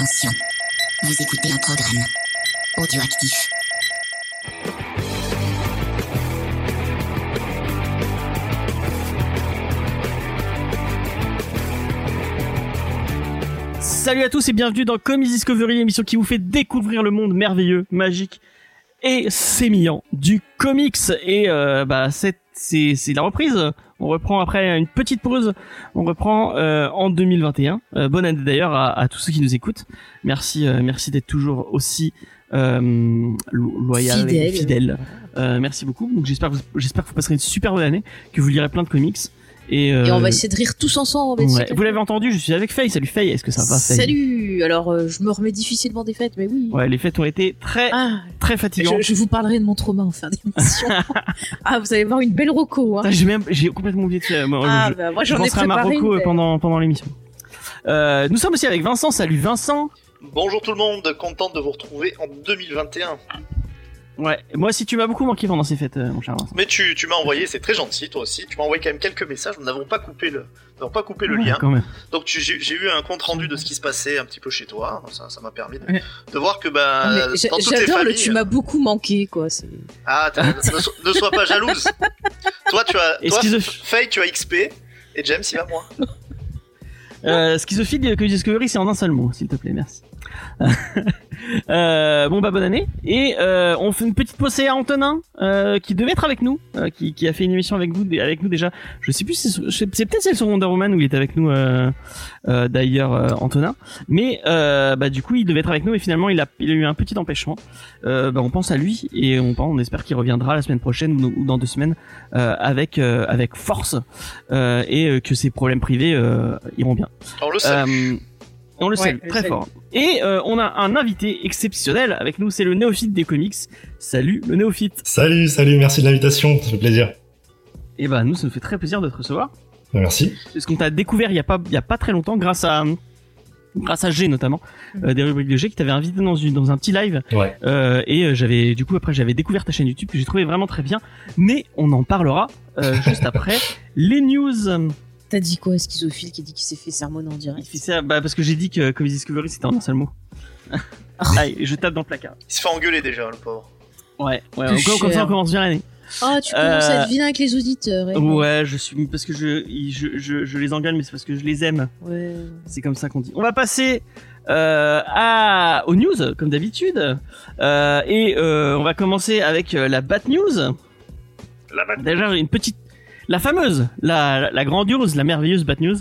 Attention, vous écoutez un programme audioactif. Salut à tous et bienvenue dans Comics Discovery, l'émission qui vous fait découvrir le monde merveilleux, magique et sémillant du comics. Et euh, bah c'est c'est c'est la reprise. On reprend après une petite pause. On reprend euh, en 2021. Euh, bonne année d'ailleurs à, à tous ceux qui nous écoutent. Merci euh, merci d'être toujours aussi euh, lo- loyal et Fidèle. fidèle. Euh, merci beaucoup. Donc j'espère que vous, j'espère que vous passerez une super bonne année, que vous lirez plein de comics. Et, euh, Et on va essayer de rire tous ensemble. ouais. Vous l'avez entendu, je suis avec Faye. Salut Faye, est-ce que ça va Faye Salut Alors, euh, je me remets difficilement des fêtes, mais oui. Ouais, les fêtes ont été très Ah, très fatigantes. je, je vous parlerai de mon trauma en fin d'émission. ah, vous allez voir une belle roco. Hein. J'ai même, j'ai complètement oublié de faire. Moi, Ah, je, bah, moi je j'en ai penserai à préparé. Marocco mais- pendant pendant l'émission. Euh, nous sommes aussi avec Vincent. Salut Vincent. Bonjour tout le monde, content de vous retrouver en 2021. Ouais, moi si tu m'as beaucoup manqué pendant ces fêtes, euh, mon cher Vincent. Mais tu, tu m'as envoyé, c'est très gentil toi aussi, tu m'as envoyé quand même quelques messages, nous n'avons pas coupé le, n'avons pas coupé le Ouais, lien. Quand même. Donc tu- j'ai j'ai eu un compte rendu de ce qui se passait un petit peu chez toi, ça ça m'a permis de, Ouais. de voir que Ah, ben toutes les J'adore le tu m'as beaucoup manqué, quoi. c'est- Ah, t'as- ne, so- ne sois pas jalouse. toi tu as, Et toi, Faye tu as XP et James il a moi. euh, schizophile Comics Discovery, c'est en un seul mot, s'il te plaît, merci. euh, bon bah bonne année et euh, on fait une petite pause à Antonin euh, qui devait être avec nous, euh, qui, qui a fait une émission avec vous avec nous déjà. Je sais plus, si c'est peut-être celle sur Wonder Woman où il était avec nous euh, euh, d'ailleurs euh, Antonin, mais euh, bah du coup il devait être avec nous et finalement il a il a eu un petit empêchement. Euh, bah, on pense à lui et on on espère qu'il reviendra la semaine prochaine ou, ou dans deux semaines euh, avec euh, avec force euh, et que ses problèmes privés euh, iront bien. On le sait. On le Ouais, sait je très fort. Et euh, on a un invité exceptionnel avec nous, c'est le néophyte des comics. Salut le néophyte. Salut, salut, merci de l'invitation, ça fait plaisir. Et bah nous ça nous fait très plaisir de te recevoir Merci. parce qu'on t'a découvert il y a pas il y a pas très longtemps grâce à grâce à G notamment euh, des rubriques de G qui t'avait invité dans une dans un petit live Ouais. euh, et j'avais du coup après j'avais découvert ta chaîne YouTube que j'ai trouvé vraiment très bien mais on en parlera euh, juste après les news. T'as dit quoi, schizophile, qui dit qu'il s'est fait sermonner en Il direct fait ça bah, parce que j'ai dit que Comics Discovery c'était en un seul mot. Allez, je tape dans le placard. Il se fait engueuler déjà le pauvre. Ouais, ouais, comme, comme ça on commence bien l'année. Ah, tu commences à Euh, être vilain avec les auditeurs. eh. Ouais, je suis parce que je je, je, je les engueule mais c'est parce que je les aime. Ouais. C'est comme ça qu'on dit. On va passer euh, à aux news comme d'habitude Euh, et euh, on va commencer avec euh, la Bat News. La batte. Déjà une petite, la fameuse, la, la grandiose, la merveilleuse Bat News,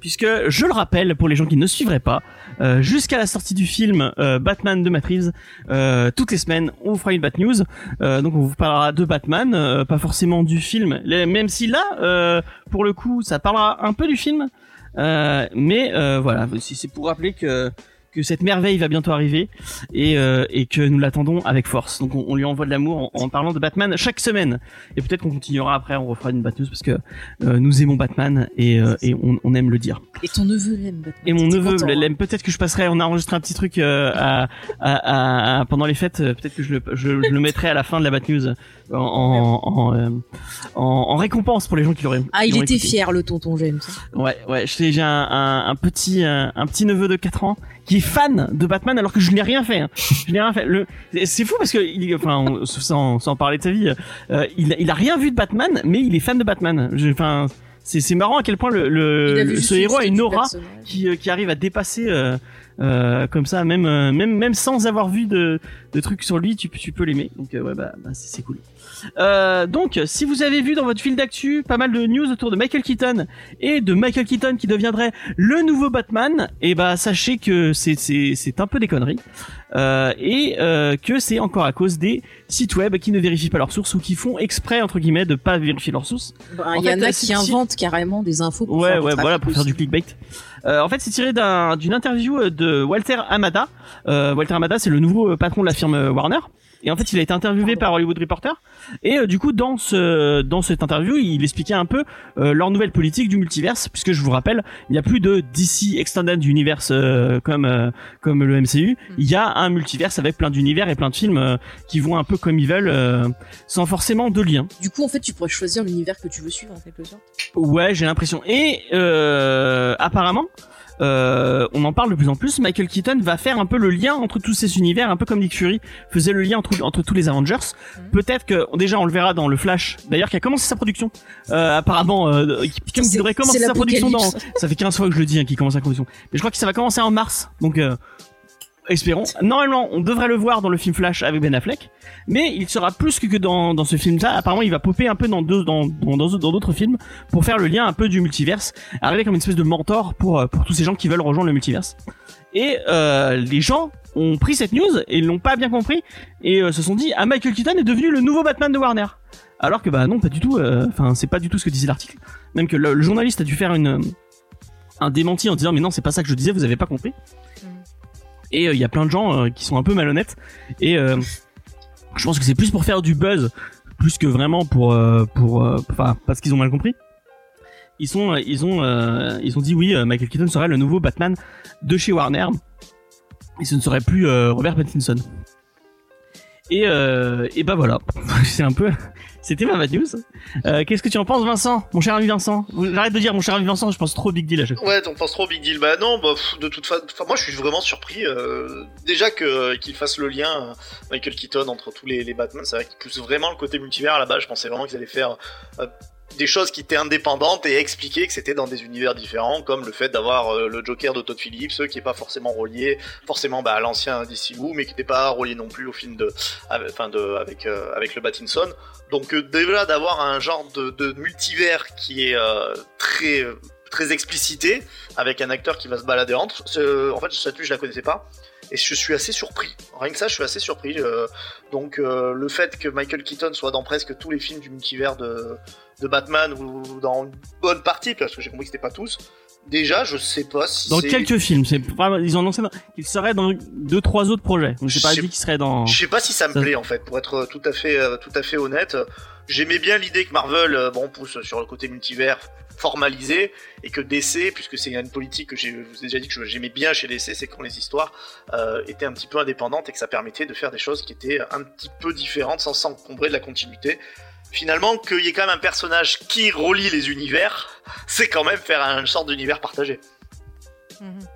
puisque je le rappelle pour les gens qui ne suivraient pas, euh, jusqu'à la sortie du film euh, Batman de Matt Reeves, euh, toutes les semaines on vous fera une Bat News. Euh, donc on vous parlera de Batman, euh, pas forcément du film, même si là, euh, pour le coup, ça parlera un peu du film. Mais voilà, c'est pour rappeler que que cette merveille va bientôt arriver et, euh, et que nous l'attendons avec force. Donc on, on lui envoie de l'amour en, en parlant de Batman chaque semaine. Et peut-être qu'on continuera après, on refera une Batnews parce que euh, nous aimons Batman et, euh, et on, on aime le dire. Et ton neveu l'aime, Batman. Et mon neveu hein. l'aime. Peut-être que je passerai. On a enregistré un petit truc euh, à, à, à- à- pendant les fêtes. euh, Peut-être que je le, je, je le mettrai à la fin de la Batnews en, en, en, euh, en, en récompense pour les gens qui l'auraient. Ah, il était écouté. fier, le tonton James. Ouais, ouais. J'ai un, un, un petit un, un petit neveu de 4 ans qui est fan de Batman alors que je n'ai rien fait. hein. Je n'ai rien fait. Le, c'est fou parce que enfin, sans, sans parler de sa vie, euh, il, il a rien vu de Batman, mais il est fan de Batman. Je- Enfin, c'est c'est marrant à quel point le, le ce héros a une aura qui, euh, qui arrive à dépasser euh, euh, comme ça, même euh, même même sans avoir vu de, de trucs sur lui, tu, peux- tu peux l'aimer. Donc euh, ouais, bah, bah, c'est cool. Euh, donc, si vous avez vu dans votre fil d'actu pas mal de news autour de Michael Keaton et de Michael Keaton qui deviendrait le nouveau Batman, et bah sachez que c'est c'est c'est un peu des conneries euh, et euh, que c'est encore à cause des sites web qui ne vérifient pas leurs sources ou qui font exprès entre guillemets de pas vérifier leurs sources. Il y fait, en a euh, qui inventent carrément des infos pour Ouais, faire ouais, voilà, pour faire du clickbait. Euh, en fait, c'est tiré d'un- d'une interview euh, de Walter Amada. Euh, Walter Amada, c'est le nouveau patron de la firme Warner. Et en fait, il a été interviewé par Hollywood Reporter. Et euh, du coup, dans ce dans cette interview, il expliquait un peu euh, leur nouvelle politique du multiverse, puisque je vous rappelle, il n'y a plus de DC Extended Universe euh, comme euh, comme le MCU. Il y a un multiverse avec plein d'univers et plein de films euh, qui vont un peu comme ils veulent, euh, sans forcément de lien. Du coup, en fait, tu pourrais choisir l'univers que tu veux suivre, en quelque sorte. Ouais, j'ai l'impression. Et euh, apparemment, euh, on en parle de plus en plus. Michael Keaton va faire un peu le lien entre tous ces univers, un peu comme Nick Fury faisait le lien entre, entre tous les Avengers. Mhm. Peut-être que déjà on le verra dans le Flash, d'ailleurs qui a commencé sa production. Euh, apparemment, euh, qui, devrait commencer sa production dans. Ça fait 15 fois que je le dis, hein, qu'il commence sa production. Mais je crois que ça va commencer en mars, donc. Espérons. Normalement, on devrait le voir dans le film Flash avec Ben Affleck, mais il sera plus que dans, dans ce film-là. Apparemment, il va popper un peu dans deux, dans, dans, dans dans d'autres films pour faire le lien un peu du multiverse, arriver comme une espèce de mentor pour, euh, pour tous ces gens qui veulent rejoindre le multiverse. Et euh, les gens ont pris cette news et ils l'ont pas bien compris et euh, se sont dit ah Michael Keaton est devenu le nouveau Batman de Warner. Alors que bah non pas du tout. euh, Enfin c'est pas du tout ce que disait l'article. Même que le, le journaliste a dû faire une un démenti en disant mais non c'est pas ça que je disais vous avez pas compris. Et il y a plein de gens euh, qui sont un peu malhonnêtes et euh, je pense que c'est plus pour faire du buzz plus que vraiment pour euh, euh, enfin parce qu'ils ont mal compris. Ils euh, ont euh, dit oui euh, Michael Keaton serait le nouveau Batman de chez Warner et ce ne serait plus euh, Robert Pattinson. Et euh, et bah voilà, c'est un peu c'était ma bad news. Euh, Qu'est-ce que tu en penses Vincent, mon cher ami Vincent J'arrête de dire mon cher ami Vincent, je pense trop big deal à chaque fois. Ouais, on pense trop big deal. Bah non, bah, de toute façon, moi je suis vraiment surpris. euh, déjà qu'il fasse le lien Michael Keaton entre tous les, les Batman, c'est vrai qu'il pousse vraiment le côté multivers là-bas. Je pensais vraiment qu'ils allaient faire des choses qui étaient indépendantes et expliquer que c'était dans des univers différents, comme le fait d'avoir euh, le Joker de Todd Phillips, qui est pas forcément relié forcément bah, à l'ancien DCU, mais qui n'était pas relié non plus au film de, avec, de, avec euh, avec le Battinson. Donc euh, déjà d'avoir un genre de, multivers qui est très très explicité avec un acteur qui va se balader entre. En fait, cette je la connaissais pas. Et je suis assez surpris. Rien que ça, je suis assez surpris. euh, donc, euh, le fait que Michael Keaton soit dans presque tous les films du multivers de, de Batman, ou dans une bonne partie, parce que j'ai compris que c'était pas tous, déjà, je sais pas si Dans quelques films, c'est ils ont annoncé qu'ils seraient dans deux trois autres projets. Donc j'ai pas dit seraient dans. Je sais pas si ça me Ça- plaît en fait, pour être tout à fait, euh, tout à fait honnête. J'aimais bien l'idée que Marvel, euh, bon, pousse sur le côté multivers formalisé et que DC, puisque c'est une politique que je vous ai déjà dit que j'aimais bien chez DC, c'est quand les histoires euh, étaient un petit peu indépendantes et que ça permettait de faire des choses qui étaient un petit peu différentes sans s'encombrer de la continuité. Finalement, qu'il y ait quand même un personnage qui relie les univers, c'est quand même faire un sorte d'univers partagé.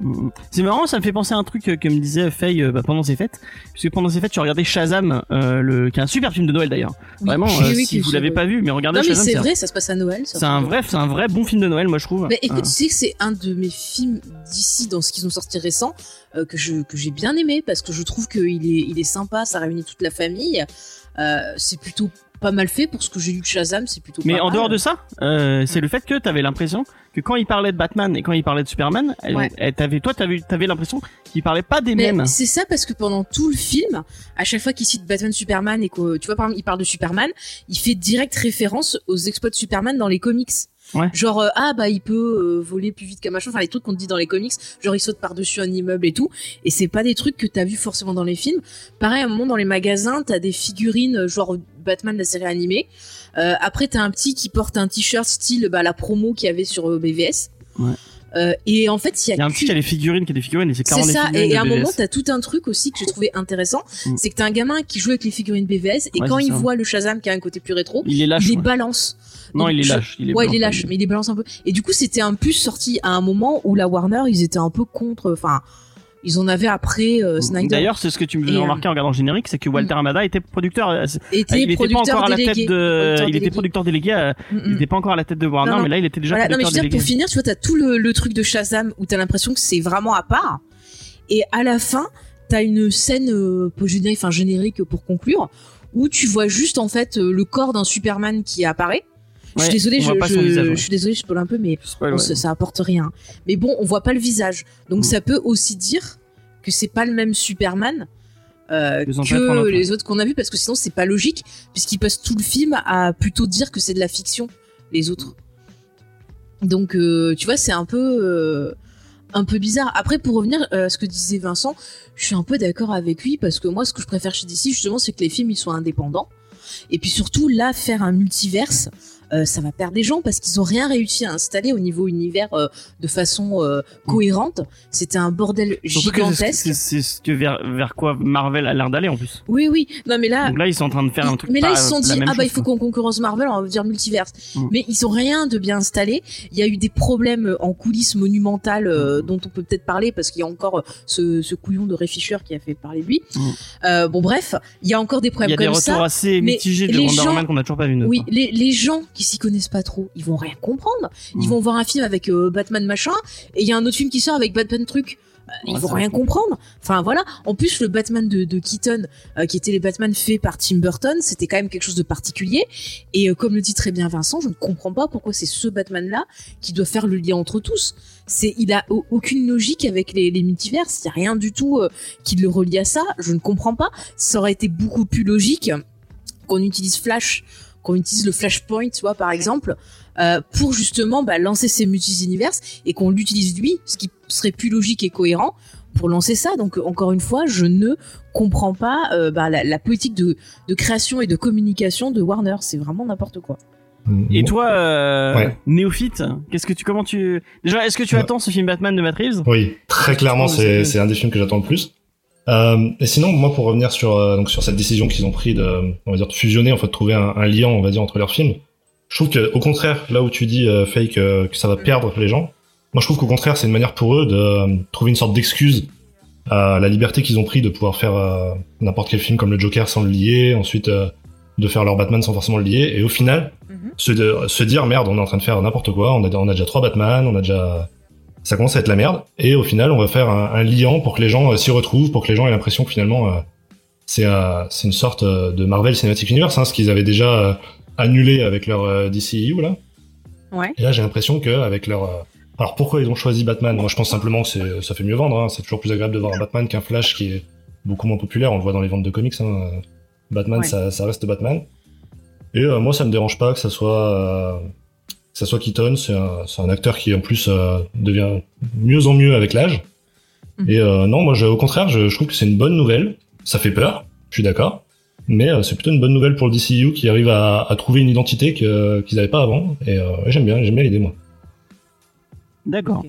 Mm. C'est marrant, ça me fait penser à un truc euh, que me disait Faye euh, bah, pendant ses fêtes. Parce que pendant ses fêtes, tu regardais Shazam, euh, le... qui est un super film de Noël d'ailleurs. Oui. Vraiment, Oui, euh, oui, si vous l'avez pas vu, mais regardez Non, mais Shazam, c'est un- vrai, ça se passe à Noël. c'est un vrai, c'est un vrai bon film de Noël, moi je trouve. Mais écoute, Euh, tu sais que c'est un de mes films d'ici dans ce qu'ils ont sorti récent euh, que je que j'ai bien aimé parce que je trouve qu'il est il est sympa, ça réunit toute la famille. Euh, c'est plutôt pas mal fait pour ce que j'ai lu de Shazam, c'est plutôt. Mais pas en mal. dehors de ça, euh, c'est le fait que t'avais l'impression que quand il parlait de Batman et quand il parlait de Superman, Ouais. elle toi t'avais, t'avais l'impression qu'il parlait pas des Mais mêmes. c'est ça parce que pendant tout le film, à chaque fois qu'il cite Batman Superman et que tu vois par exemple il parle de Superman, il fait direct référence aux exploits de Superman dans les comics. Ouais. Genre euh, ah bah il peut euh, voler plus vite qu'un machin, enfin les trucs qu'on te dit dans les comics, genre il saute par-dessus un immeuble et tout et c'est pas des trucs que t'as vu forcément dans les films. Pareil à un moment dans les magasins, t'as des figurines euh, genre Batman de la série animée. Euh, après t'as un petit qui porte un t-shirt style bah la promo qu'il y avait sur BVS. Ouais. Euh, et en fait, il y a, y a un petit qui a les figurines, qui a des figurines, et c'est c'est clairement des ça, et, à un BVS. moment, t'as tout un truc aussi que j'ai trouvé intéressant, Mm. c'est que t'as un gamin qui joue avec les figurines BVS, et Ouais, quand c'est il ça. voit le Shazam qui a un côté plus rétro, Il est lâche. il les ouais. balance. Non, il est lâche. Il est ouais, il est lâche, mais il les balance un peu. Et du coup, c'était un plus sorti à un moment où la Warner, ils étaient un peu contre, enfin, ils en avaient après euh, Snyder. D'ailleurs, c'est ce que tu me faisais euh, remarquer en regardant le générique, c'est que Walter Amada était producteur. euh, était il était pas producteur encore à la tête délégué. de, Producteur il était producteur délégué. euh, Mm, Il mm. était pas encore à la tête de Warner, Non, non. mais là, il était déjà Voilà, non, mais je producteur veux dire, pour finir, tu vois, t'as tout le, le truc de Shazam où t'as l'impression que c'est vraiment à part. Et à la fin, t'as une scène euh, enfin générique pour conclure, où tu vois juste en fait le corps d'un Superman qui apparaît. Je suis désolée, je, je- visage, je suis désolée, je spoil un peu, mais Spoil, ça, apporte rien. Mais bon, on voit pas le visage, donc Mm. ça peut aussi dire que c'est pas le même Superman. euh, que les autres qu'on a vus parce que sinon c'est pas logique puisqu'ils passent tout le film à plutôt dire que c'est de la fiction les autres donc, euh, tu vois, c'est un peu, euh, un peu bizarre. Après, pour revenir à ce que disait Vincent, je suis un peu d'accord avec lui parce que moi, ce que je préfère chez DC, justement, c'est que les films ils soient indépendants. Et puis surtout, là, faire un multiverse, euh, ça va perdre des gens parce qu'ils ont rien réussi à installer au niveau univers euh, de façon euh, cohérente. C'était un bordel gigantesque. c'est c'est ce que vers, vers quoi Marvel a l'air d'aller en plus. Oui, oui. Non, mais là, Donc là, ils sont en train de faire un truc mais là pas- ils se sont dit ah bah il faut qu'on concurrence Marvel, on va dire multiverse. Mm. Mais ils ont rien de bien installé. Il y a eu des problèmes en coulisses monumentales euh, dont on peut peut-être parler parce qu'il y a encore ce, ce couillon de Ray Fisher qui a fait parler de lui. Mm. Bon bref, il y a encore des Il y problèmes a des comme retours ça. assez mitigés de Wonder gens- qu'on n'a toujours pas vu. Oui, les gens qui s'y connaissent pas trop, ils vont rien comprendre. Ils Mm. vont voir un film avec euh, Batman machin, et il y a un autre film qui sort avec Batman truc. Euh, ils Ouais, vont rien comprendre. Enfin voilà. En plus, le Batman de, de Keaton, euh, qui était les Batman faits par Tim Burton, c'était quand même quelque chose de particulier. Et euh, comme le dit très bien Vincent, je ne comprends pas pourquoi c'est ce Batman-là qui doit faire le lien entre tous. C'est, il a au- aucune logique avec les, les multivers. Il y a rien du tout qui le relie à ça. Je ne comprends pas. Ça aurait été beaucoup plus logique qu'on utilise Flash, qu'on utilise le Flashpoint, tu vois, par exemple, euh, pour justement bah, lancer ces multi-univers et qu'on l'utilise lui, ce qui serait plus logique et cohérent pour lancer ça. Donc encore une fois, je ne comprends pas euh, bah, la, la politique de, de création et de communication de Warner. C'est vraiment n'importe quoi. Et toi, euh, Ouais. néophyte, qu'est-ce que tu, comment tu, déjà, est-ce que tu Ouais. attends ce film Batman de Matt Reeves? Oui, très clairement, c'est un des films que j'attends le plus. Euh, et sinon, moi, pour revenir sur euh, donc sur cette décision qu'ils ont pris de, on va dire, de fusionner, en fait, de trouver un, un lien, on va dire, entre leurs films, je trouve que, au contraire, là où tu dis euh, Fake que ça va perdre les gens, moi, je trouve qu'au contraire, c'est une manière pour eux de trouver une sorte d'excuse à la liberté qu'ils ont pris de pouvoir faire n'importe quel film comme le Joker sans le lier, ensuite de faire leur Batman sans forcément le lier, et au final, se, de- se dire merde, on est en train de faire n'importe quoi, on a, on a déjà trois Batman, on a déjà ça commence à être la merde. Et au final, on va faire un, un liant pour que les gens euh, s'y retrouvent, pour que les gens aient l'impression que finalement, euh, c'est euh, c'est une sorte de Marvel Cinematic Universe, hein, ce qu'ils avaient déjà annulé avec leur DCEU là. Ouais. Et là, j'ai l'impression que avec leur alors pourquoi ils ont choisi Batman? Moi, je pense simplement que c'est ça fait mieux vendre. hein. C'est toujours plus agréable de voir un Batman qu'un Flash qui est beaucoup moins populaire. On le voit dans les ventes de comics. Hein. Batman, Ouais. ça, ça reste Batman. Et euh, moi, ça me dérange pas que ça soit euh, soit Keaton. C'est un, c'est un acteur qui en plus euh, devient mieux en mieux avec l'âge. Mhm. Et euh, non, moi, je, au contraire, je, je trouve que c'est une bonne nouvelle. Ça fait peur, je suis d'accord. Mais euh, c'est plutôt une bonne nouvelle pour le DCU qui arrive à, à trouver une identité que- qu'ils n'avaient pas avant. Et euh, j'aime bien, j'aime bien l'idée, moi. D'accord.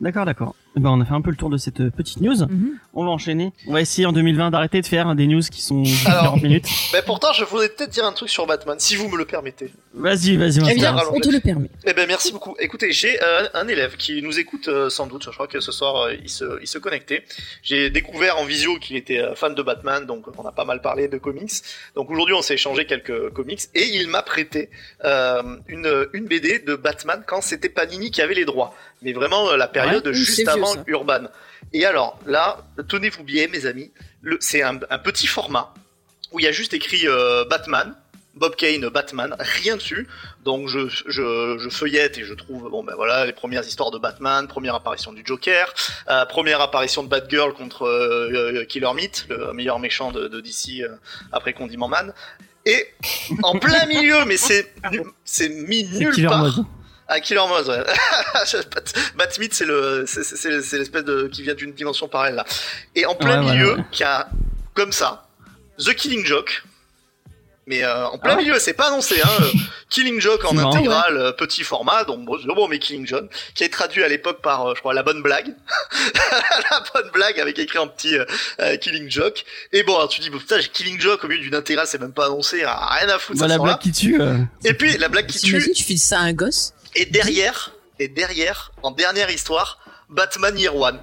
D'accord, d'accord. Eh Ben, on a fait un peu le tour de cette petite news. Mhm. On va enchaîner. On va essayer en 2020 d'arrêter de faire des news qui sont Alors. 40 minutes. Mais pourtant, je voudrais peut-être dire un truc sur Batman, si vous me le permettez. Vas-y, vas-y, Eh bien, on te le permet. Eh ben merci beaucoup. Écoutez, j'ai euh, un élève qui nous écoute euh, sans doute. Je crois que ce soir euh, il se il se connectait. J'ai découvert en visio qu'il était euh, fan de Batman, donc on a pas mal parlé de comics. Donc aujourd'hui on s'est échangé quelques comics et il m'a prêté euh, une une BD de Batman quand c'était Panini qui avait les droits. Mais vraiment euh, la période Ouais, juste avant. Urban. Et alors là, tenez-vous bien mes amis, le c'est un, un petit format où il y a juste écrit euh, Batman. Bob Kane, Batman, rien dessus. Donc je, je, je feuillette et je trouve bon ben voilà les premières histoires de Batman, première apparition du Joker, euh, première apparition de Batgirl contre euh, euh, Killer Meat, le meilleur méchant de, de DC euh, après Condiment Man. Et en plein milieu, mais c'est mis nulle Killer part. Mode. Ah, Killer Moth, ouais. Bat, Batmite, c'est le, c'est- l'espèce de qui vient d'une dimension parallèle là. Et en plein Ouais, milieu, ouais. qui a comme ça, The Killing Joke. Mais euh, en plein Ah ouais milieu, c'est pas annoncé, hein. Killing Joke en C'est marrant, intégral, euh, petit format, donc bon, bon, mais Killing John, qui est traduit à l'époque par, euh, je crois, la bonne blague, la bonne blague avec écrit en petit euh, euh, Killing Joke. Et bon, alors tu dis, bon, putain, j'ai Killing Joke au milieu d'une intégrale, c'est même pas annoncé, hein, rien à foutre. Bah, ça la là. blague qui tue. euh, Et puis la blague qui tue, tu files ça à un gosse et derrière, et derrière, en dernière histoire, Batman Year One.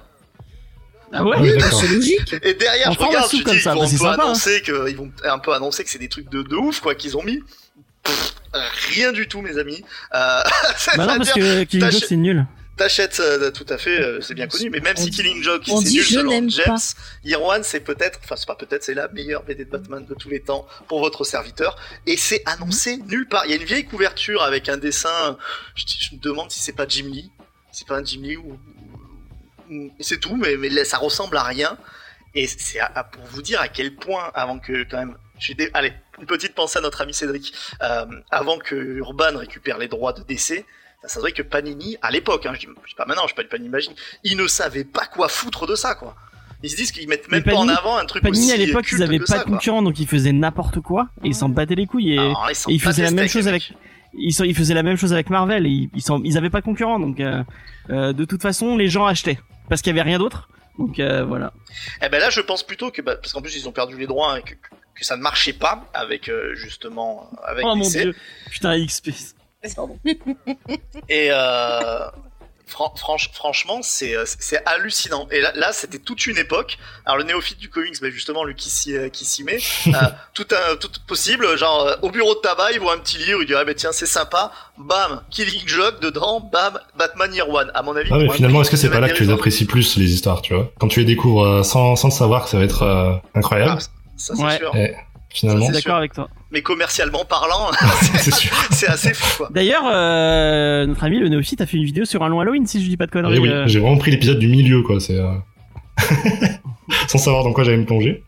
Ah ouais? Oui, d'accord. C'est logique. Et derrière, On je regarde, tu comme dis, ça, ils vont un peu sympa, hein. annoncer que, ils vont un peu annoncer que c'est des trucs de, de ouf, quoi, qu'ils ont mis. Pff, rien du tout, mes amis. Euh, Bah non, parce que Killing Joke c'est nul. T'achètes euh, tout à fait, euh, c'est bien connu, mais même On si dit- Killing Joke, on c'est dit nul je selon n'aime James, One, c'est peut-être, enfin c'est pas peut-être, c'est la meilleure BD de Batman de tous les temps pour votre serviteur, et c'est annoncé nulle part. Il y a une vieille couverture avec un dessin, je, je me demande si c'est pas Jim Lee, c'est pas un Jim Lee ou- c'est tout, mais, mais là, ça ressemble à rien. Et c'est pour vous dire à quel point, avant que quand même, suis dé- allez, une petite pensée à notre ami Cédric, euh, avant que Urban récupère les droits de DC, ça se vrai que Panini, à l'époque, hein, je, dis, pas maintenant, je pas Panini Imagine, ils ne savaient pas quoi foutre de ça, quoi. Ils se disent qu'ils mettent même pas en avant un truc Panini aussi à l'époque ils avaient que pas ça, de quoi. concurrents donc ils faisaient n'importe quoi et ils s'en battaient les couilles et, Alors, ils s'en et ils faisaient la même chose avec ils, sont, ils faisaient la même chose avec Marvel. Et ils, ils, sont, ils avaient pas de concurrents, donc euh, euh, de toute façon, les gens achetaient parce qu'il y avait rien d'autre. Donc euh, voilà. Eh ben là, je pense plutôt que bah, parce qu'en plus ils ont perdu les droits et que, que ça ne marchait pas avec euh, justement avec Oh mon dieu, putain XP. Et euh, fran- franch- franchement, c'est euh, c'est hallucinant. Et là, là c'était toute une époque. Alors le néophyte du comics, bah, justement, lui qui s'y euh, qui s'y met, euh, tout un, tout possible. Genre euh, au bureau de tabac, il voit un petit livre, il dit ah ben tiens c'est sympa. Bam, Killing Joke dedans. Bam, Batman Year One. À mon avis. Ah mais finalement, est-ce que c'est pas là que tu les apprécies plus les histoires, tu vois? Quand tu les découvres euh, sans, sans le savoir que ça va être euh, incroyable, Ah, ça c'est Ouais. sûr. et finalement, Je suis d'accord avec toi. Mais commercialement parlant, c'est assez fou quoi. D'ailleurs, euh, notre ami le néophyte a fait une vidéo sur un long Halloween, si je dis pas de Et conneries. oui, euh. j'ai vraiment pris l'épisode du milieu, quoi. C'est euh, sans savoir dans quoi j'allais me plonger.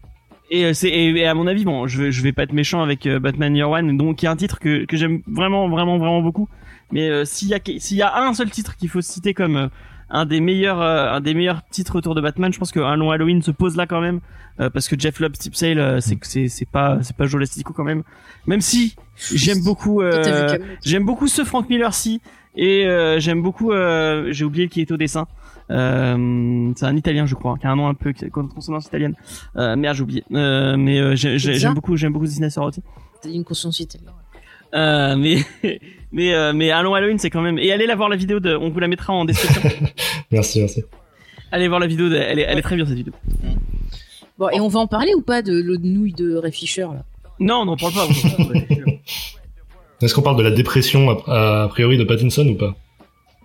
Et c'est et, et à mon avis bon, je vais je vais pas être méchant avec euh, Batman Year One, donc il y a un titre que que j'aime vraiment vraiment vraiment beaucoup. Mais euh, s'il y a que- s'il y a un seul titre qu'il faut citer comme euh, un des meilleurs euh, un des meilleurs titres autour de Batman, je pense qu'un long Halloween se pose là quand même euh, parce que Jeff Loeb Steve Sale euh, c'est c'est c'est pas c'est pas Joe Lastico quand même. Même si j'aime beaucoup t'as euh. J'aime beaucoup ce Frank Miller si et euh, j'aime beaucoup euh, j'ai oublié qui est au dessin. Euh, c'est un italien je crois, qui a un nom un peu qui a une consonance italienne. Euh, merde j'ai oublié. Euh, mais euh, j'aime beaucoup j'aime beaucoup Zina Sorotti. T'as dit une conscience italienne. Euh, mais mais euh, mais allons Halloween c'est quand même et allez la voir la vidéo de on vous la mettra en description. Merci, merci. allez voir la vidéo de, elle est elle est très bien cette vidéo. Bon, et on va en parler ou pas de l'eau de nouille de Ray Fisher là Non, on n'en parle pas. on parle pas. Est-ce qu'on parle de la dépression a, a priori de Pattinson ou pas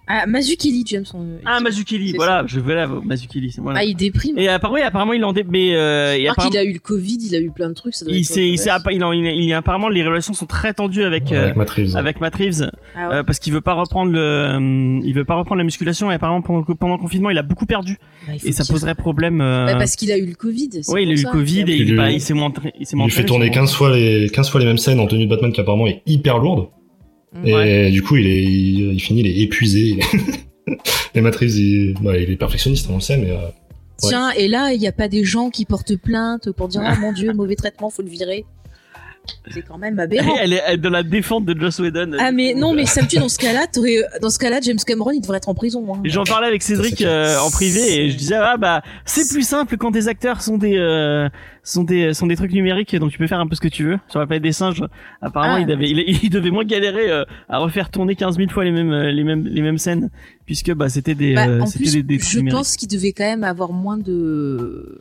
Ah, Mazukeli, James. on- ah Mazukeli, voilà, je veux la Mazukeli, c'est- voilà. Ah, il déprime. Et apparemment, apparemment il en dé... mais euh, crois apparemment- qu'il a eu le Covid, il a eu plein de trucs. Ça doit il être s'est, il s'est, ouais. il en, il, il- apparemment les relations sont très tendues avec euh, Avec Matt Reeves. avec Matt Reeves Ah ouais. euh, parce qu'il veut pas reprendre le, euh, il veut pas reprendre la musculation et apparemment pendant, pendant le confinement il a beaucoup perdu Bah, il et ça poserait problème. Euh... Bah, parce qu'il a eu le Covid. oui, il a eu le Covid et Il il, lui- bah, il s'est montré, il s'est Il montré. fait tourner 15 fois les 15 fois les mêmes scènes en tenue de Batman qui apparemment est hyper lourde. Et Ouais. du coup, il est il, il finit, il est épuisé. il est- Et Matt Reeves, il, il est perfectionniste, on le sait, mais euh, Ouais. Tiens, et là, il n'y a pas des gens qui portent plainte pour dire, ah mon dieu, mauvais traitement, faut le virer. C'est quand même aberrant. Elle est elle est dans la défense de Joss Whedon. Ah mais non mais ça me tue dans ce cas-là t'aurais dans ce cas-là James Cameron il devrait être en prison hein. J'en parlais avec Cédric euh, en privé et je disais ah bah c'est plus simple quand des acteurs sont des euh, sont des sont des trucs numériques donc tu peux faire un peu ce que tu veux sur la planète des singes apparemment Ah. il devait il, il devait moins galérer euh, à refaire tourner 15 000 fois les mêmes euh, les mêmes les mêmes scènes puisque bah c'était des Bah, euh, en c'était plus des, des trucs je numériques. pense qu'il devait quand même avoir moins de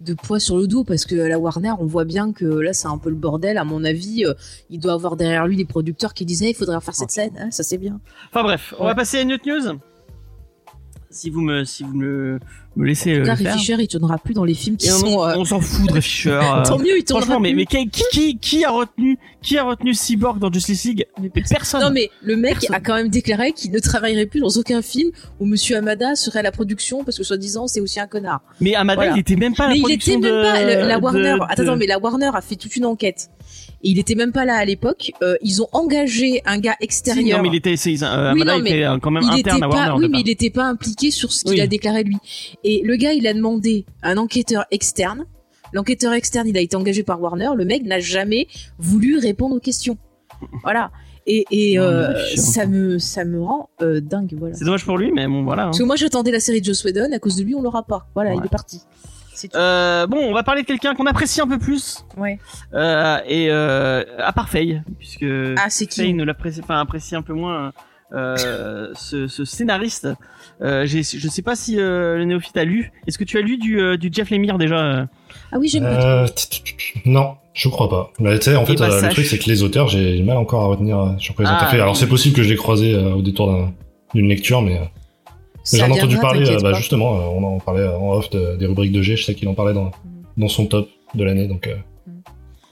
de poids sur le dos parce que à la Warner on voit bien que là c'est un peu le bordel. À mon avis euh, il doit avoir derrière lui des producteurs qui disaient il faudrait faire cette scène hein, ça c'est bien. Enfin bref on va passer à une autre news. Si vous me si vous me me laissez en euh, tout cas le faire Fisher il tournera plus dans les films qui sont euh, on s'en fout de Ray Fisher euh, tant mieux il tournera franchement mais plus. mais qui, qui qui qui a retenu qui a retenu Cyborg dans Justice League? Personne Non mais le mec Personne. a quand même déclaré qu'il ne travaillerait plus dans aucun film où Monsieur Amada serait à la production parce que soi-disant c'est aussi un connard. Mais Amada, Voilà. il était même pas à la mais il production était même de- pas le- la Warner. de- Attends, mais la Warner a fait toute une enquête et il était même pas là à l'époque. Euh, ils ont engagé un gars Si, extérieur. non, mais il était, euh, Oui, non, mais était quand même il interne était à pas, Warner. oui, mais il était pas impliqué sur ce qu'il Oui. a déclaré lui. Et le gars, il a demandé un enquêteur externe. L'enquêteur externe, il a été engagé par Warner. Le mec n'a jamais voulu répondre aux questions. Voilà. Et, et Non, euh, ça me ça me rend euh, dingue. Voilà. C'est dommage pour lui, mais bon, voilà. hein. Parce que moi, j'attendais la série de Joss Whedon. À cause de lui, on l'aura pas. Voilà, Ouais. il est parti. Euh, bon, on va parler de quelqu'un qu'on apprécie un peu plus, Ouais. euh, et euh, à part Faye, puisque Ah, c'est qui Faye ne l'apprécie, enfin apprécie un peu moins euh, ce, ce scénariste. Euh, j'ai- je sais pas si euh, le néophyte a lu. Est-ce que tu as lu du, euh, du Jeff Lemire déjà Ah oui, j'aime euh, t- non, je crois pas. Mais tu sais, en Eh fait, bah, euh, le truc c'est que les auteurs, j'ai du mal encore à retenir sur quoi ils ont Ah. Alors c'est possible que je l'ai croisé euh, au détour d'un- d'une lecture, mais, j'en ai entendu parler. euh, bah, justement, euh, on en parlait en off de- des rubriques de G. Je sais qu'il en parlait dans dans son top de l'année. Donc euh,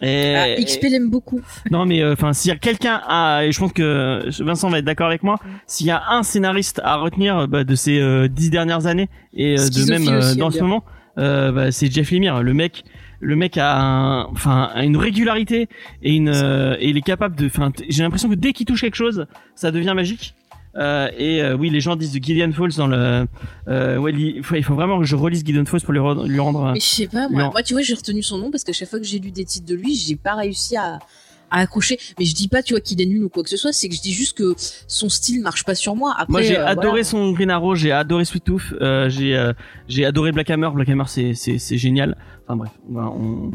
et, Ah, XP l'aime beaucoup. Non mais euh, enfin s'il y a quelqu'un à et je pense que Vincent va être d'accord avec moi s'il y a un scénariste à retenir euh, bah, de ces euh, dix dernières années et euh, de même euh, dans ce moment euh, bah, c'est Jeff Lemire. Le mec le mec a un, enfin une régularité et une euh, et il est capable de enfin j'ai l'impression que dès qu'il touche quelque chose ça devient magique euh, et euh, oui les gens disent de Gideon Falls dans le euh, ouais, il faut, il faut vraiment que je relise Gideon Falls pour lui, re- lui rendre Mais je sais pas, moi, moi tu vois, j'ai retenu son nom parce qu'à chaque fois que j'ai lu des titres de lui, j'ai pas réussi à, à accrocher. Mais je dis pas, tu vois, qu'il est nul ou quoi que ce soit. C'est que je dis juste que son style marche pas sur moi. Après, Moi j'ai euh, adoré voilà. son Green Arrow, j'ai adoré Sweet Tooth, euh, j'ai euh, j'ai adoré Black Hammer. Black Hammer c'est c'est génial. Enfin bref, on-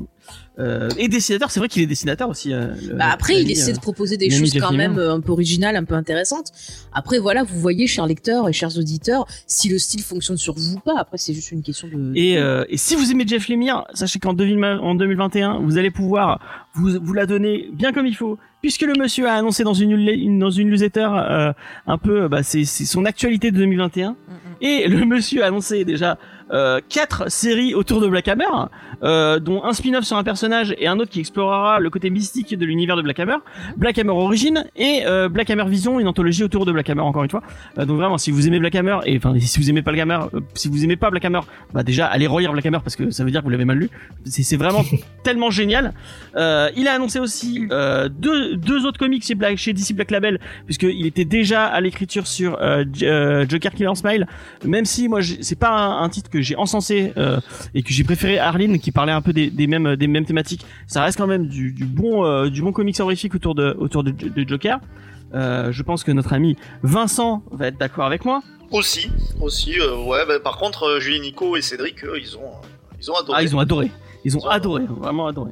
euh, et dessinateur, c'est vrai qu'il est dessinateur aussi. euh, Bah après, il essaie euh, de proposer des choses quand même euh, un peu originales, un peu intéressantes. Après, voilà, vous voyez, chers lecteurs et chers auditeurs, si le style fonctionne sur vous ou pas. Après, c'est juste une question de. Et, euh, et si vous aimez Jeff Lemire, sachez qu'en 2000 en 2021, vous allez pouvoir vous, vous la donner bien comme il faut, puisque le monsieur a annoncé dans une, une- dans une newsletter euh, un peu, bah, c'est son actualité de 2021. Mm, mm. Et le monsieur a annoncé déjà euh, quatre séries autour de Black Hammer, euh, dont un spin-off sur un personnage et un autre qui explorera le côté mystique de l'univers de Black Hammer, Black Hammer Origin et euh, Black Hammer Vision, une anthologie autour de Black Hammer encore une fois. Euh, donc vraiment, si vous aimez Black Hammer et enfin si vous aimez pas Black Hammer, euh, si vous aimez pas Black Hammer, bah déjà allez relire Black Hammer parce que ça veut dire que vous l'avez mal lu. C'est vraiment tellement génial. Euh, il a annoncé aussi euh, deux, deux autres comics chez, Black, chez DC Black Label puisqu'il était déjà à l'écriture sur Joker Killer Smile. Même si moi c'est pas un, un titre que j'ai encensé euh, et que j'ai préféré Arline qui parlait un peu des, des mêmes des mêmes thématiques. Ça reste quand même du, du bon euh, du bon comics horrifique autour de autour de, de Joker. Euh, je pense que notre ami Vincent va être d'accord avec moi. Aussi, aussi, ouais. bah, par contre, Julie, Nico et Cédric, eux, ils ont, ils ont adoré. Ah, ils ont adoré. Ils ont Ils ont adoré, vraiment adoré.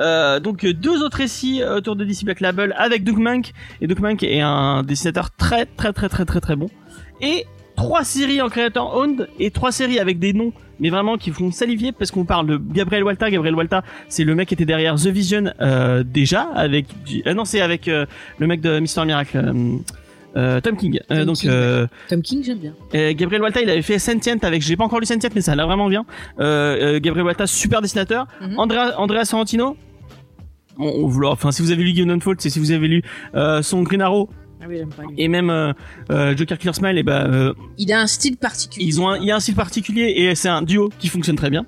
Euh, donc deux autres récits autour de DC Black Label avec Doug Monk et Doug Monk est un dessinateur très très très très très très bon et trois séries en creator owned et trois séries avec des noms mais vraiment qui font saliver parce qu'on parle de Gabriel Walta Gabriel Walta c'est le mec qui était derrière The Vision euh, déjà avec euh, non c'est avec euh, le mec de Mister Miracle euh, Tom King. Tom donc King, Tom King, j'aime bien. Gabriel Walta, il avait fait Sentient avec, j'ai pas encore lu Sentient, mais ça a l'air vraiment bien. Gabriel Walta, super dessinateur. Mhm. Andrea, Andrea Sorrentino. On, on l'a- enfin, si vous avez lu Given Unfold, c'est si vous avez lu son Green Arrow Ah oui, j'aime pas lui. et même euh, euh, Joker Killer Smile, et ben euh, Il a un style particulier. ils ont un, il y a un style particulier et c'est un duo qui fonctionne très bien.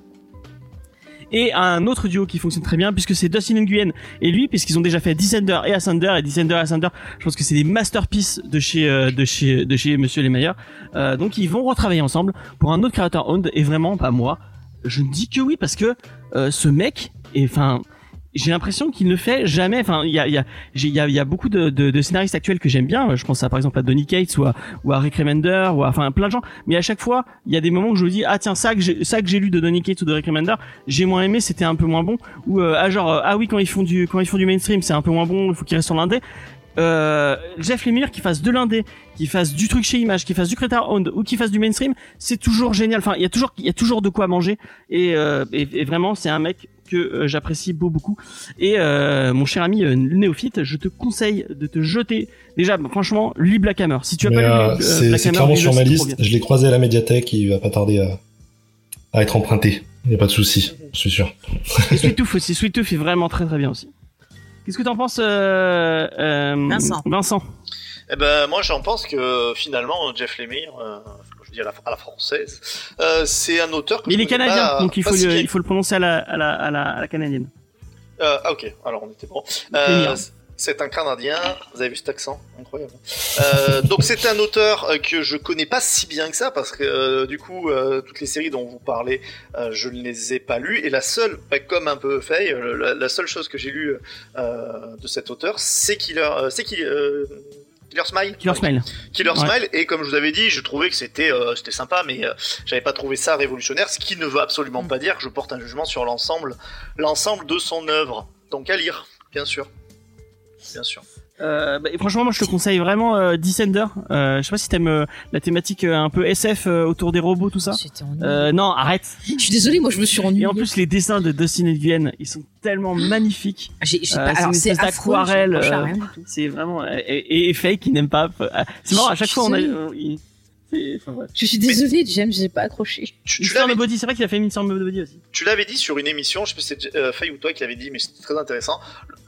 Et un autre duo qui fonctionne très bien puisque c'est Dustin Nguyen et lui puisqu'ils ont déjà fait Descender et Ascender et Descender et Ascender je pense que c'est des masterpieces de chez euh, de chez de chez Monsieur les meilleurs euh, donc ils vont retravailler ensemble pour un autre créateur owned et vraiment pas moi je ne dis que oui parce que euh, ce mec est enfin j'ai l'impression qu'il ne fait jamais enfin il y a y a y a, y a beaucoup de, de, de scénaristes actuels que j'aime bien. Je pense à par exemple à Donny Cates ou à ou à Rick ou à enfin plein de gens. Mais à chaque fois il y a des moments où je me dis ah tiens ça que j'ai ça que j'ai lu de Donny Cates ou de Rick Remender j'ai moins aimé c'était un peu moins bon. Ou euh, ah genre euh, ah oui quand ils font du quand ils font du mainstream c'est un peu moins bon il faut qu'ils restent sur l'indé. Euh, Jeff Lemire qui fasse de l'indé, qui fasse du truc chez Image, qui fasse du Creator Owned ou qui fasse du mainstream, c'est toujours génial. Enfin, il y a toujours, il y a toujours de quoi manger. Et, euh, vraiment, c'est un mec que euh, j'apprécie beau- beaucoup. Et euh, mon cher ami euh, néophyte, je te conseille de te jeter. Déjà, bah, franchement, lis Black Hammer. Si tu as Mais, pas euh, lu euh, c'est Black c'est Hammer, clairement sur ma liste. Je l'ai croisé à la médiathèque, il va pas tarder à, à être emprunté. Il y a pas de souci, je suis sûr. Et Sweet Tooth aussi. Sweet Tooth est vraiment très très bien aussi. Qu'est-ce que t'en penses, euh, euh, Vincent. Vincent? Eh ben, moi, j'en pense que finalement, Jeff Lemire, euh, je dis à la, à la française, euh, c'est un auteur que Mais il est canadien, pas- donc il faut, si le, il faut le prononcer à la, à la, à la, à la canadienne. Euh, ah ok, alors on était bon. Euh, c'est un Canadien, vous avez vu cet accent? Incroyable. Euh, donc c'est un auteur euh, que je connais pas si bien que ça parce que euh, du coup euh, toutes les séries dont vous parlez euh, je ne les ai pas lues. Et la seule, bah, comme un peu Faye, euh, la, la seule chose que j'ai lue euh, de cet auteur c'est euh, c'est euh, Killer Smile. Killer Smile. Killer Ouais. Smile et comme je vous avais dit je trouvais que c'était euh, c'était sympa mais euh, j'avais pas trouvé ça révolutionnaire ce qui ne veut absolument pas dire que je porte un jugement sur l'ensemble l'ensemble de son œuvre donc à lire bien sûr bien sûr Euh, bah, et franchement, moi, je te conseille vraiment euh, Descender. Euh, je sais pas si t'aimes euh, la thématique euh, un peu SF euh, autour des robots, tout ça. Euh, non, arrête. Je suis désolée, moi je me suis ennuyée. Et en plus, les dessins de Dustin Nguyen, ils sont tellement magnifiques. j'ai, j'ai euh, pas, c'est alors une c'est d'aquarelle, j'ai euh. C'est vraiment et, et, et Fake qui n'aime pas. C'est marrant. À chaque fois, on a. il- c'est- enfin, bref. Je suis désolée, James, j'ai pas accroché. tu, tu l'avais Nobody, c'est vrai qu'il a fait Mister Nobody aussi. tu l'avais dit sur une émission, je sais pas si c'est euh, Faye ou toi qui l'avais dit, mais c'était très intéressant.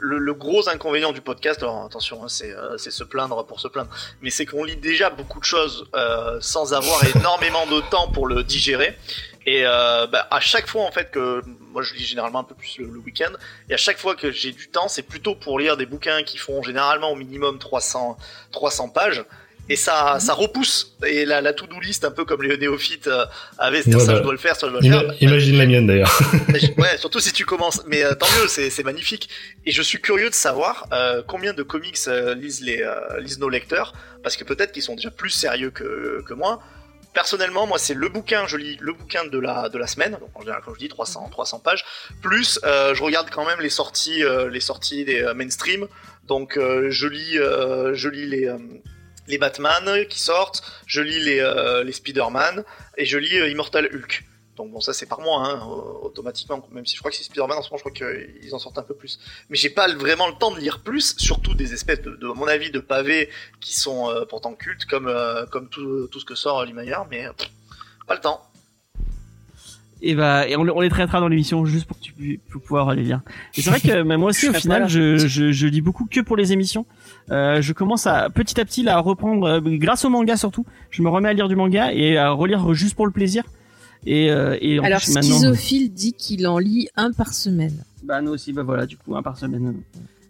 Le, le gros inconvénient du podcast, alors attention, hein, c'est euh, se plaindre pour se plaindre, mais c'est qu'on lit déjà beaucoup de choses euh, sans avoir énormément de temps pour le digérer. Et euh, bah, à chaque fois en fait que moi je lis généralement un peu plus le, le week-end, et à chaque fois que j'ai du temps, c'est plutôt pour lire des bouquins qui font généralement au minimum 300 300 pages. Et ça, ça repousse. Et la, la to-do list, un peu comme les néophytes euh, avaient, c'est-à-dire ça je dois le faire, ça je dois le Ima- faire. imagine la mienne d'ailleurs. Ouais, surtout si tu commences. Mais euh, tant mieux, c'est c'est magnifique. Et je suis curieux de savoir euh, combien de comics euh, lisent, les, euh, lisent nos lecteurs, parce que peut-être qu'ils sont déjà plus sérieux que, que moi. Personnellement, moi, c'est le bouquin, je lis le bouquin de la, de la semaine, donc en général, comme je dis, 300, 300 pages, plus euh, je regarde quand même les sorties, euh, les sorties des mainstream, donc euh, je lis, euh, je lis les, euh, les Batman qui sortent, je lis les, euh, les Spider-Man, et je lis euh, Immortal Hulk. Donc bon, ça c'est par mois, hein, automatiquement, même si je crois que c'est Spider-Man en ce moment, je crois qu'ils en sortent un peu plus. Mais j'ai pas vraiment le temps de lire plus, surtout des espèces de, de à mon avis, de pavés qui sont euh, pourtant cultes, comme, euh, comme tout, tout ce que sort Limaillard, mais euh, pff, pas le temps. Et bah, et on, le- on les traitera dans l'émission juste pour que tu puisses pouvoir les lire. Et c'est vrai que bah, moi aussi, au final, je, je lis beaucoup que pour les émissions. Euh, je commence à petit à petit là, à reprendre, euh, grâce au manga surtout. Je me remets à lire du manga et à relire juste pour le plaisir. Et, euh, et Alors, plus, Schizophile dit qu'il en lit un par semaine. bah nous aussi, bah voilà, du coup, un par semaine.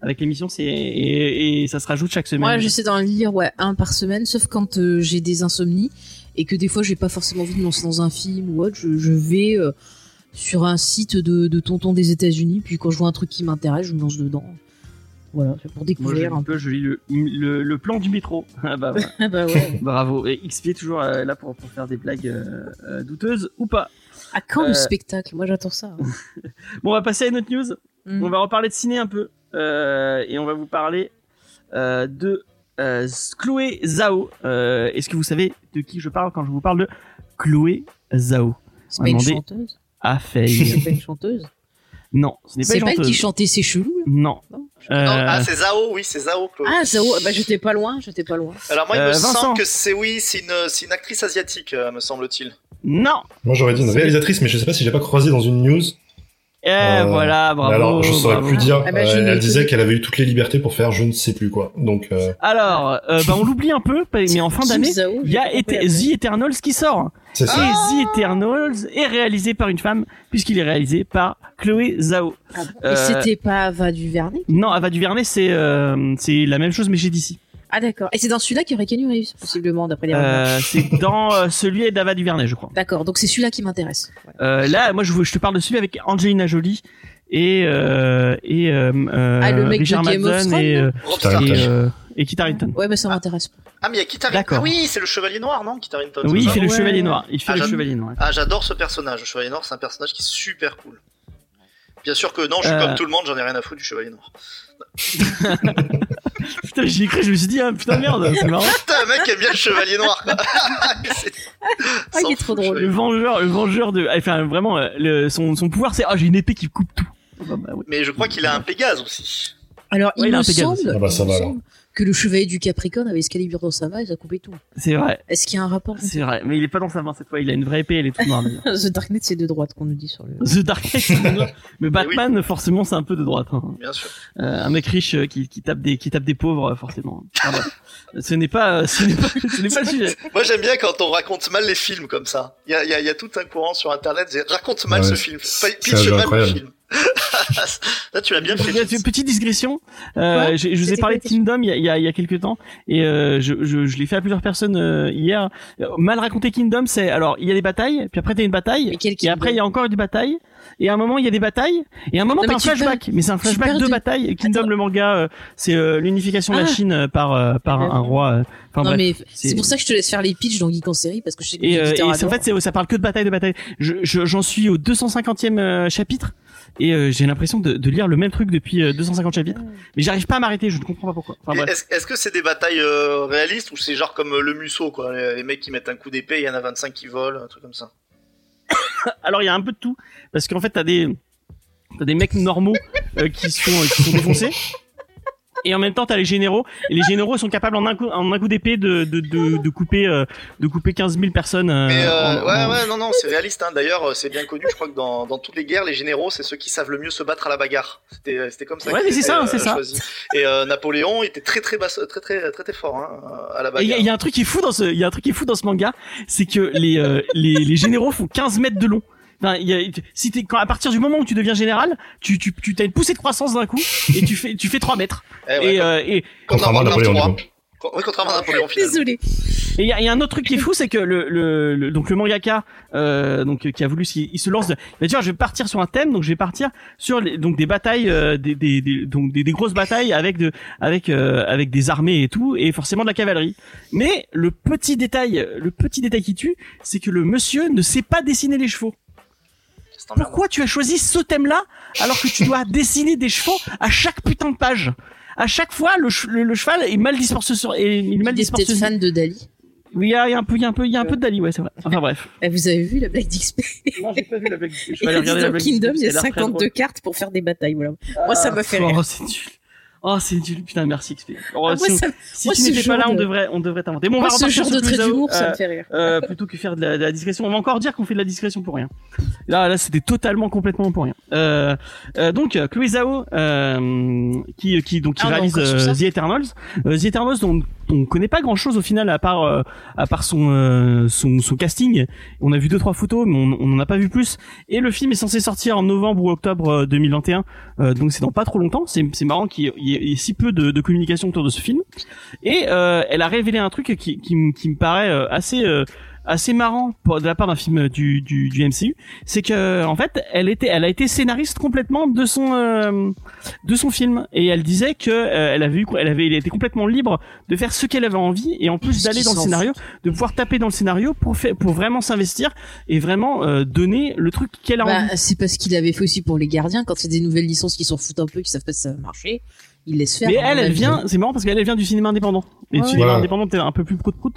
Avec l'émission, c'est et, et ça se rajoute chaque semaine. Moi, j'essaie d'en lire ouais, un par semaine, sauf quand euh, j'ai des insomnies et que des fois j'ai pas forcément envie de me lancer dans un film ou autre. Je, je vais sur un site de, de tonton des États-Unis, puis quand je vois un truc qui m'intéresse, je me lance dedans. Voilà, c'est pour découvrir un peu, je lis le, le, le plan du métro. Ah bah, bah ouais. Bravo. Et XP est toujours euh, là pour, pour faire des blagues euh, euh, douteuses ou pas. À quand le spectacle? Moi, j'attends ça. Bon, on va passer à une autre news. Mm. On va reparler de ciné un peu. Et on va vous parler de Chloé Zhao. Est-ce que vous savez de qui je parle quand je vous parle de Chloé Zhao? C'est pas une chanteuse? a fait. C'est pas une chanteuse? Non, ce n'est pas C'est une pas elle qui chantait C'est chelou là Non. Non. Euh, Non, ah, c'est Zao, oui, c'est Zao, Chloé. Ah, Zao, bah j'étais pas loin, j'étais pas loin. Alors moi, il me Euh, Vincent. semble que c'est oui, c'est une, c'est une actrice asiatique, euh, me semble-t-il. non. Moi j'aurais dit une réalisatrice, mais je sais pas si j'ai pas croisé dans une news. Eh Euh, voilà, bravo. Alors je saurais bravo. plus dire. Ah bah, Euh, elle le disait qu'elle avait eu toutes les libertés pour faire je ne sais plus quoi. Donc euh, Alors, euh, bah, on l'oublie un peu, mais en fin d'année, il y a j'ai été compris The Eternals qui sort. c'est Et ça. The Eternals est réalisé par une femme, puisqu'il est réalisé par Chloé Zhao. Euh, Et c'était pas Ava Duvernay? Non, Ava DuVernay, c'est euh, c'est la même chose, mais chez DC. Ah d'accord. Et c'est dans celui-là qu'il y aurait Keanu Reeves, possiblement, d'après les rumeurs. Euh, c'est dans euh, celui d'Ava DuVernay, je crois. D'accord, donc c'est celui-là qui m'intéresse. Ouais. Euh, là, moi, je, te parle de celui avec Angelina Jolie et euh, et Ah, le mec de Richard Game of Madden Thrones, et euh, et, Harington. et Kit Harington. Ouais, mais ça m'intéresse pas. Ah, mais il y a Kit Harington. D'accord. Ah oui, c'est le Chevalier Noir, non Kit Harington. Oui, c'est il fait le Ouais. Chevalier Noir. Il fait Ah, le Chevalier Noir. Ah, j'adore ce personnage. Le Chevalier Noir, c'est un personnage qui est super cool. Bien sûr que non, je suis Euh. comme tout le monde, j'en ai rien à foutre du Chevalier Noir. Putain, j'y ai cru, je me suis dit, ah, putain merde, c'est marrant. Putain, le mec aime bien le Chevalier Noir. quoi. C'est- Ah, il est trop drôle. Le vengeur, le vengeur de, enfin vraiment, euh, le, son, son pouvoir c'est, ah j'ai une épée qui coupe tout. Bah, bah, ouais. Mais je crois qu'il a un Pégase aussi. Alors, Ouais, il il a me un Pégase. semble, Ah bah, ça il me va, alors. semble que le chevalier du Capricorne avait Excalibur dans sa main et ça coupait tout. C'est vrai, Est-ce qu'il y a un rapport c'est vrai, mais il est pas dans sa main cette fois, il a une vraie épée, elle est toute noire. The Dark Knight, c'est de droite qu'on nous dit sur le. The Dark Knight, c'est de droite. mais Batman forcément c'est un peu de droite. hein. Bien sûr. Euh, un mec riche euh, qui, qui tape des qui tape des pauvres euh, forcément. Ah, bref. ce n'est pas euh, ce n'est pas ce n'est pas le sujet. Moi, j'aime bien quand on raconte mal les films comme ça. Il y a, il y a- il y a tout un courant sur Internet, raconte mal Ouais, ce film. c'est Pitch mal le incroyable. film. Là, tu l'as bien fait. Une petite digression. Euh, je, je vous ai parlé de Kingdom il y a, il y a, il y a quelques temps et euh, je, je, je l'ai fait à plusieurs personnes euh, hier. Mal raconté Kingdom, c'est alors il y a des batailles, puis après t'as une bataille, et après il y a encore des batailles, et à un moment il y a des batailles, et à un moment Non, t'as un flashback, mais c'est un flashback de bataille. Kingdom Attends. le manga, euh, c'est euh, l'unification de la. Chine euh, par euh, par un, un roi. euh, Enfin non, bref. mais c'est- pour ça que je te laisse faire les pitchs dans Geek en série parce que je sais que Et, euh, et en fait, c'est, ça parle que de bataille, de bataille. Je, je- j'en suis au 250e euh, chapitre et euh, j'ai l'impression de, de lire le même truc depuis euh, 250 chapitres. Mais j'arrive pas à m'arrêter, je ne comprends pas pourquoi. Enfin. Est-ce est-ce que c'est des batailles euh, réalistes ou c'est genre comme euh, le Musso, quoi les, les mecs qui mettent un coup d'épée, il y en a 25 qui volent, un truc comme ça. Alors il y a un peu de tout parce qu'en fait t'as des t'as des mecs normaux euh, qui sont euh, qui sont défoncés. Et en même temps, t'as les généraux. Et les généraux sont capables en un coup, en un coup d'épée de, de, de, de couper, euh, de couper 15 000 personnes. euh, Mais euh, en- ouais, en- ouais, non, non, c'est réaliste. Hein. D'ailleurs, euh, c'est bien connu. Je crois que dans, dans toutes les guerres, les généraux, c'est ceux qui savent le mieux se battre à la bagarre. C'était, c'était comme ça. Ouais, mais c'est ça, c'est ça. choisis. Et euh, Napoléon était très, très, basse, très, très, très, très fort hein, à la Et il y, bagarre. y a un truc qui est fou dans ce, il y a un truc qui est fou dans ce manga, c'est que les, euh, les, les généraux font 15 mètres de long. Enfin, il y a, si t'es, quand, à partir du moment où tu deviens général, tu, tu, tu t'as une poussée de croissance d'un coup, et tu fais, tu fais 3 mètres. Eh ouais, et, comme, euh, et, Contrairement à Napoléon, 3. du coup. Oui, contrairement à Napoléon. Désolée. Et il y, a- il y a un autre truc qui est fou, c'est que le, le, le- donc le mangaka euh, donc qui a voulu, il, il se lance, de, il va dire je vais partir sur un thème, donc je vais partir sur les, donc des batailles, euh, des, des, des- donc des, des grosses batailles avec de avec euh, avec des armées et tout, et forcément de la cavalerie. Mais le petit détail, le petit détail qui tue, c'est que le monsieur ne sait pas dessiner les chevaux. Pourquoi tu as choisi ce thème-là alors que tu dois dessiner des chevaux à chaque putain de page? À chaque fois, le, ch- le, le cheval est mal dispersé sur, est, il est mal dispersé. fan de Dali. Oui, il y a, il y a un peu, il y a un peu, il y a un peu de Dali, ouais, c'est vrai. Enfin bref. Eh, Vous avez vu la blague d'XP Non, j'ai pas vu la blague. Je Et dans Kingdom, il y a 52 cartes pour faire des batailles. Voilà. Moi, ça me fait rire. Oh, c'est nul. Oh, c'est nul. Putain, merci XP. Oh, Ah, moi, si ça- si moi, tu n'étais pas là, on de- devrait, on devrait t'inventer. Bon, on moi, va ce genre de trait d'humour, ça euh, me fait rire. euh, plutôt que faire de la, de la discrétion. On va encore dire qu'on fait de la discrétion pour rien. Là, là, c'était totalement, complètement pour rien. Euh, euh, donc, euh, Chloé Zhao, euh, qui, qui, donc, qui Ah, réalise euh, ça The Eternals. Euh, The Eternals, dont on connaît pas grand chose au final, à part, euh, à part son, euh, son, son casting. On a vu deux, trois photos, mais on, n'en a pas vu plus. Et le film est censé sortir en novembre ou octobre euh, 2021. Euh, donc, c'est dans pas trop longtemps. C'est, c'est marrant qu'il y ait- si peu de, communication autour de ce film. Et euh, elle a révélé un truc qui, qui, me- qui me paraît euh, assez euh, assez marrant pour, de la part d'un film du, du, du MCU, c'est que en fait, elle était, elle a été scénariste complètement de son euh, de son film et elle disait que euh, elle avait eu, elle avait, elle était complètement libre de faire ce qu'elle avait envie et en plus d'aller dans le scénario, de pouvoir taper dans le scénario pour faire, pour vraiment s'investir et vraiment euh, donner le truc qu'elle a envie. Bah, c'est parce qu'il avait fait aussi pour les gardiens quand c'est des nouvelles licences qui s'en foutent un peu, qui savent pas si ça va marcher. Il laisse faire. Mais elle, elle vient, c'est marrant parce qu'elle elle vient du cinéma indépendant. Et le Ouais. cinéma Voilà. indépendant, t'es un peu plus prout prout.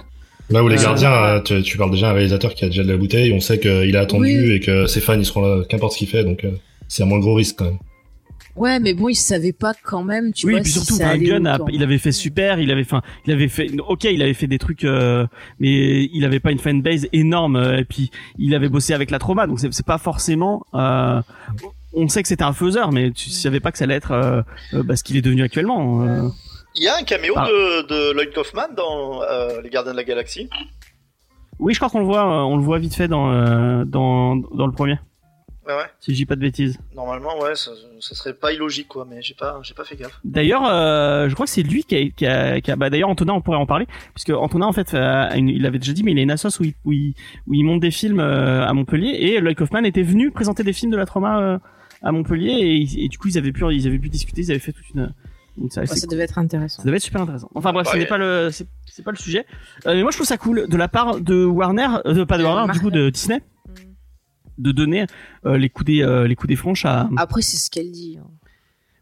Là où les Euh, gardiens, euh, tu, tu parles déjà d'un réalisateur qui a déjà de la bouteille, on sait qu'il est attendu Oui. et que ses fans ils seront là, qu'importe ce qu'il fait, donc euh, c'est un moins gros risque quand même. Ouais, mais bon, il savait pas quand même, tu oui, vois. et puis si surtout, Gunn, a- autant. il avait fait super, il avait, enfin, il avait fait, ok, il avait fait des trucs, euh, mais il avait pas une fanbase énorme, euh, et puis il avait bossé avec la trauma, donc c'est pas forcément. Euh, on sait que c'était un faiseur, mais tu savais pas que ça allait être euh, euh, bah, ce qu'il est devenu actuellement. Euh. Il y a un caméo Ah. de, de Lloyd Kaufman dans euh, Les Gardiens de la Galaxie. Oui, je crois qu'on le voit, euh, on le voit vite fait dans euh, dans dans le premier, Ouais, ouais. si je dis pas de bêtises. Normalement, ouais, ça, ça serait pas illogique, quoi, mais j'ai pas, j'ai pas fait gaffe. D'ailleurs, euh, je crois que c'est lui qui a, qui a, qui a- bah, d'ailleurs Antonin, on pourrait en parler, puisque Antonin en fait, a une- il avait déjà dit, mais il a une assoce où il, où il, où il monte des films euh, à Montpellier, et Lloyd Kaufman était venu présenter des films de la trauma euh, à Montpellier, et, et du coup ils avaient pu, ils avaient pu discuter, ils avaient fait toute une, donc ça, Ouais, devait être intéressant. ça devait être super intéressant. Enfin bref, ce Ouais. n'est pas le, c'est c'est pas le sujet. Euh, mais moi je trouve ça cool de la part de Warner, euh, de, pas de Euh, Warner, du coup de Disney, de donner euh, les coups des, euh, les coups des franches à. Après, c'est ce qu'elle dit. hein.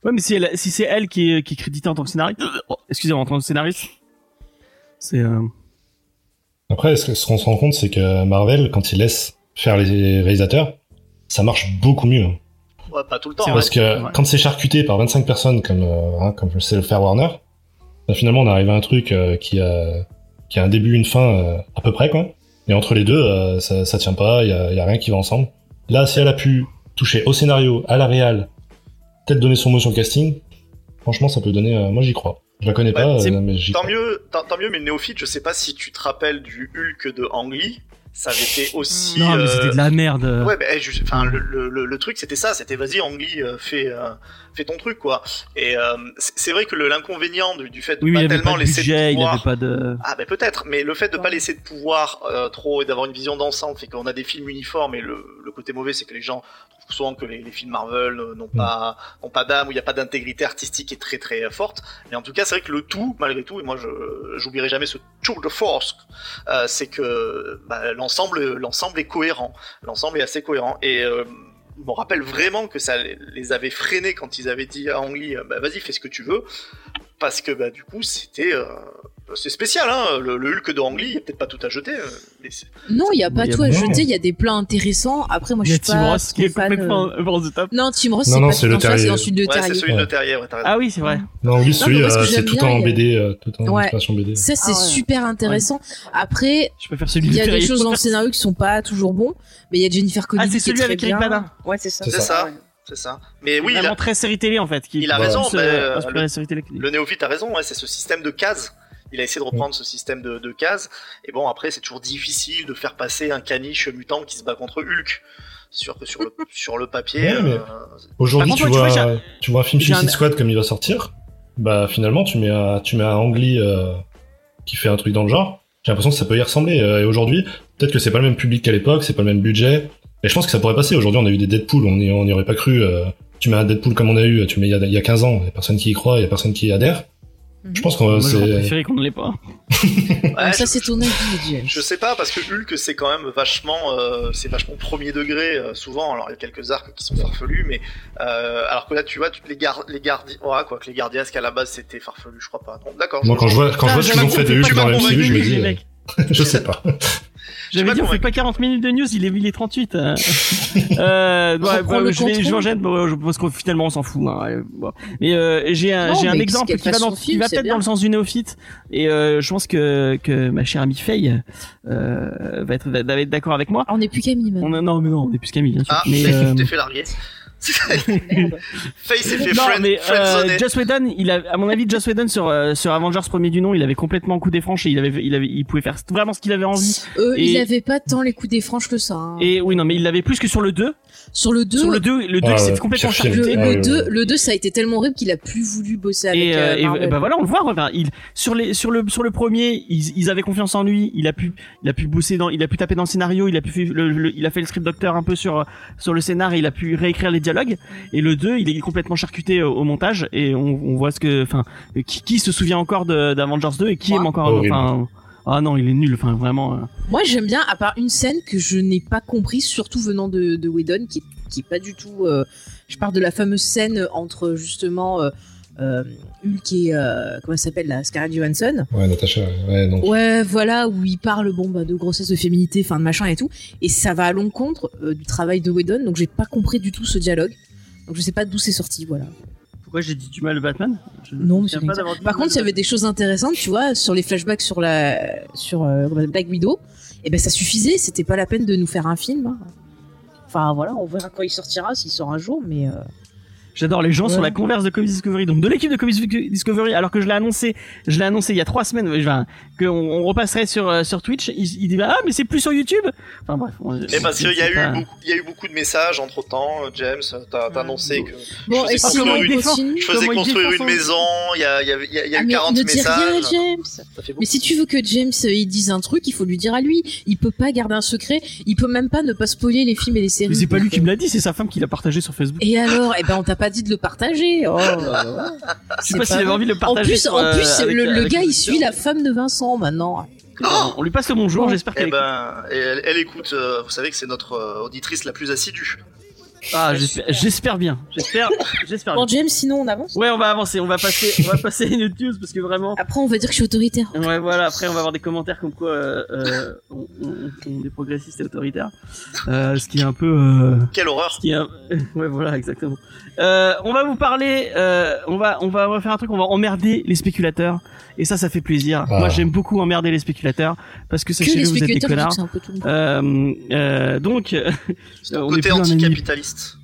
Ouais, mais si, elle, si c'est elle qui est, qui est créditée en tant que scénariste, oh, excusez-moi, en tant que scénariste, c'est. Euh... Après, ce ce qu'on se rend compte, c'est que Marvel, quand il laisse faire les réalisateurs, ça marche beaucoup mieux. Ouais, pas tout le temps. Parce que Ouais. quand c'est charcuté par 25 personnes, comme, euh, hein, comme je sais le faire Warner, bah, finalement on arrive à un truc euh, qui, a, qui a un début, une fin euh, à peu près, quoi. Et entre les deux, ça, ça tient pas, il y a, y a rien qui va ensemble. Là, si elle a pu toucher au scénario, à la réal, peut-être donner son mot sur le casting, franchement, ça peut donner. moi, j'y crois. Je la connais Ouais, pas, mais j'y Tant crois. mieux, tant, tant mieux, mais le néophyte, je sais pas si tu te rappelles du Hulk de Ang Lee. Ça avait été aussi. non, mais euh, c'était de la merde. Ouais, mais je- enfin, le, le, le, le truc c'était ça, c'était vas-y, Ang Lee, euh, fais, euh, fais ton truc, quoi. Et euh, c'est vrai que le- l'inconvénient du, du fait de oui, pas il avait tellement pas de laisser budget, de il pouvoir. avait pas de. Ah ben peut-être, mais le fait de pas laisser de pouvoir euh, trop et d'avoir une vision d'ensemble fait qu'on a des films uniformes et le, le côté mauvais c'est que les gens souvent que les, les films Marvel euh, n'ont pas n'ont pas d'âme ou il n'y a pas d'intégrité artistique qui est très très forte. Mais en tout cas c'est vrai que le tout malgré tout et moi je j'oublierai jamais ce tour de force euh, c'est que bah, l'ensemble l'ensemble est cohérent, l'ensemble est assez cohérent. Et euh, je me rappelle vraiment que ça les- les avait freinés quand ils avaient dit à Ang Lee, euh, bah, vas-y fais ce que tu veux. Parce que bah du coup c'était euh, c'est spécial hein le, le Hulk de Ang Lee il y a peut-être pas tout à jeter euh, mais Non, il y a pas Il y a tout à jeter. Il y a des plans intéressants. Après, moi, je suis Tim pas Ross qui est fan, complètement euh, the top. Non, Tim Ross, Non, c'est non, pas c'est le terrier. c'est dans celui de ouais c'est de. Terrier ouais. Ah oui, c'est vrai. Non, lui, celui, euh, c'est tout en BD, euh, tout en Ouais. illustration BD. Ça, c'est Ah super intéressant. Après, il y de a des choses dans le scénario qui sont pas toujours bons, mais il y a Jennifer Connelly Ah, c'est celui très avec Eric. Bana. Ouais, c'est ça. C'est ça c'est ça mais oui il a- très série télé en fait. Qui il a raison, euh, euh, le- néophyte a raison ouais c'est ce système de cases il a essayé de reprendre ce système de, de cases et bon après c'est toujours difficile de faire passer un caniche mutant qui se bat contre Hulk sur sur le sur le papier Ouais, mais- euh, Aujourd'hui, tu, vois, tu vois, tu vois un film j'ai un- Suicide Squad comme il va sortir, bah finalement, tu mets à, tu mets à Ang Lee, euh, qui fait un truc dans le genre, j'ai l'impression que ça peut y ressembler. Euh, et aujourd'hui, peut-être que c'est pas le même public qu'à l'époque, c'est pas le même budget. Et je pense que ça pourrait passer. Aujourd'hui, on a eu des Deadpool, on n'y on y aurait pas cru. euh, tu mets un Deadpool comme on a eu, tu mets il y a, il y a 15 ans, il y a personne qui y croit, il y a personne qui y adhère. Je pense qu'on c'est. préféré qu'on ne l'ait pas. Ouais, ça, c'est ton avis, James. Je sais pas parce que Hulk c'est quand même vachement euh, c'est vachement premier degré euh, souvent alors il y a quelques arcs qui sont farfelus mais euh, alors que là tu vois tu- les gar les gardiens ouais quoi que les gardiens qu'à la base c'était farfelu je crois pas d'accord Moi, quand je vois, quand je vois ce qu'ils ont fait de Hulk dans la MCU, je me dis, euh, je sais pas. J'avais dit on fait pas 40 minutes de news, il est, il est 38. euh. euh, bah, je vais, je m'enchaîne, je pense qu'on finalement on s'en fout. Hein. Mais euh, j'ai un, Non, j'ai un mais exemple qui va, dans, qui peut-être bien. dans le sens du néophyte. Et euh, je pense que que ma chère amie Faye euh, va être va être d'accord avec moi. Ah, on n'est plus Camille, On maintenant. a, non mais non, on est plus Camille bien sûr. ah mais, Faye, euh, tu t'es fait larguer Faye s'est fait non, friend, mais euh. Joss Whedon, il a, à mon avis, Joss Whedon sur euh, sur Avengers premier du nom, il avait complètement coupé franche et il avait, il avait, il pouvait faire vraiment ce qu'il avait envie. Euh, Et- Il avait pas tant les coups des franches que ça. hein. Et oui, non, mais il l'avait plus que sur le 2 Sur le 2, Sur le 2, le 2 Ah, il s'est complètement charcuté. le, Ah, le oui, 2, oui. le 2, ça a été tellement horrible qu'il a plus voulu bosser avec et, euh, euh, et, bah voilà, on le voit. Enfin, il sur les sur le sur le premier, ils, ils avaient confiance en lui. Il a pu il a pu bosser dans, il a pu taper dans le scénario. Il a pu fait le, le- il a fait le script docteur un peu sur sur le scénar. Et il a pu réécrire les dialogues. Et le 2, il est complètement charcuté au, au montage. Et on, on voit ce que, enfin, qui, qui se souvient encore d'Avengers 2 et qui aime encore, enfin. Ah non, il est nul. Enfin, vraiment. euh. Moi, j'aime bien, à part une scène que je n'ai pas compris, surtout venant de, de Whedon, qui, qui est pas du tout. euh, je parle de la fameuse scène entre justement euh, euh, Hulk et euh, comment elle s'appelle la Scarlett Johansson. Ouais, Natacha, ouais, donc. Ouais, voilà où il parle bon bah de grossesse, de féminité, fin de machin et tout, et ça va à l'encontre euh, du travail de Whedon, donc j'ai pas compris du tout ce dialogue. Donc je sais pas d'où c'est sorti, voilà. Pourquoi j'ai dit du mal de Batman Je Non, mais pas Par mal contre, il y avait des choses intéressantes, tu vois, sur les flashbacks sur la sur euh, Black Widow. Et ben ça suffisait, c'était pas la peine de nous faire un film. hein. Enfin voilà, on verra quand il sortira, s'il sort un jour, mais euh, J'adore les gens sur la converse de Comics Discovery, donc de l'équipe de Comics Discovery, alors que je l'ai annoncé, je l'ai annoncé il y a trois semaines, enfin, qu'on on repasserait sur euh, sur Twitch. Il, il dit ah mais c'est plus sur YouTube. Enfin bref. on- Et parce qu'il y a eu pas- beaucoup, il y a eu beaucoup de messages entre temps. James, t'as annoncé que bon. Je Et sais pas sinon, comment on il défend. continue. je faisais construire une son- maison. Il y a, il y il y a, y a Ah, eu mais 40 ne dis rien, messages. James. Mais si tu veux que James euh, il dise un truc, il faut lui dire à lui. Il peut pas garder un secret. Il peut même pas ne pas spoiler les films et les séries. Mais c'est pas lui qui me l'a dit, c'est sa femme qui l'a partagé sur Facebook. Et alors, eh ben on t'a pas dit de le partager. Oh, Je sais pas s'il avait envie de le En partager. plus, en euh, plus, avec- le, le avec gars il suit la femme de Vincent maintenant. On lui passe le bonjour, Bon. j'espère Eh qu'elle écoute. ben, elle, elle écoute. euh, vous savez que c'est notre euh, auditrice la plus assidue. Ah, j'espère- j'espère bien. J'espère, j'espère Bon bien. James, sinon on avance. Ouais, on va avancer, on va passer, on va passer à une autre news parce que vraiment. Après on va dire que je suis autoritaire. Ouais, voilà. Après, on va avoir des commentaires comme quoi euh, euh, on, on- on est des progressistes et autoritaires, euh, ce qui est un peu. Euh, Quelle horreur. ce qui est un- Ouais, voilà, exactement. Euh, on va vous parler. Euh, on va, on va refaire un truc. On va emmerder les spéculateurs. Et ça, ça fait plaisir. Ah. Moi, j'aime beaucoup emmerder les spéculateurs parce que sachez-le, vous êtes des connards. Euh, euh, donc, on est côté plus un ennemi. anticapitaliste.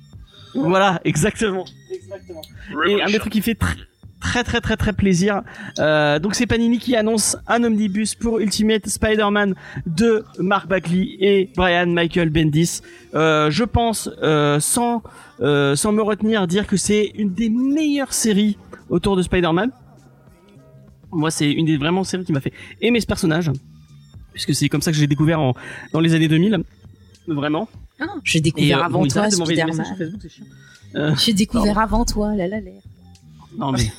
Voilà, exactement. Exactement. Et un des trucs qui fait tr- très très très très plaisir. Euh, donc c'est Panini qui annonce un omnibus pour Ultimate Spider-Man de Mark Bagley et Brian Michael Bendis. Euh, je pense euh, sans euh, sans me retenir dire que c'est une des meilleures séries autour de Spider-Man. Moi c'est une des vraiment séries qui m'a fait aimer ce personnage puisque c'est comme ça que j'ai découvert en, dans les années 2000 vraiment. Ah, J'ai Et découvert euh, avant bon, toi Spider-Man. Euh, J'ai découvert avant toi, la la la. Non mais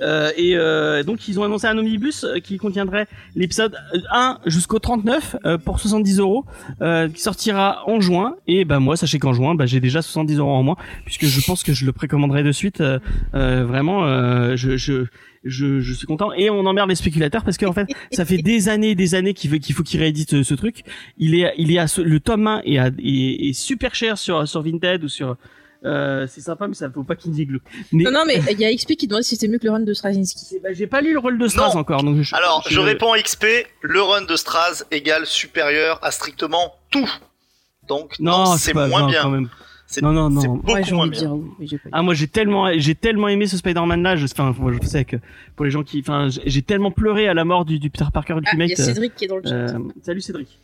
euh, et euh, donc ils ont annoncé un omnibus euh, qui contiendrait l'épisode 1 jusqu'au 39 euh, pour 70 euros euh, qui sortira en juin. Et bah moi sachez qu'en juin bah, j'ai déjà 70 euros en moins puisque je pense que je le précommanderai de suite euh, euh, vraiment euh, je, je je, je suis content. Et on emmerde les spéculateurs parce qu'en fait ça fait des années des années qu'il veut qu'il faut qu'il réédite euh, ce truc. Il est il est à ce- le tome 1 est, est, est super cher sur sur Vinted ou sur euh, c'est sympa mais ça faut pas qu'il digue mais Non, non, mais il y a XP qui demande si c'était mieux que le run de Straczynski. eh ben, j'ai pas lu le rôle de Stras Non. encore, donc je, Alors, je je- réponds XP. Le run de Straz égale supérieur à strictement tout. Donc, non, Non, c'est moins non, bien. Quand même. C'est Non, non, non. beaucoup Ouais, moins bien. dire oui, Ah moi j'ai tellement j'ai tellement aimé ce Spider-Man là, je, enfin moi, je sais que pour les gens qui, enfin j'ai- tellement pleuré à la mort du, du Peter Parker Ah, il y Ultimate. a Cédric qui est dans le chat. euh, salut Cédric.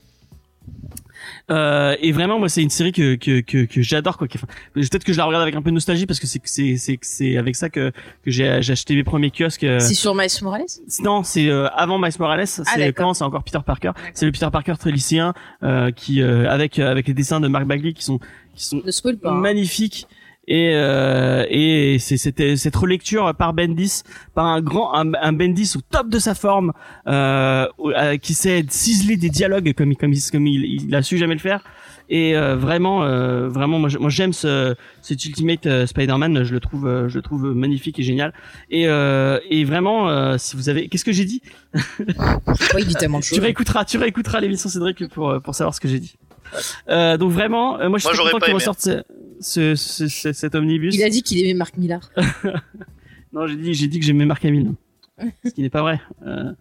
Euh, et vraiment, moi, c'est une série que que que, que j'adore quoi. Enfin, peut-être que je la regarde avec un peu de nostalgie parce que c'est c'est c'est c'est avec ça que que j'ai j'ai acheté mes premiers kiosques. euh, C'est sur Miles Morales? non, c'est euh, avant Miles Morales. C'est Ah, d'accord. quand c'est encore Peter Parker. C'est le Peter Parker très lycéen euh, qui euh, avec avec les dessins de Mark Bagley qui sont qui sont hein. Et euh, et c'est c'était cette relecture par Bendis, par un grand un, un Bendis au top de sa forme, euh, euh, qui sait ciseler des dialogues comme il- comme comme il, il a su jamais le faire. Et euh, vraiment euh, vraiment moi j'aime ce cet Ultimate euh, Spider-Man, je le trouve euh, je le trouve magnifique et génial. Et euh, et vraiment euh, si vous avez qu'est-ce que j'ai dit? Ouais, il dit tellement de tu réécouteras, tu réécouteras l'émission Cédric pour pour savoir ce que j'ai dit. Euh, donc vraiment, euh, moi je suis content ce, ce, ce- ce- cet omnibus. Il a dit qu'il aimait Mark Millar. Non, j'ai dit j'ai dit que j'aimais Mark Hamill, ce qui n'est pas vrai. Euh,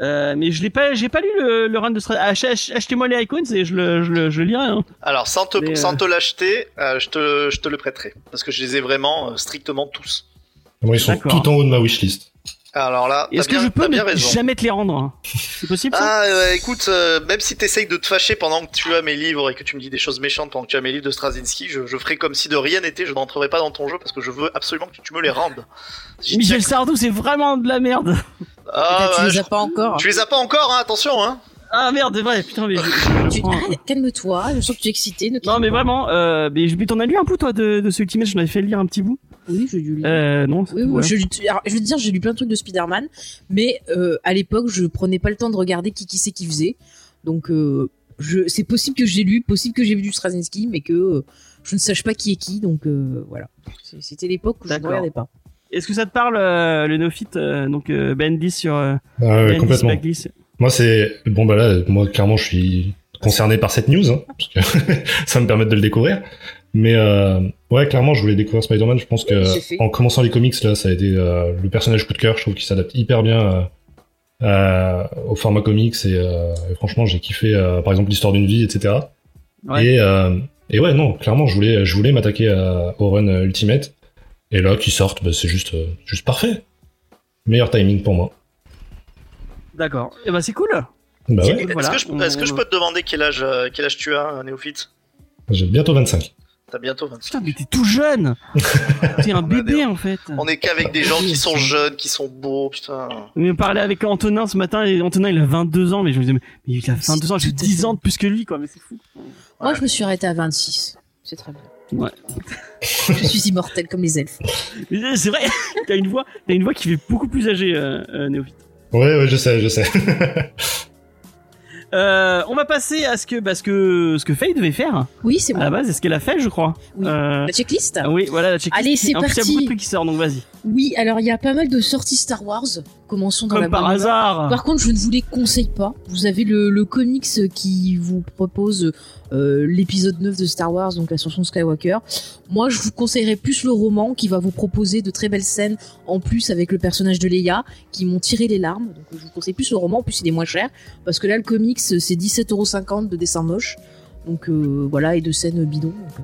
euh, mais je l'ai pas, j'ai pas lu le, le run de Stra- Ach- ach- Achetez-moi les icons et je le, je le, je le lirai. Hein. Alors, sans te, Mais, euh, sans te l'acheter, euh, je, te, je te le prêterai. Parce que je les ai vraiment euh, strictement tous. Ils sont tout en haut de ma wishlist. Alors là, Est-ce que je peux ne jamais te les rendre hein? C'est possible ça? Ah, euh, écoute, euh, même si t'essayes de te fâcher pendant que tu as mes livres et que tu me dis des choses méchantes pendant que tu as mes livres de Straczynski, je, je ferai comme si de rien n'était, je n'entrerai pas dans ton jeu parce que je veux absolument que tu me les rendes. J'y Michel tiens. Sardou, c'est vraiment de la merde. Ah, tu bah, les je- as pas encore. Tu les as pas encore, hein, attention, hein. Ah merde, c'est vrai. Putain, mais je, calme-toi, je sens que tu es excité. Ne Non mais vraiment, euh, mais, mais t'en as lu un bout toi de, de ce Ultimate, je m'avais fait lire un petit bout. Oui, j'ai dû lire. Euh, non. Oui, oui, je, lis- alors, je veux te dire, j'ai lu plein de trucs de Spider-Man, mais euh, à l'époque, je prenais pas le temps de regarder qui qui c'est qui faisait. Donc, euh, je, c'est possible que j'ai lu, possible que j'ai vu du Straczynski, mais que euh, je ne sache pas qui est qui. Donc, euh, voilà. C'était l'époque où je ne regardais pas. Est-ce que ça te parle euh, le néophyte euh, donc euh, Bendis sur euh, Ah ouais, Bendis complètement. Moi, c'est bon bah là, moi clairement, je suis concerné par cette news, hein, parce que ça me permet de le découvrir. Mais euh, ouais, clairement, je voulais découvrir Spider-Man. Je pense que Oui, en commençant les comics, là, ça a été euh, le personnage coup de cœur. Je trouve qu'il s'adapte hyper bien euh, euh, au format comics et, euh, et franchement, j'ai kiffé, euh, par exemple, l'histoire d'une vie, etc. Ouais. Et euh, et ouais, non, clairement, je voulais, je voulais m'attaquer à- au run Ultimate. Et là, qui sortent, bah, c'est juste, euh, juste parfait. Meilleur timing pour moi. D'accord. Et bah c'est cool. Bah ouais, Est-ce voilà, que, on- que je peux te demander quel âge, quel âge tu as, Néophyte? J'ai bientôt 25. T'as bientôt 25. Putain, mais t'es tout jeune. t'es un bébé en fait. On est qu'avec des gens qui sont jeunes, qui sont beaux, putain. On parlait avec Antonin ce matin et Antonin il a 22 ans mais je me disais mais il a 22 ans, j'ai tout à 10 fait. ans de plus que lui quoi, mais c'est fou. Moi, je me suis arrêtée à 26. C'est très bien. Ouais. je suis immortelle comme les elfes. Mais c'est vrai, t'as une voix, t'as une voix qui fait beaucoup plus âgée euh, euh, Néophyte. Ouais, ouais, je sais, je sais. Euh, on va passer à ce que bah, ce que ce que Faye devait faire Oui, c'est à la base, c'est ce qu'elle a fait, je crois. Oui. Euh, La checklist oui, voilà la checklist. Allez, c'est plus, Il y a parti. beaucoup de trucs qui sortent, donc vas-y. Oui, alors il y a pas mal de sorties Star Wars. Commençons dans la par bonne hasard. Par contre, je ne vous les conseille pas. Vous avez le, le comics qui vous propose euh, l'épisode 9 de Star Wars, donc l'ascension Skywalker. Moi, je vous conseillerais plus le roman qui va vous proposer de très belles scènes en plus avec le personnage de Leia qui m'ont tiré les larmes. Donc, je vous conseille plus le roman. En plus, il est moins cher parce que là, le comics, c'est 17,50€ de dessin moche. Donc euh, voilà, et de scènes bidons. Euh,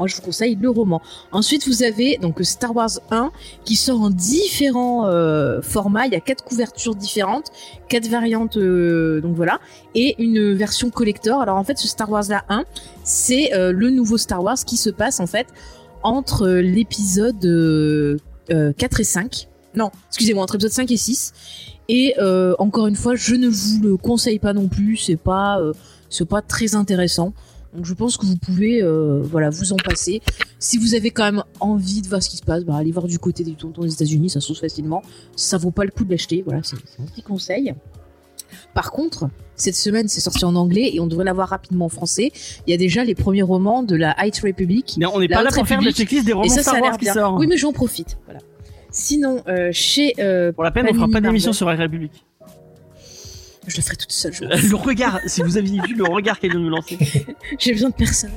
moi, je vous conseille le roman. Ensuite, vous avez donc Star Wars 1 qui sort en différents euh, formats. Il y a quatre couvertures différentes, quatre variantes, euh, donc voilà, et une version collector. Alors en fait, ce Star Wars là 1, c'est euh, le nouveau Star Wars qui se passe en fait entre l'épisode euh, euh, 4 et 5. Non, excusez-moi, entre l'épisode 5 et 6. Et encore une fois, je ne vous le conseille pas non plus. C'est pas, c'est pas très intéressant. Donc je pense que vous pouvez, euh, voilà, vous en passer. Si vous avez quand même envie de voir ce qui se passe, bah, allez voir du côté des tontons des États-Unis, ça se trouve facilement. Ça vaut pas le coup de l'acheter. Voilà, c'est un petit conseil. Par contre, cette semaine, c'est sorti en anglais et on devrait l'avoir rapidement en français. Il y a déjà les premiers romans de la High Republic. Mais on n'est pas là pour faire République. checklist des romans Et ça, ça Star a Wars l'air qui sortent. Oui, mais j'en profite. Voilà. Sinon, euh, chez euh, Pour la peine, on fera Panini pas d'émission sur la République. Je le ferai toute seule. je Euh. Le regard, si vous aviez vu le regard qu'elle vient de me lancer J'ai besoin de personne.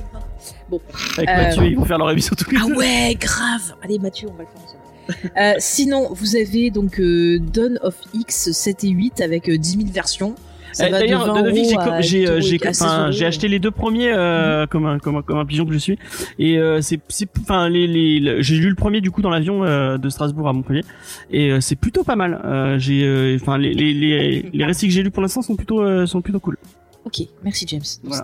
avec Euh, Mathieu, ils vont faire leur émission tous les Ah deux. ouais, grave. Allez, Mathieu, on va le faire ensemble. Euh, sinon, vous avez donc euh, Dawn of X 7 et 8 avec euh, 10 000 versions. De D'ailleurs, 20 de Novice, j'ai euh, 8 j'ai euros à 16 enfin, euros. j'ai acheté les deux premiers euh, comme un comme un comme un pigeon que je suis et euh, c'est c'est enfin les les le- j'ai lu le premier du coup dans l'avion euh, de Strasbourg à Montpellier et euh, c'est plutôt pas mal. Euh, j'ai euh, enfin les les les les récits que j'ai lus pour l'instant sont plutôt euh, sont plutôt cool. Ok, merci James Voilà.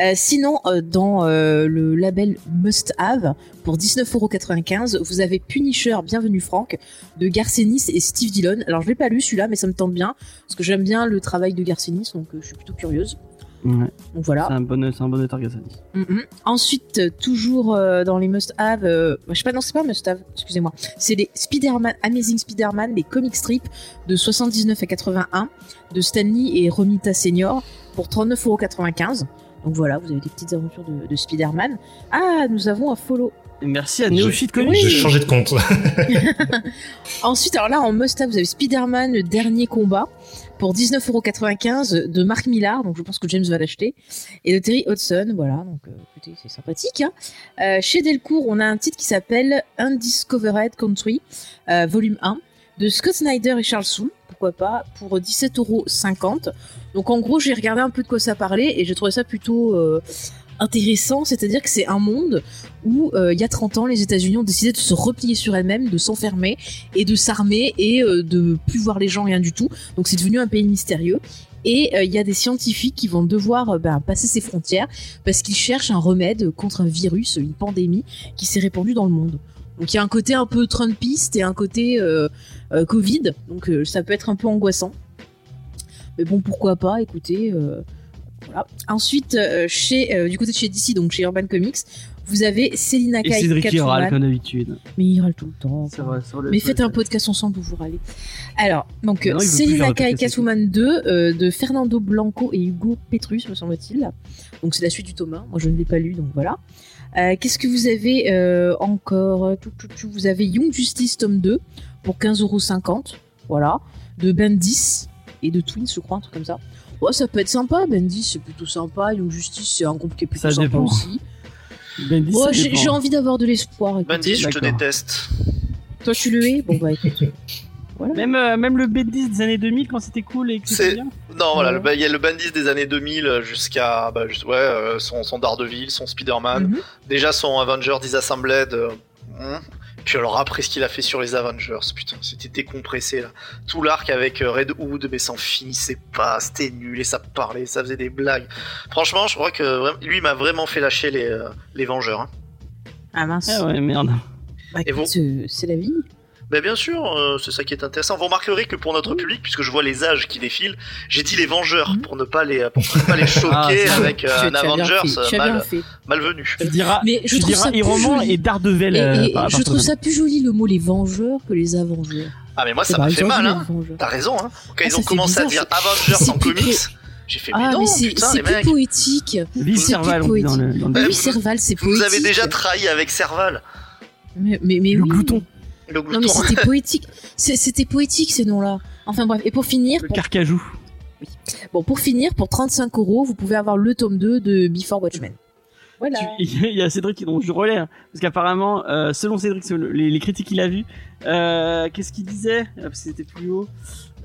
Euh, sinon, euh, dans euh, le label Must Have, pour 19,95€, vous avez Punisher, Bienvenue Franck, de Garcenis et Steve Dillon. Alors, je l'ai pas lu celui-là, mais ça me tente bien, parce que j'aime bien le travail de Garcenis, donc je suis plutôt curieuse. Ouais, Donc voilà. c'est un bon, c'est un bon. Mhm. Ensuite, euh, toujours euh, dans les must-have, euh, je sais pas, non, c'est pas must-have, excusez-moi. C'est les Spider-Man, Amazing Spider-Man, les comic strips de 79 à 81 de Stanley et Romita Senior pour 39,95€. Donc voilà, vous avez des petites aventures de, de Spider-Man. Ah, nous avons un follow. Merci à Neophyte Comics. J'ai changé de compte. Ensuite, alors là, en must-have, vous avez Spider-Man, le dernier combat pour 19,95€ de Mark Millar, donc je pense que James va l'acheter, et de Terry Hudson, voilà, donc euh, écoutez, c'est sympathique. hein. Euh, chez Delcourt, on a un titre qui s'appelle Undiscovered Country, euh, volume 1, de Scott Snyder et Charles Soule, pourquoi pas, pour 17,50€. Donc en gros, j'ai regardé un peu de quoi ça parlait, et j'ai trouvé ça plutôt... intéressant, c'est-à-dire que c'est un monde où euh, il y a 30 ans, les États-Unis ont décidé de se replier sur elles-mêmes, de s'enfermer et de s'armer et euh, de plus voir les gens rien du tout. Donc c'est devenu un pays mystérieux. Et euh, il y a des scientifiques qui vont devoir euh, ben, passer ces frontières parce qu'ils cherchent un remède contre un virus, une pandémie qui s'est répandue dans le monde. Donc il y a un côté un peu Trumpiste et un côté Covid. Donc ça peut être un peu angoissant. Mais bon, pourquoi pas, écoutez. Voilà. Ensuite, euh, chez, euh, du côté de chez DC, donc chez Urban Comics, vous avez Selina Et Kyle Cédric qui râle comme d'habitude. Mais il râle tout le temps. Vrai, le- Mais faites un podcast ensemble où vous râlez. Alors, donc, Non, Kyle podcast, Catwoman 2 euh, de Fernando Blanco et Hugo Petrus, me semble-t-il. Donc, c'est la suite du Thomas. Moi, je ne l'ai pas lu, donc voilà. Euh, Qu'est-ce que vous avez euh, encore? Tout, tout, tout, Vous avez Young Justice tome 2 pour 15,50€. Voilà. De Bendis et de Twins, je crois, un truc comme ça. Ouais, ça peut être sympa. Bendis, c'est plutôt sympa. Young Justice, c'est un groupe qui est plutôt Ça sympa dépend. aussi. Bendis, Ouais, ça j'ai envie d'avoir de l'espoir. Bendis, je te déteste. Toi, tu le hais Bon, bah écoute. Voilà. Même, euh, même le Bendis des années 2000 quand c'était cool et que C'est- c'était bien. Non, voilà, Ouais. il y a le Bendis des années 2000 jusqu'à bah, juste- ouais, euh, son, son Daredevil, son Spider-Man, Mhm. déjà son Avengers Disassembled. euh, hmm. Puis alors après ce qu'il a fait sur les Avengers, putain, c'était décompressé là. Tout l'arc avec euh, Red Hood, mais ça en finissait pas, c'était nul et ça parlait, ça faisait des blagues. Franchement, je crois que lui il m'a vraiment fait lâcher les, euh, les Vengeurs. hein. Ah mince. Ah ouais, merde. Bah, Et écoute, euh, c'est la vie. Mais bien sûr, euh, c'est ça qui est intéressant. Vous remarquerez que pour notre public, puisque je vois les âges qui défilent, j'ai dit les Vengeurs Mhm. pour ne pas les, pour ne pas les choquer Ah, avec euh, un Avengers euh, mal, fait. malvenu. Tu diras, Mais je tu trouve diras ça Iron Man et Daredevil. Et, et par- je trouve ça plus joli le mot les Vengeurs que les Avengeurs. Ah mais moi ça m'a fait mal, hein. T'as raison, hein. Quand Ah, ils ont commencé à dire Avengers en comics, j'ai fait Ah, non, mais c'est plus mecs. poétique. C'est Serval, vous- c'est Vous poétique. avez déjà trahi avec Serval, Mais, mais, mais Le oui. glouton. Le Non, mais c'était poétique. C'était poétique ces noms-là. Enfin bref. Et pour finir, le pour, carcajou. bon, pour finir, pour 35 euros, vous pouvez avoir le tome 2 de Before Watchmen. Voilà. Il y a Cédric qui dont je relais hein, parce qu'apparemment euh, selon Cédric selon les, les critiques qu'il a vues euh, qu'est-ce qu'il disait? Ah, parce que c'était plus haut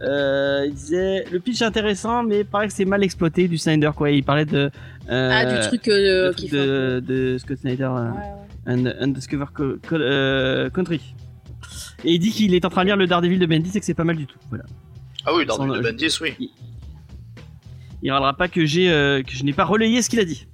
euh, il disait le pitch est intéressant mais paraît que c'est mal exploité du Snyder quoi il parlait de euh, Ah, du truc euh, de, de Scott Snyder euh, Ouais, ouais. Un- Undiscover Co- Co- euh, Country et il dit qu'il est en train de lire le Daredevil de Bendis et que c'est pas mal du tout voilà Ah oui, dans Sans- le Bendis, oui. il râlera pas que j'ai euh, que je n'ai pas relayé ce qu'il a dit.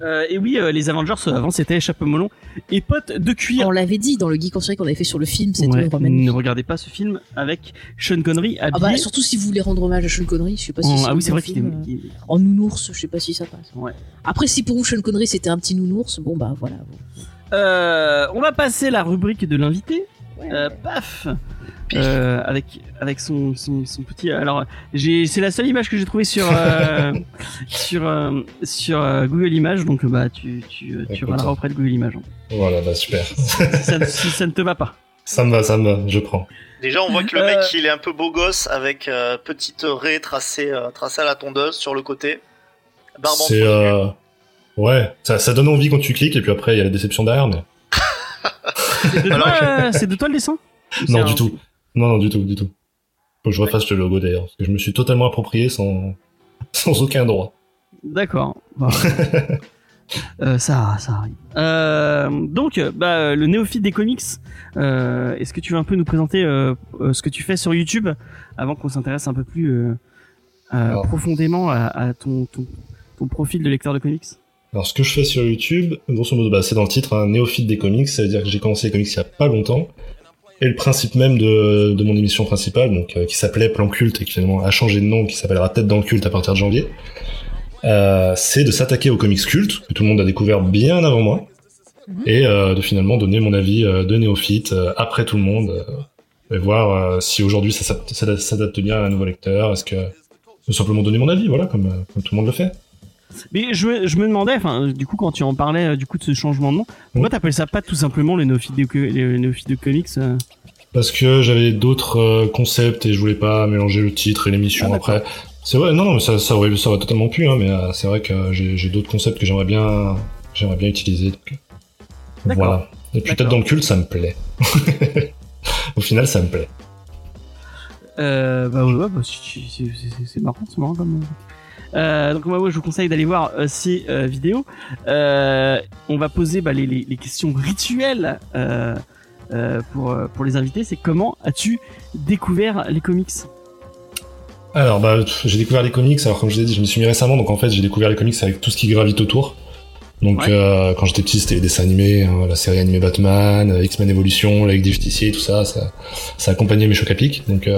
Euh, et oui, euh, les Avengers avant c'était chapeau melon et potes de cuir. On l'avait dit dans le geek série qu'on avait fait sur le film, c'était Ouais, magnifique. ne regardez pas ce film avec Sean Connery Ah bah surtout si vous voulez rendre hommage à Sean Connery, je sais pas si en- ah oui c'est vrai qu'il euh, en nounours, je sais pas si ça passe. Ouais. Après si pour vous Sean Connery c'était un petit nounours, bon bah voilà. Euh, on va passer la rubrique de l'invité. Euh, paf. Euh, avec avec son, son, son petit alors j'ai c'est la seule image que j'ai trouvée sur euh, sur euh, sur euh, Google Images donc bah tu tu tu râleras auprès de Google Images hein. Voilà, bah super. ça, si ça ne te va pas Ça me va, ça me va, je prends. Déjà, on voit que le Euh. mec, il est un peu beau gosse avec euh, petite raie tracée, euh, tracée à la tondeuse sur le côté. Barbe en C'est euh... ouais, ça, ça donne envie quand tu cliques et puis après il y a la déception derrière. Mais... C'est de, toi, euh, c'est de toi le dessin? Non un- du tout. Non non du tout du tout. Faut que je refasse le logo d'ailleurs parce que je me suis totalement approprié sans sans aucun droit. D'accord. Bon. Euh, ça, ça arrive. Euh, donc, bah, le néophyte des comics. euh, Est-ce que tu veux un peu nous présenter euh, euh, ce que tu fais sur YouTube avant qu'on s'intéresse un peu plus euh, euh, profondément à, à ton, ton, ton profil de lecteur de comics? Alors, ce que je fais sur YouTube, grosso modo, bah, c'est dans le titre, un néophyte des comics. Ça veut dire que j'ai commencé les comics il y a pas longtemps. Et le principe même de, de mon émission principale, donc euh, qui s'appelait Plan Culte et qui finalement a changé de nom, qui s'appellera Tête dans le culte à partir de janvier, euh, c'est de s'attaquer aux comics cultes que tout le monde a découvert bien avant moi, Mhm. et euh, de finalement donner mon avis euh, de néophyte euh, après tout le monde, euh, et voir euh, si aujourd'hui ça s'adapte- bien à un nouveau lecteur. Est-ce que tout simplement donner mon avis, voilà, comme, euh, comme tout le monde le fait. Mais je, me- je me demandais, enfin, du coup, quand tu en parlais, euh, du coup, de ce changement de nom, pourquoi Oui. t'appelles ça pas tout simplement les néophytes de, les de comics euh Parce que j'avais d'autres euh, concepts et je voulais pas mélanger le titre et l'émission Ah, après. C'est vrai, non, non, mais ça, ça aurait, ça aurait totalement pu, hein, mais euh, c'est vrai que j'ai d'autres concepts que j'aimerais bien, j'aimerais bien utiliser. donc. Voilà. Et puis peut-être dans le culte, ça me plaît. Au final, ça me plaît. Euh, bah ouais, bah, c'est marrant, c'est marrant comme. Euh, donc moi, ouais, je vous conseille d'aller voir euh, ces euh, vidéos. On va poser bah, les, les, les questions rituelles pour pour les invités. C'est comment as-tu découvert les comics? Alors, bah, j'ai découvert les comics. Alors, comme je l'ai dit, je me suis mis récemment, donc en fait, j'ai découvert les comics avec tout ce qui gravite autour. Donc, Ouais. quand j'étais petit, c'était les dessins animés, hein, la série animée Batman, X-Men Evolution, la Ligue des Justiciers, tout ça, ça, ça accompagnait mes chocs à pic. Donc,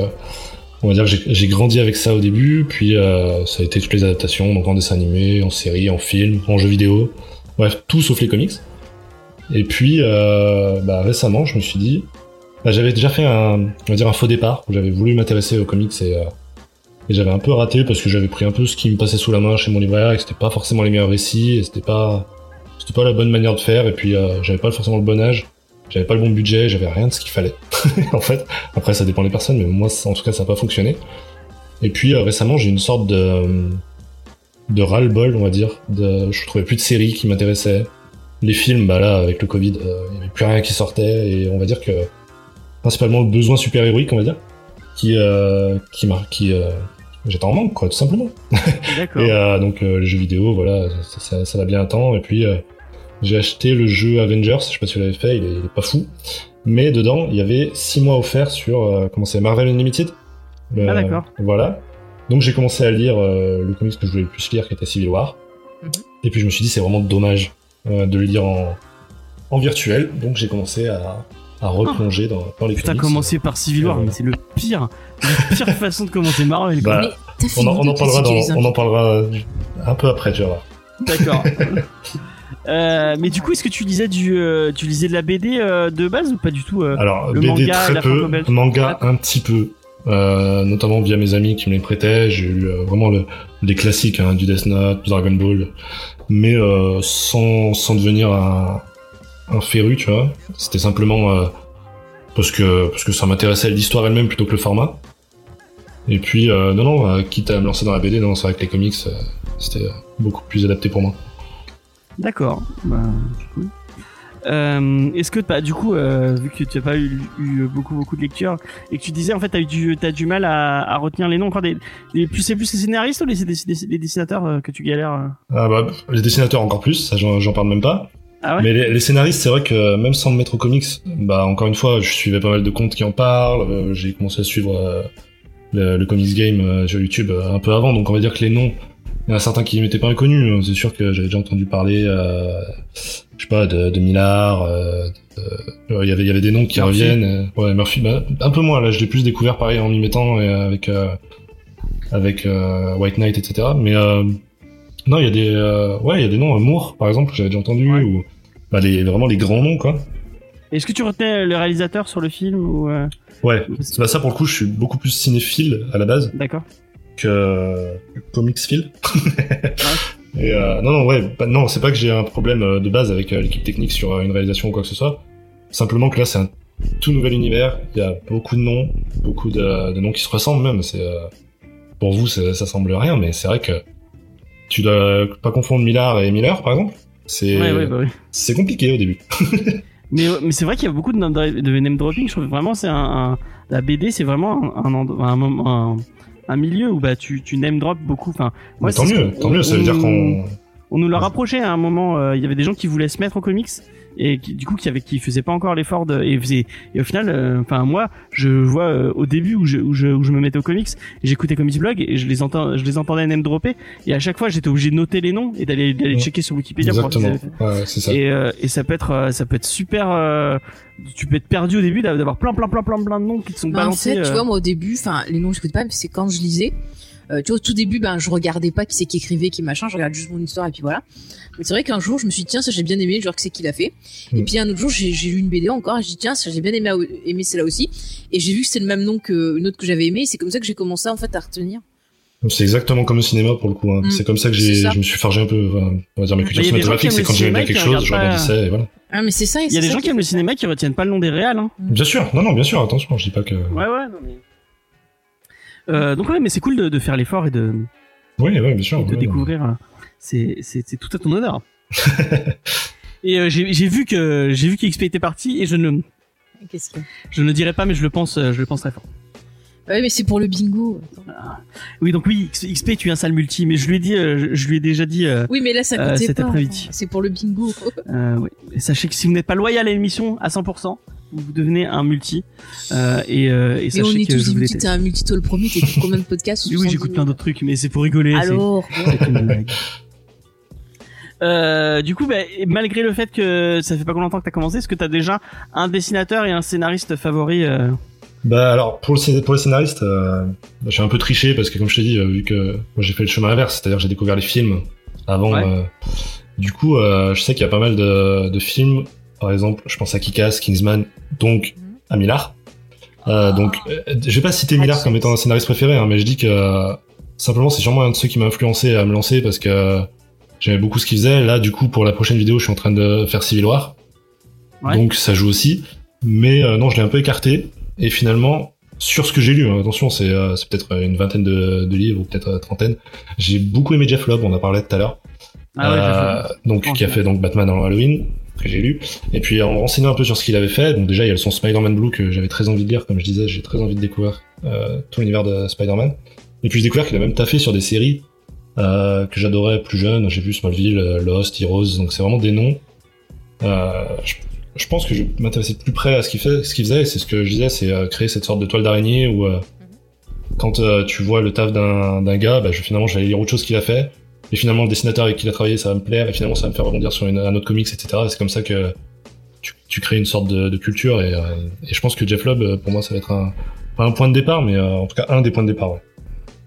on va dire que j'ai- grandi avec ça au début, puis euh, ça a été toutes les adaptations, donc en dessin animé, en série, en film, en jeu vidéo, bref, tout sauf les comics. Et puis, euh, bah, récemment, je me suis dit, bah, j'avais déjà fait un, on va dire un faux départ, où j'avais voulu m'intéresser aux comics et euh, et j'avais un peu raté parce que j'avais pris un peu ce qui me passait sous la main chez mon libraire et que c'était pas forcément les meilleurs récits et c'était pas c'était pas la bonne manière de faire. Et puis j'avais pas forcément le bon âge j'avais pas le bon budget j'avais rien de ce qu'il fallait. En fait après ça dépend des personnes mais moi en tout cas ça a pas fonctionné. Et puis euh, récemment j'ai une sorte de de ras-le-bol on va dire de je trouvais plus de séries qui m'intéressaient. Les films bah là avec le covid euh, il y avait plus rien qui sortait et on va dire que principalement le besoin super héroïque on va dire qui euh, qui m'a qui euh, j'étais en manque quoi tout simplement. D'accord. et euh, donc euh, les jeux vidéo voilà ça, ça, ça va bien un temps. Et puis euh, j'ai acheté le jeu Avengers je sais pas si vous l'avez fait il est, il est pas fou. Mais dedans il y avait 6 mois offerts sur euh, comment c'est Marvel Unlimited. Ah, d'accord. voilà. Donc j'ai commencé à lire euh, le comics que je voulais le plus lire qui était Civil War. Mhm. et puis je me suis dit c'est vraiment dommage euh, de le lire en en virtuel. Donc j'ai commencé à à replonger dans, dans les Putain, comics. commencer par Civil War, mais c'est le pire, la pire façon de commencer Marvel. Bah, t'as on en, on en parlera dans, on en parlera un peu après tu vas voir. D'accord. Euh, mais du coup, est-ce que tu lisais du, euh, tu lisais de la BD euh, de base ou pas du tout Alors, le BD manga, très peu, manga un petit peu, notamment via mes amis qui me les prêtaient. J'ai eu vraiment le, des classiques, hein, du Death Note, du Dragon Ball, mais sans, sans devenir un, un féru, tu vois. C'était simplement parce que parce que ça m'intéressait l'histoire elle-même plutôt que le format. Et puis, non, non, quitte à me lancer dans la BD, non, c'est vrai que les comics, c'était beaucoup plus adapté pour moi. D'accord. Bah, c'est cool. Euh, est-ce que bah, du coup, euh, vu que tu n'as pas eu, eu beaucoup beaucoup de lectures et que tu disais en fait t'as eu du t'as du mal à, à retenir les noms encore des, des plus c'est plus les scénaristes ou les, dessinateurs euh, que tu galères Ah bah, les dessinateurs encore plus, ça j'en parle même pas. Ah ouais Mais les, les scénaristes, c'est vrai que même sans me mettre aux comics, bah encore une fois, je suivais pas mal de comptes qui en parlent. J'ai commencé à suivre le, le comics game sur YouTube un peu avant, donc on va dire que les noms, il y en a certains qui m'étaient pas inconnus. hein. C'est sûr que j'avais déjà entendu parler, euh, je sais pas, de, de Millard. euh, de- euh, Il y avait il y avait des noms qui Murphy. reviennent. ouais, Murphy, bah, un peu moins là. Je l'ai plus découvert pareil en m'y mettant et avec avec White Knight, etc. Mais non, il y a des, ouais, il y a des noms. Moore, par exemple, que j'avais déjà entendu, Ouais. ou bah, les, vraiment les grands noms, quoi. Est-ce que tu retenais le réalisateur sur le film ou euh, Ouais. Bah, ça pour le coup, je suis beaucoup plus cinéphile à la base D'accord. Que comicsphile. Et euh, non, non, ouais, bah, non, c'est pas que j'ai un problème euh, de base avec euh, l'équipe technique sur euh, une réalisation ou quoi que ce soit. Simplement que là, c'est un tout nouvel univers. Il y a beaucoup de noms, beaucoup de, de noms qui se ressemblent même. C'est euh, pour vous, c'est- ça semble rien, mais c'est vrai que tu dois pas confondre Millard et Miller, par exemple. C'est Ouais, ouais, bah oui. compliqué au début. Mais, mais c'est vrai qu'il y a beaucoup de, de name dropping. Je trouve vraiment c'est un, un- la BD, c'est vraiment un, un, endro- un, moment- un, milieu où bah tu, tu name drop beaucoup. Enfin, moi, tant mieux, tant mieux. Ça veut dire qu'on on nous l'a rapproché à un moment. euh, Il y avait des gens qui voulaient se mettre au comics et qui, du coup qui avaient qui faisaient pas encore l'effort de et faisaient et au final, euh, enfin moi, je vois euh, au début où je, où je où je me mettais au comics, j'écoutais Comics Blog et je les entends, je les entendais name dropper et à chaque fois j'étais obligé de noter les noms et d'aller d'aller Ouais. checker sur Wikipédia pour Exactement. fait. Ouais, c'est ça. Et, euh, et ça peut être euh, ça peut être super euh, tu peux être perdu au début d'avoir plein plein plein plein plein de noms qui te sont Bah, en balancés fait, tu vois, moi au début, enfin, les noms, je pas, mais c'est quand je lisais. Euh, tu vois, au tout début, ben, je regardais pas qui c'est qui écrivait, qui machin, je regarde juste mon histoire et puis voilà. Mais c'est vrai qu'un jour, je me suis dit, tiens, ça j'ai bien aimé, genre que c'est qui l'a fait. Et Mm. puis un autre jour, j'ai j'ai lu une BD encore et j'ai dit, tiens, ça j'ai bien aimé, aimé celle-là aussi. Et j'ai vu que c'était le même nom que une autre que j'avais aimé. et C'est comme ça que j'ai commencé en fait à retenir. C'est exactement comme le cinéma pour le coup. hein. Mm. C'est comme ça que C'est j'ai, ça. je me suis forgé un peu, enfin, on va dire mes Mais cultures il y a des gens qui cinématographiques. aiment C'est quand j'aimais bien quelque chose, je pas- rebondissais et voilà. Ah, mais c'est ça. il y a c'est des ça gens qui aiment le cinéma qui retiennent pas le nom des réals hein. Bien sûr, non, non, bien sûr, attention, je dis pas que. Ouais, ouais, non, mais. Euh, donc, ouais, mais c'est cool de, de faire l'effort et de, Oui, oui, bien sûr. et de ouais, découvrir. euh, C'est, c'est, c'est tout à ton honneur. et euh, j'ai, j'ai vu que, j'ai vu qu'XP était parti et je ne, Qu'est-ce que? je ne dirai pas, mais je le pense, je le pense très fort. Ouais, mais c'est pour le bingo. Attends. Oui, donc oui, XP, tu es un sale multi, mais je lui ai dit, je, je lui ai déjà dit, Oui, mais là, ça Euh, comptait cet pas. après-midi. C'est pour le bingo. euh, oui. Sachez que si vous n'êtes pas loyal à l'émission à 100%, vous devenez un multi. Euh, et, euh, et Mais sachez on est que tous je vous t'es un multito le premier, t'écoutes combien de podcasts Oui, oui, j'écoute plein d'autres trucs, mais c'est pour rigoler. Alors, C'est une blague. Euh, du coup, bah, malgré le fait que ça fait pas longtemps que t'as commencé, est-ce que t'as déjà un dessinateur et un scénariste favori euh... Bah alors pour le pour les scénaristes, euh, bah, j'ai un peu triché parce que comme je t'ai dit, euh, vu que moi j'ai fait le chemin inverse, c'est-à-dire que j'ai découvert les films avant. Ouais. euh, du coup, euh, je sais qu'il y a pas mal de, de films. Par exemple, je pense à Kikas, Kingsman, donc à Millard. Euh, donc, euh, je vais pas citer Ah, Millard tu- comme étant un scénariste préféré, hein, mais je dis que euh, simplement c'est sûrement un de ceux qui m'a influencé à me lancer parce que j'aimais beaucoup ce qu'il faisait. Là, du coup, pour la prochaine vidéo, je suis en train de faire Civil War. Ouais. Donc ça joue aussi. Mais euh, non, je l'ai un peu écarté. Et finalement, sur ce que j'ai lu, hein, attention, c'est euh, peut-être une vingtaine de, de livres ou peut-être trentaine. J'ai beaucoup aimé Jeff Lobb, on en parlait tout à l'heure. Ah ouais, Euh, donc qui a fait donc Batman dans Halloween que j'ai lu. Et puis en me renseignant un peu sur ce qu'il avait fait, donc déjà il y a le son Spider-Man Blue que j'avais très envie de lire, comme je disais, j'ai très envie de découvrir euh, tout l'univers de Spider-Man. Et puis j'ai découvert qu'il a même taffé sur des séries euh, que j'adorais plus jeune. J'ai vu Smallville, euh, Lost, Heroes, donc c'est vraiment des noms. Euh, je, je pense que je vais m'intéresser de plus près à ce qu'il fait, ce qu'il faisait. C'est ce que je disais, c'est créer cette sorte de toile d'araignée où euh, quand tu vois le taf d'un gars, bah, je, finalement aller lire autre chose qu'il a fait. Et finalement, le dessinateur avec qui il a travaillé, ça va me plaire, et finalement, ça va me faire rebondir sur une, un autre comics, etc. Et c'est comme ça que tu, tu crées une sorte de, de culture, et, euh, et je pense que Jeff Lobb, euh, pour moi, ça va être un, pas un point de départ, mais euh, en tout cas un des points de départ. Ouais.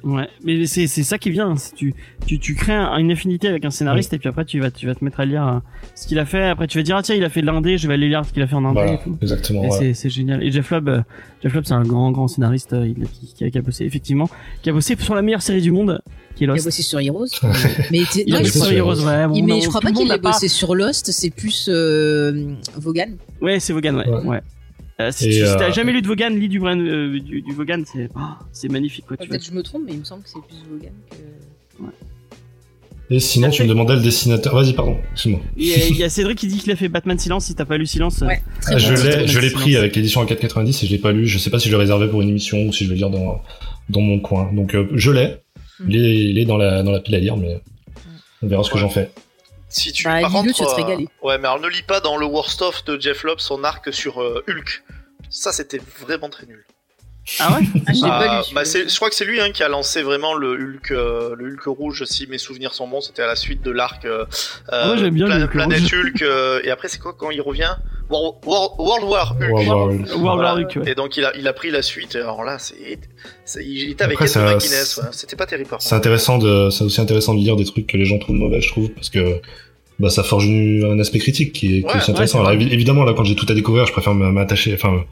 Ouais, mais c'est c'est ça qui vient. Tu tu tu crées un- une affinité avec un scénariste et puis après tu vas tu vas te mettre à lire ce qu'il a fait. Après tu vas dire ah tiens il a fait de l'indé, je vais aller lire ce qu'il a fait en indé Voilà, et tout. exactement. Et ouais. c'est c'est génial. Et Jeff Lobb, Jeff Lobb c'est un grand grand scénariste il, qui a bossé effectivement, qui a bossé sur la meilleure série du monde, qui est il a Lost. bossé sur Heroes. mais Il a bossé sur Heroes, ouais. bon, il- non, mais je crois pas le qu'il ait bossé sur Lost, c'est plus euh, Vaughan. Ouais, c'est Vaughan, ouais. Ouais. ouais. Euh, si tu si euh, t'as jamais lu de Vaughan, lis du, Bran- euh, du, du Vaughan, c'est oh, c'est magnifique Peut-être que je me trompe, mais il me semble que c'est plus Vaughan que. Et sinon, tu me demandais le dessinateur. Vas-y, pardon, excuse-moi. Il y, a, il y a Cédric qui dit qu'il a fait Batman Silence. Si t'as pas lu Silence, Ouais, très Ah, bon. je l'ai, je l'ai pris avec l'édition à 4,90 et je l'ai pas lu. Je sais pas si je l'ai réservé pour une émission ou si je vais le lire dans, dans mon coin. Donc, euh, je l'ai. Il est, il est dans la, dans la pile à lire, mais on verra ce que Ouais. j'en fais. Si tu Bah, par contre, tu euh, régaler. ouais, mais alors ne lis pas dans le worst of de Jeff Lobb son arc sur euh, Hulk. Ça, c'était vraiment très nul. Ah ouais? Ah, je l'ai Ah, pas lu. bah, c'est- je crois que c'est lui hein, qui a lancé vraiment le Hulk, euh, le Hulk rouge, si mes souvenirs sont bons. C'était à la suite de l'arc euh, Ah ouais, j'aime bien le Hulk Planète. Hulk. euh, et après, c'est quoi quand il revient? World War Hulk. World War Hulk. World Voilà. War Hulk, ouais. Et donc il a, il a pris la suite. Alors là, c'est, il était avec Après, ouais. C'était pas terrible. C'est intéressant de, c'est aussi intéressant de lire des trucs que les gens trouvent mauvais, je trouve, parce que bah, ça forge une- un aspect critique qui est, qui Ouais, intéressant. Alors, évidemment, là, quand j'ai tout à découvrir, je préfère m'attacher, enfin,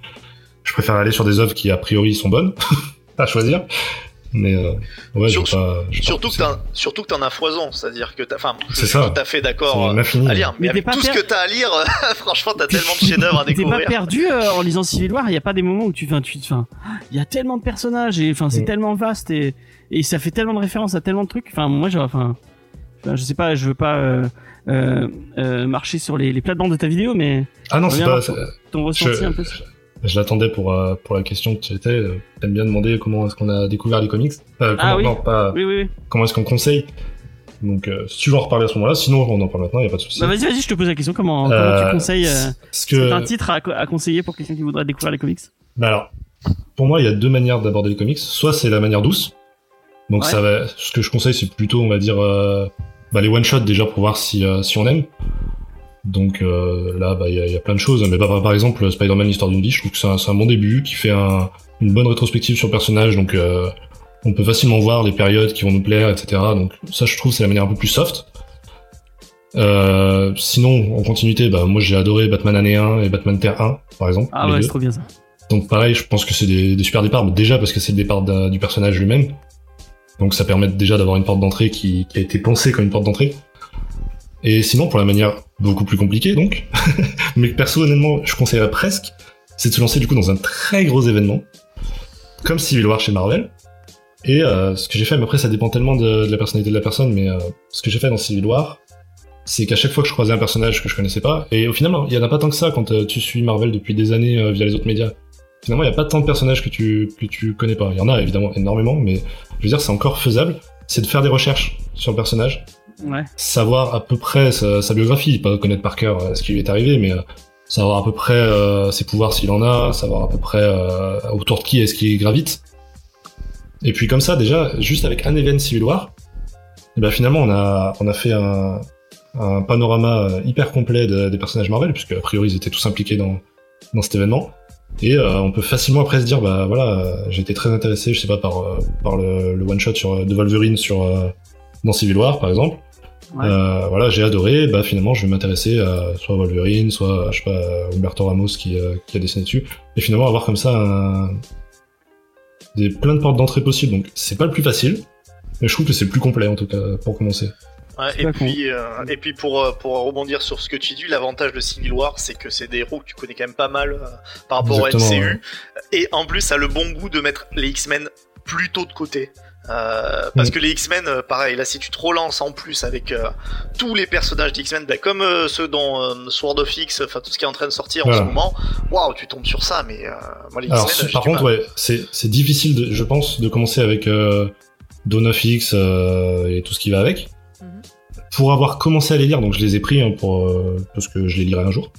je préfère aller sur des œuvres qui, a priori, sont bonnes, à choisir. Mais, euh, ouais, je Sur- pas, Surtout que, t'as, surtout que t'en as foison. C'est-à-dire que t'as. Enfin, C'est tout à fait d'accord. euh, à lire. Mais avec tout ce que t'as à lire, franchement, t'as tellement de chefs-d'œuvre à T'es pas découvrir. perdu euh, en lisant Civil War Il y a pas des moments où tu, enfin, tu, enfin, il y a tellement de personnages et enfin c'est Mm. tellement vaste et et ça fait tellement de références à tellement de trucs. Enfin moi, j'ai, enfin, je sais pas, je veux pas euh, euh, euh, marcher sur les, les plates-bandes de ta vidéo, mais Ah non, c'est pas, c'est- ton ressenti Je- un peu. Je l'attendais pour, euh, pour la question que tu étais. euh, T'aimes bien demander comment est-ce qu'on a découvert les comics euh, comment, Ah oui. Non, pas Oui, oui, oui. comment est-ce qu'on conseille. Donc, si tu veux en reparler à ce moment-là, sinon on en parle maintenant, y a pas de souci. Bah vas-y, vas-y, je te pose la question. Comment, comment tu conseilles Ce C'est que, un titre à, à conseiller pour quelqu'un qui voudrait découvrir les comics? Bah alors, pour moi, il y a deux manières d'aborder les comics. Soit c'est la manière douce. Donc Ouais. ça va, ce que je conseille, c'est plutôt, on va dire, bah, les one shot déjà pour voir si si on aime. Donc euh, là, bah il y, a- y a plein de choses. Mais bah, par- exemple, Spider-Man l'histoire d'une vie, je trouve que c'est un, bon début qui fait un, une bonne rétrospective sur le personnage. Donc euh, on peut facilement voir les périodes qui vont nous plaire, etc. Donc ça, je trouve, c'est la manière un peu plus soft. Euh, sinon, en continuité, bah moi j'ai adoré Batman année 1 et Batman Terre 1, par exemple. Ah ouais, c'est trop bien ça. Donc pareil, je pense que c'est des, des super départs, mais déjà parce que c'est le départ du personnage lui-même. Donc ça permet déjà d'avoir une porte d'entrée qui, qui a été pensée comme une porte d'entrée. Et sinon, pour la manière beaucoup plus compliquée, donc, mais que personnellement, je conseillerais presque, c'est de se lancer du coup dans un très gros événement, comme Civil War chez Marvel. Et euh, ce que j'ai fait, mais après ça dépend tellement de, la personnalité de la personne, mais euh, ce que j'ai fait dans Civil War, c'est qu'à chaque fois que je croisais un personnage que je connaissais pas, et au final, il y en a pas tant que ça quand euh, tu suis Marvel depuis des années via les autres médias. Finalement, il n'y a pas tant de personnages que tu, que tu connais pas. Il y en a évidemment énormément, mais je veux dire, c'est encore faisable. C'est de faire des recherches sur le personnage, Savoir à peu près sa, biographie, pas connaître par cœur euh, ce qui lui est arrivé, mais euh, savoir à peu près euh, ses pouvoirs s'il en a, savoir à peu près autour de qui est-ce qui gravite. Et puis comme ça, déjà, juste avec un event Civil War, eh ben finalement on a on a fait un, panorama hyper complet de- des personnages Marvel, puisque a priori ils étaient tous impliqués dans dans cet événement. Et on peut facilement après se dire bah voilà, j'ai été très intéressé, je sais pas par par le, le one shot sur euh, de Wolverine sur dans Civil War par exemple. Ouais. Euh, voilà, j'ai adoré. Bah finalement, je vais m'intéresser à soit Wolverine, soit je sais pas à Humberto Ramos qui, euh, qui a dessiné dessus. Et finalement avoir comme ça un... des plein de portes d'entrée possibles. Donc c'est pas le plus facile, mais je trouve que c'est le plus complet en tout cas pour commencer. Ouais, et, puis, euh, et puis pour, euh, pour rebondir sur ce que tu dis, l'avantage de Civil War, c'est que c'est des héros que tu connais quand même pas mal euh, par rapport Exactement, au MCU. ouais. Et en plus, ça a le bon goût de mettre les X-Men plutôt de côté. Euh, parce Mm. que les X-Men, euh, pareil, là si tu te relances en plus avec euh, tous les personnages d'X-Men, bah, comme euh, ceux dont euh, Sword of X, enfin tout ce qui est en train de sortir en ce moment, waouh, tu tombes sur ça, mais euh, moi les Alors X-Men, par contre, ouais, c'est difficile, de, je pense, de commencer avec euh, Dawn of X euh, et tout ce qui va avec. Mhm. Pour avoir commencé à les lire, donc je les ai pris hein, pour euh, parce que je les lirai un jour.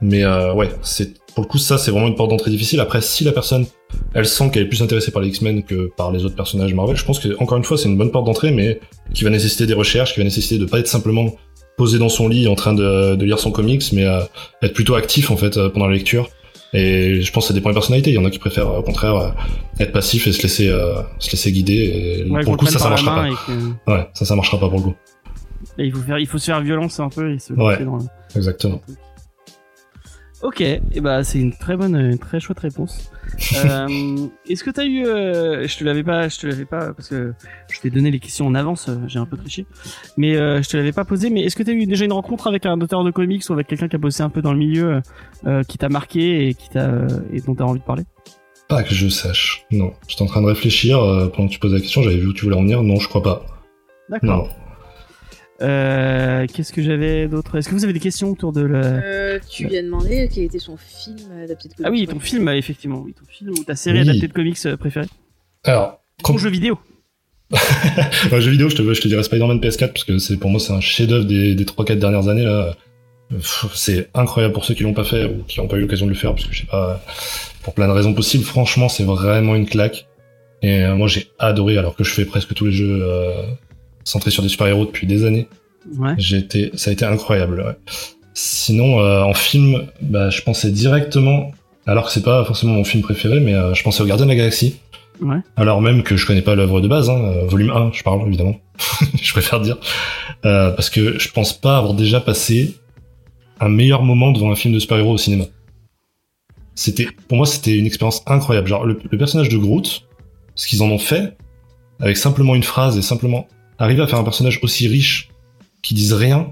Mais euh, ouais, c'est pour le coup ça c'est vraiment une porte d'entrée difficile. Après, si la personne elle sent qu'elle est plus intéressée par les X-Men que par les autres personnages Marvel, je pense que encore une fois c'est une bonne porte d'entrée, mais qui va nécessiter des recherches, qui va nécessiter de pas être simplement posé dans son lit en train de, de lire son comics, mais euh, être plutôt actif en fait euh, pendant la lecture. Et je pense que ça dépend des personnalités. Il y en a qui préfèrent au contraire euh, être passif et se laisser euh, se laisser guider. Et Ouais, pour le coup, ça, ça marchera pas. que- Ouais, ça, ça marchera pas pour le coup. et il faut faire, il faut se faire violence un peu et se Ouais. dans le- Exactement. Ok, et bah c'est une très bonne, une très chouette réponse. euh, Est-ce que t'as eu, euh, je te l'avais pas, je te l'avais pas parce que je t'ai donné les questions en avance, euh, j'ai un peu triché, mais euh, je te l'avais pas posé. Mais est-ce que t'as eu déjà une rencontre avec un auteur de comics ou avec quelqu'un qui a bossé un peu dans le milieu, euh, qui t'a marqué et qui t'a euh, et dont t'as envie de parler? Pas que je sache. Non. J'étais en train de réfléchir euh, pendant que tu posais la question. J'avais vu où tu voulais en venir. Non, je crois pas. D'accord. Euh, Qu'est-ce que j'avais d'autre? Est-ce que vous avez des questions autour de la... Euh, tu lui as demandé quel était son film adapté de comics. Ah oui, ton film, effectivement, oui, ton film ou ta série Oui. adaptée de comics euh, préférée Alors, Ton jeu vidéo. Ouais, jeu vidéo, je te, je te dirais Spider-Man PS4 parce que c'est pour moi c'est un chef-d'œuvre des, des 3-4 dernières années là. C'est incroyable pour ceux qui l'ont pas fait ou qui n'ont pas eu l'occasion de le faire parce que je sais pas pour plein de raisons possibles. Franchement, c'est vraiment une claque. Et moi j'ai adoré alors que je fais presque tous les jeux euh, centrés sur des super-héros depuis des années. Ouais. J'ai été, ça a été incroyable. ouais. Sinon, euh, en film, bah, je pensais directement, alors que c'est pas forcément mon film préféré, mais euh, je pensais au Gardien de la Galaxie. Ouais. Alors même que je connais pas l'œuvre de base, hein, euh, volume 1, je parle évidemment. je préfère dire. Euh, parce que je pense pas avoir déjà passé un meilleur moment devant un film de super-héros au cinéma. C'était, pour moi, c'était une expérience incroyable. Genre, le, le personnage de Groot, ce qu'ils en ont fait, avec simplement une phrase et simplement arriver à faire un personnage aussi riche qui disent rien,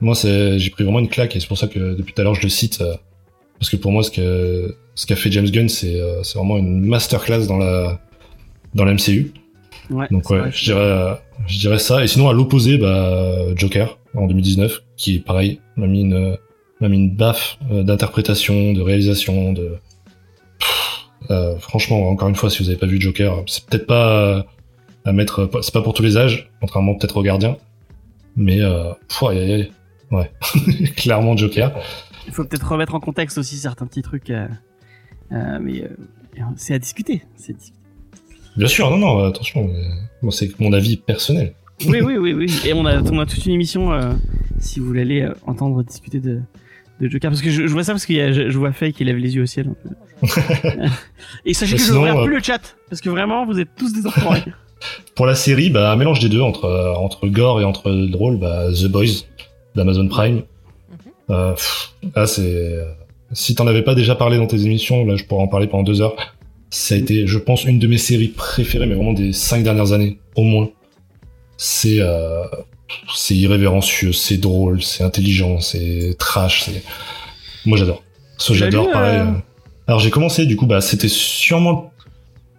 moi, c'est, j'ai pris vraiment une claque et c'est pour ça que depuis tout à l'heure je le cite. euh, parce que pour moi, ce que, ce qu'a fait James Gunn, c'est, euh, c'est vraiment une masterclass dans la, dans la MCU. Ouais. Donc ouais, vrai, je dirais, euh, je dirais ça. Et sinon, à l'opposé, bah, Joker en 2019, qui est pareil, m'a mis une, m'a mis une baffe euh, d'interprétation, de réalisation, de. Pff, franchement, encore une fois, si vous avez pas vu Joker, c'est peut-être pas à mettre, c'est pas pour tous les âges, contrairement peut-être au Gardien, Mais euh, pff, aïe, aïe, aïe. ouais, clairement Joker. Il faut peut-être remettre en contexte aussi certains petits trucs, euh, euh, mais euh, c'est à discuter. C'est. Bien sûr, non, non, attention. Bon, c'est mon avis personnel. Oui, oui, oui, oui. Et on a, on a toute une émission si vous voulez aller entendre discuter de, de Joker, parce que je, je vois ça parce que je, je vois Faye qui lève les yeux au ciel. un peu. Et sachez Mais que je sinon, ne regarde euh, plus le chat parce que vraiment vous êtes tous des enfants. Pour la série, bah, un mélange des deux, entre, euh, entre gore et entre drôle, bah, The Boys d'Amazon Prime. Euh, pff, là, c'est. euh, Si t'en avais pas déjà parlé dans tes émissions, là, je pourrais en parler pendant deux heures. Ça a été, je pense, une de mes séries préférées, mais vraiment des cinq dernières années, au moins. C'est. Euh, c'est irrévérencieux, c'est drôle, c'est intelligent, c'est trash, c'est. Moi, j'adore. J'adore, pareil. euh. Alors, j'ai commencé, du coup, bah, c'était sûrement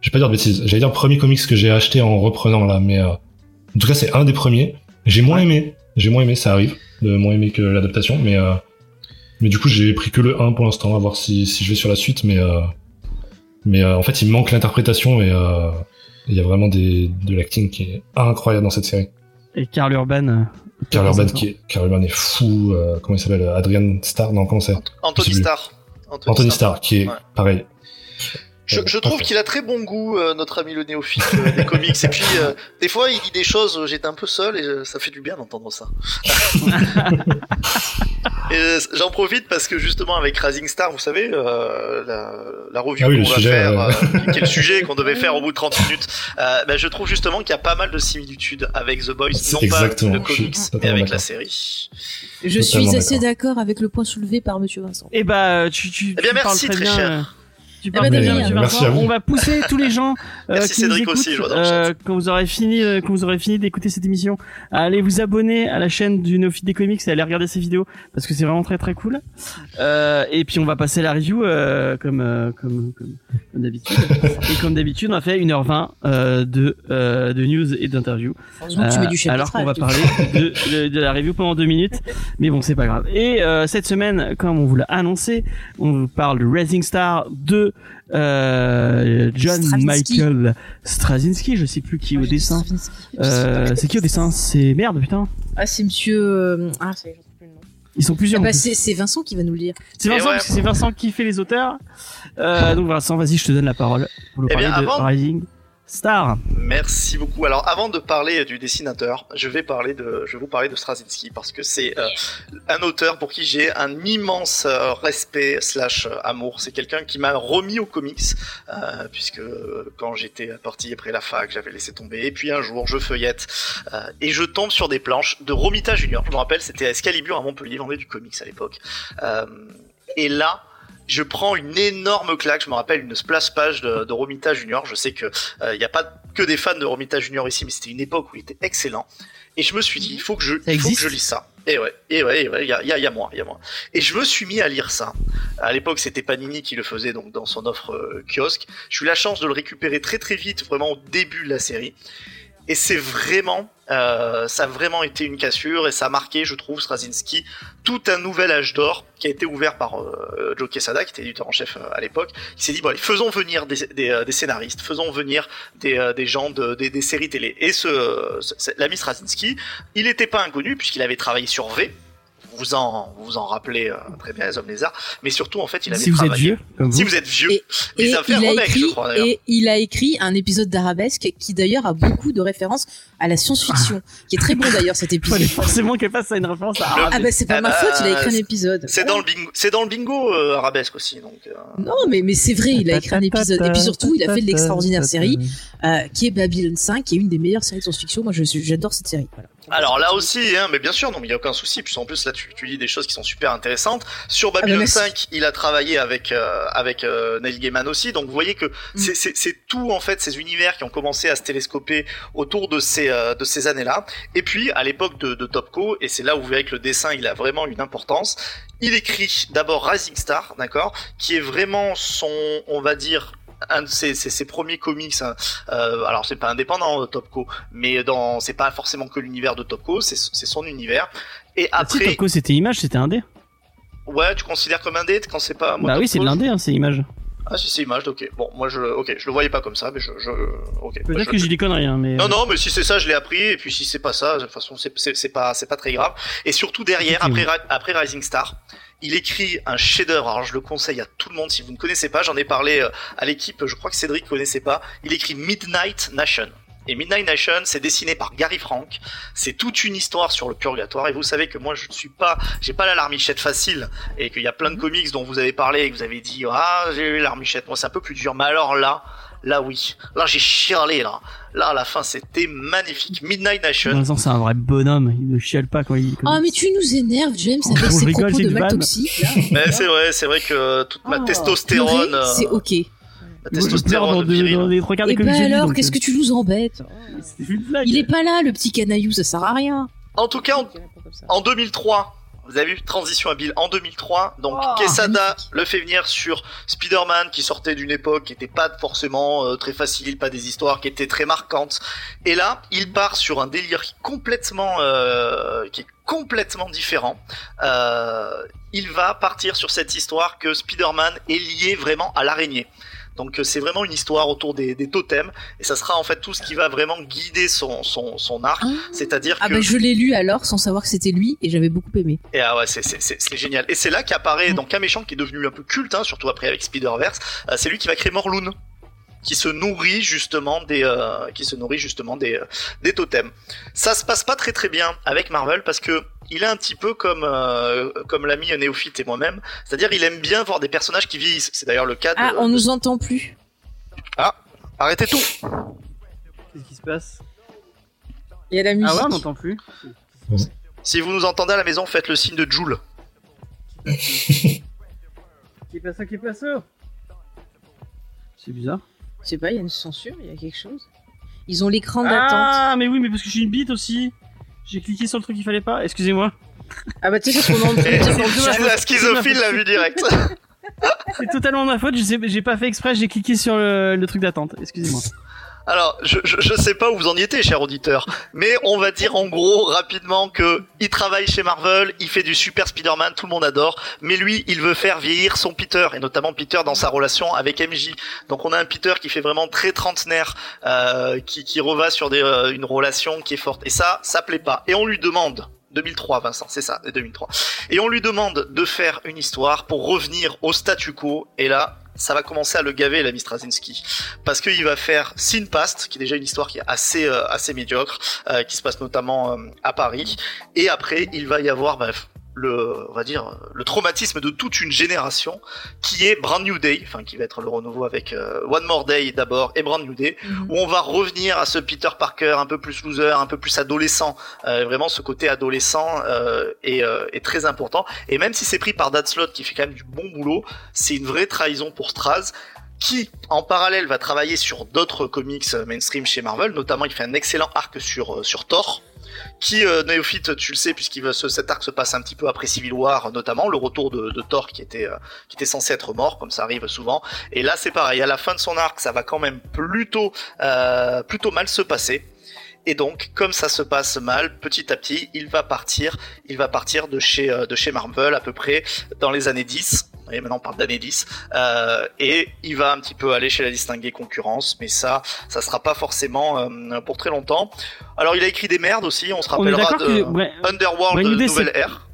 je vais pas dire de bêtises. J'allais dire premier comics que j'ai acheté en reprenant là, mais euh, en tout cas c'est un des premiers. J'ai moins aimé. J'ai moins aimé, ça arrive, de moins aimé que l'adaptation, mais euh, mais du coup j'ai pris que le 1 pour l'instant, à voir si, si je vais sur la suite, mais euh, mais euh, en fait il manque l'interprétation et euh, il y a vraiment des, de l'acting qui est incroyable dans cette série. Et Karl Urban. euh, Karl Urban qui est, Karl Urban est fou. euh, comment il s'appelle Adrian Starr Non, comment c'est? Anthony plus. Starr. Anthony Starr qui est Ouais. pareil. Je, je trouve qu'il a très bon goût, euh, notre ami le néophyte euh, des comics. Et puis, euh, des fois, il dit des choses, euh, j'étais un peu seul et euh, ça fait du bien d'entendre ça. et euh, j'en profite parce que justement, avec Rising Star, vous savez, euh, la, la review Ah oui, qu'on le va sujet, faire, euh, qui est le sujet qu'on devait faire au bout de 30 minutes, euh, ben, je trouve justement qu'il y a pas mal de similitudes avec The Boys, non exactement, pas le je suis comics, mais avec la série. Je suis assez d'accord. avec le point soulevé par Monsieur Vincent. Eh bah, tu, tu, Eh bien, tu parles merci, très très bien. cher. Tu Eh parles ben, Merci à vous. On va pousser tous les gens euh, qui nous Cédric écoutent, aussi, euh, quand vous aurez fini, euh, quand vous aurez fini d'écouter cette émission, à aller vous abonner à la chaîne du Néophyte des comics et aller regarder ces vidéos parce que c'est vraiment très très cool. Euh, et puis on va passer la review euh, comme, euh, comme comme comme d'habitude. et comme d'habitude, on a fait 1h20 euh, de euh, de news et d'interviews. Euh, alors qu'on va parler de, de, de la review pendant deux minutes, mais bon c'est pas grave. Et euh, cette semaine, comme on vous l'a annoncé, on vous parle de Rising Star de euh, John. Michael Straczynski, je sais plus qui est au dessin. Euh, c'est qui au dessin? C'est merde putain. Ah, c'est Monsieur. euh, Ah, ça y est, j'en trouve plus le nom. Ils sont plusieurs. Ah bah, plus. c'est Vincent qui va nous le lire. c'est Vincent, Et ouais. parce que c'est Vincent qui fait les auteurs. Euh, donc Vincent, vas-y, je te donne la parole pour nous Eh parler bien, de avant- Rising Star. Merci beaucoup. Alors, avant de parler du dessinateur, je vais parler de, je vous parler de Straczynski parce que c'est euh, un auteur pour qui j'ai un immense euh, respect slash euh, amour. C'est quelqu'un qui m'a remis aux comics puisque quand j'étais parti après la fac, j'avais laissé tomber. Et puis un jour, je feuillette et je tombe sur des planches de Romita Junior. Je me rappelle, c'était Excalibur à Montpellier, vendait du comics à l'époque. Et là. Je prends une énorme claque, je me rappelle une splash page de, de Romita Junior. Je sais que il n'y a pas que des fans de Romita Junior ici, mais c'était une époque où il était excellent. Et je me suis dit, il faut que je, il faut que je lise ça. Et ouais, et ouais, et ouais, il y a, il y, a, il y a moi, il y a moi. Et je me suis mis à lire ça. À l'époque, c'était Panini qui le faisait donc dans son offre euh, kiosque. J'ai eu la chance de le récupérer très très vite, vraiment au début de la série. Et c'est vraiment, euh, ça a vraiment été une cassure et ça a marqué, je trouve, Straczynski, tout un nouvel âge d'or qui a été ouvert par euh, Joe Quesada, qui était éditeur en chef euh, à l'époque. Il s'est dit, bon, faisons venir euh, des scénaristes, faisons venir des, gens de, des, séries télé. Et ce- l'ami Straczynski, il n'était pas inconnu puisqu'il avait travaillé sur V. Vous en, vous en rappelez euh, très bien les hommes lézards, mais surtout en fait il avait Si vous êtes travaillé. vieux, comme Si vous. vous êtes vieux, Et- mais Et ça fait un il, a remake, je écrit, crois d'ailleurs. et il a écrit un épisode d'Arabesque qui d'ailleurs a beaucoup de références à la science-fiction, qui est très bon d'ailleurs cet épisode. Forcément qu'elle fasse une référence à Le- Ah bah c'est pas Ah ma bah, faute, il a écrit un épisode. C'est dans le bingo, c'est dans le bingo euh, arabesque aussi, donc. euh, Non mais mais c'est vrai, il a écrit un épisode et puis surtout il a fait de l'extraordinaire série euh, qui est Babylon 5, qui est une des meilleures séries de science-fiction. Moi je suis- j'adore cette série. Voilà. Alors là aussi, hein, mais bien sûr, non, mais il y a aucun souci. Puis en plus là, tu, tu lis des choses qui sont super intéressantes. Sur bah, Babylon merci. 5, il a travaillé avec euh, avec euh, Neil Gaiman aussi. Donc vous voyez que c'est- c'est c'est tout en fait ces univers qui ont commencé à se télescoper autour de ces euh, de ces années-là. Et puis à l'époque de, de Topco, et c'est là où vous verrez que le dessin il a vraiment une importance. Il écrit d'abord Rising Star, d'accord, qui est vraiment son, on va dire un de ses, ses, ses premiers comics. hein. Euh, alors c'est pas indépendant euh, Topco, mais dans c'est pas forcément que l'univers de Topco, c'est c'est son univers. Et Ah, si, après, Topco c'était image, c'était un dé. ouais, tu considères comme un date quand c'est pas moi, Bah oui, c'est de l'indé, hein, c'est image. Ah si c'est Image, ok. Bon, moi je, ok, je le voyais pas comme ça, mais je, je, ok. Bah, Peut-être je- que j'ai des conneries, hein, mais. Non, non, mais si c'est ça, je l'ai appris, et puis si c'est pas ça, de toute façon, c'est- pas, c'est pas très grave. Et surtout derrière, après, après Rising Star, il écrit un chef-d'œuvre. Alors je le conseille à tout le monde si vous ne connaissez pas. J'en ai parlé euh, à l'équipe. Je crois que Cédric connaissait pas. Il écrit Midnight Nation. Et Midnight Nation, c'est dessiné par Gary Frank. C'est toute une histoire sur le purgatoire. Et vous savez que moi, je ne suis pas, j'ai pas la larmichette facile. Et qu'il y a plein de comics dont vous avez parlé et que vous avez dit, ah, j'ai eu la larmichette. Moi, c'est un peu plus dur. Mais alors là, là, oui. Là, j'ai chialé, là. Là, à la fin, c'était magnifique. Midnight Nation. Vincent, c'est un vrai bonhomme. Il ne chiale pas quand il. quand Oh, il- mais tu nous énerves, James, avec On ces rigole, propos c'est de mal toxique. là. Mais c'est vrai, c'est vrai que toute ma Oh, testostérone, euh, C'est ok. pleure dans, testostérone virile. dans les trois quarts des Et comics bah que j'ai lus, alors, qu'est-ce euh, que tu nous embêtes. Il est pas là, le petit canaillou, ça sert à rien. En tout cas, en, en 2003, vous avez vu transition habile. En 2003, donc Oh, Quesada magnifique. le fait venir sur Spider-Man qui sortait d'une époque qui était pas forcément euh, très facile, pas des histoires qui étaient très marquantes. Et là, il part sur un délire complètement euh, qui est complètement différent. Euh, il va partir sur cette histoire que Spider-Man est lié vraiment à l'araignée. Donc euh, c'est vraiment une histoire autour des, des totems et ça sera en fait tout ce qui va vraiment guider son, son, son arc. Ah. C'est-à-dire Ah que bah je l'ai lu alors sans savoir que c'était lui et j'avais beaucoup aimé. et ah ouais, c'est, génial. Et c'est là qu'apparaît donc un méchant qui est devenu un peu culte, hein, surtout après avec Spider-Verse. Euh, c'est lui qui va créer Morlun, qui se nourrit justement des, euh, qui se nourrit justement des, euh, des totems. Ça se passe pas très très bien avec Marvel parce que il est un petit peu comme euh, comme l'ami Néophyte et moi-même, c'est-à-dire il aime bien voir des personnages qui vieillissent. C'est d'ailleurs le cas de. Ah, on de- nous entend plus. Arrêtez tout. Qu'est-ce qui se passe? Il y a la musique. Ah ouais, on n'entend plus. Si vous nous entendez à la maison, faites le signe de Joule. Qui passe ça, qui passe ça C'est bizarre. Je sais pas, il y a une censure, il y a quelque chose. Ils ont l'écran d'attente. Ah, mais oui, mais parce que j'ai une bite aussi. J'ai cliqué sur le truc qu'il fallait pas. Excusez-moi. Ah bah tu sais, c'est ce qu'on chat. la schizophile l'a vu direct. C'est totalement ma faute. J'ai pas fait exprès. J'ai cliqué sur le, le truc d'attente. Excusez-moi. Alors, je, je, je sais pas où vous en étiez, cher auditeur, mais on va dire en gros rapidement que il travaille chez Marvel, il fait du super Spider-Man, tout le monde adore, mais lui, il veut faire vieillir son Peter, et notamment Peter dans sa relation avec MJ. Donc on a un Peter qui fait vraiment très trentenaire, euh, qui, qui reva sur des, euh, une relation qui est forte, et ça, ça plaît pas. Et on lui demande, 2003 Vincent, c'est ça, 2003, et on lui demande de faire une histoire pour revenir au statu quo, et là, ça va commencer à le gaver, l'ami Straczynski. Parce qu'il va faire Sin Past, qui est déjà une histoire qui est assez euh, assez médiocre, euh, qui se passe notamment euh, à Paris, et après il va y avoir bref le on va dire le traumatisme de toute une génération qui est Brand New Day, enfin qui va être le renouveau avec euh, One More Day d'abord et Brand New Day, Mhm. où on va revenir à ce Peter Parker un peu plus loser, un peu plus adolescent. Euh, vraiment, ce côté adolescent euh, est, euh, est très important. Et même si c'est pris par Dad Slott, qui fait quand même du bon boulot, c'est une vraie trahison pour Straz qui en parallèle va travailler sur d'autres comics mainstream chez Marvel, notamment il fait un excellent arc sur sur Thor, qui euh, Néophyte, tu le sais puisqu'il va se, cet arc se passe un petit peu après Civil War, notamment le retour de, Thor qui était euh, qui était censé être mort, comme ça arrive souvent. Et là c'est pareil, à la fin de son arc, ça va quand même plutôt euh, plutôt mal se passer. Et donc, comme ça se passe mal, petit à petit, il va partir, il va partir de chez euh, de chez Marvel à peu près dans les années 10. Et maintenant on parle d'années 10. Euh, et il va un petit peu aller chez la distinguée concurrence, mais ça, ça sera pas forcément euh, pour très longtemps. Alors il a écrit des merdes aussi, on se On rappellera d'accord de que. Underworld Nouvelle Ère.